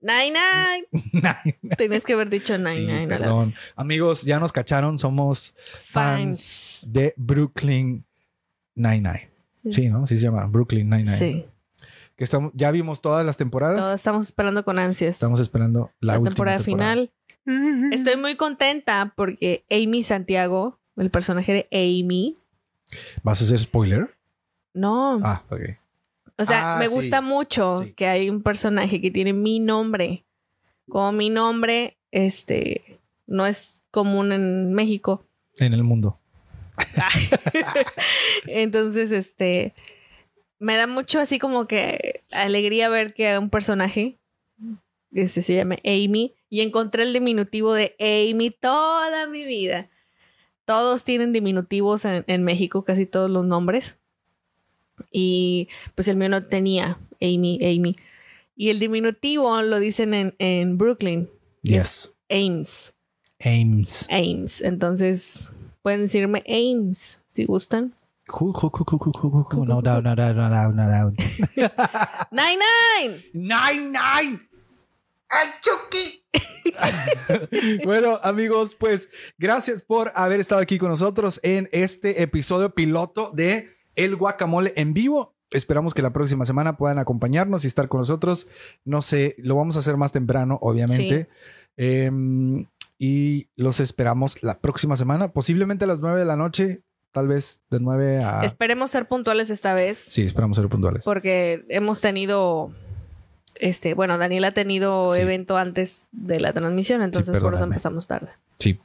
Nine, nine. Nine. Tenías que haber dicho nine, Sí, nine. perdón. Amigos, ya nos cacharon. Somos fans Fans. de Brooklyn Nine-Nine. Sí, ¿no? Sí se llama Brooklyn Nine-Nine. Sí. Que estamos, ya vimos todas las temporadas. Todos estamos esperando con ansias. Estamos esperando la, la última temporada, final. Estoy muy contenta porque Amy Santiago, el personaje de Amy, ¿Vas a hacer spoiler? no. Ah, ok. o sea, ah, me sí. gusta mucho Sí. que hay un personaje que tiene mi nombre. Como mi nombre, este, no es común en México. En el mundo. Entonces, este, me da mucho así como que alegría ver que un personaje este, se llama Amy y encontré el diminutivo de Amy toda mi vida. Todos tienen diminutivos en, en México, casi todos los nombres. Y pues el mío no tenía Amy, Amy. Y el diminutivo lo dicen en, en Brooklyn, Yes. Ames, Ames. Ames. Entonces pueden decirme Ames si gustan. Cool, cool, cool, cool, cool, cool, cool. No doubt, no doubt, no doubt, no doubt. Nine Nine. Nine, nine. ¡Al Chucky! bueno, amigos, pues gracias por haber estado aquí con nosotros en este episodio piloto de El Guacamole en vivo. Esperamos que la próxima semana puedan acompañarnos y estar con nosotros. No sé, lo vamos a hacer más temprano, obviamente. Em, y los esperamos la próxima semana, posiblemente a las 9 de la noche, tal vez de 9 a... Esperemos ser puntuales esta vez. Sí, esperamos ser puntuales. Porque hemos tenido Este, bueno, Daniel ha tenido Sí. evento antes de la transmisión, entonces por eso empezamos tarde. Sí.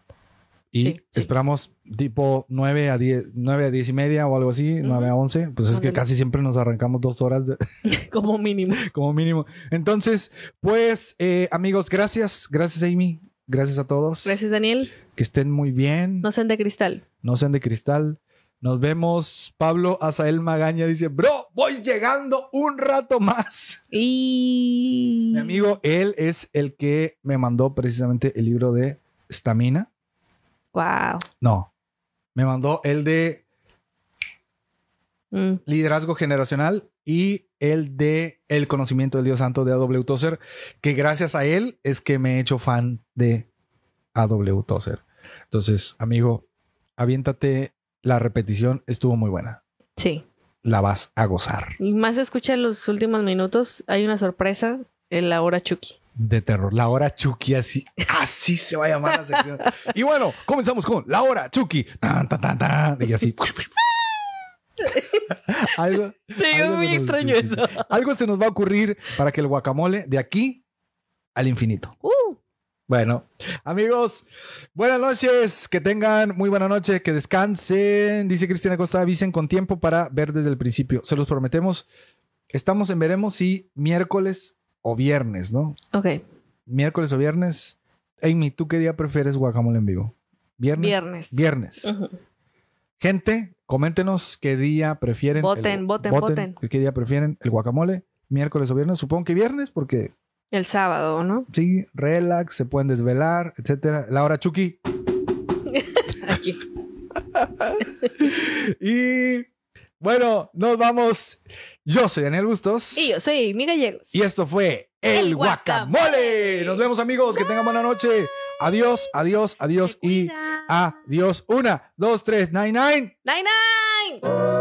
Y Sí, esperamos tipo 9 a 10, 9 a 10 y media o algo así, 9 a 11. Pues es que casi siempre nos arrancamos dos horas de- Como mínimo. como mínimo. Entonces, pues, eh, amigos, gracias. Gracias, Amy. Gracias a todos. Gracias, Daniel. Que estén muy bien. No sean de cristal. No sean de cristal. Nos vemos. Pablo Azael Magaña dice, bro, voy llegando un rato más. Y. Mi amigo, él es el que me mandó precisamente el libro de Stamina. Wow. No, me mandó el de Mm, liderazgo generacional y el de el conocimiento del Dios Santo de A.W. Tozer, que gracias a él es que me he hecho fan de A.W. Tozer. Entonces, amigo, aviéntate la repetición, estuvo muy buena. Sí. La vas a gozar. Y más escucha los últimos minutos. Hay una sorpresa en la hora Chucky. De terror. La hora Chucky, así, así se va a llamar la sección. Y bueno, comenzamos con la hora Chucky. Tan, tan, tan, tan, y así. algo, Sí, algo muy nos- extraño eso. Algo se nos va a ocurrir para que el guacamole de aquí al infinito. Uh, Bueno, amigos, buenas noches. Que tengan muy buena noche, que descansen. Dice Cristina Costa, avisen con tiempo para ver desde el principio. Se los prometemos. Estamos en veremos si miércoles o viernes, ¿no? ok. Miércoles o viernes. Amy, ¿tú qué día prefieres guacamole en vivo? ¿Viernes? Viernes. Viernes. Gente, coméntenos qué día prefieren. Voten, voten, voten. ¿Qué día prefieren el guacamole? ¿Miércoles o viernes? Supongo que viernes porque El sábado, ¿no? sí, relax, se pueden desvelar, etcétera. La hora Chucky. Aquí. Y bueno, nos vamos. Yo soy Daniel Bustos. Y yo soy mi gallegos. Y esto fue El, El guacamole. guacamole. Nos vemos amigos, que tengan buena noche. Adiós, adiós, adiós y adiós. Una, dos, tres, nine, nine. Nine Nine.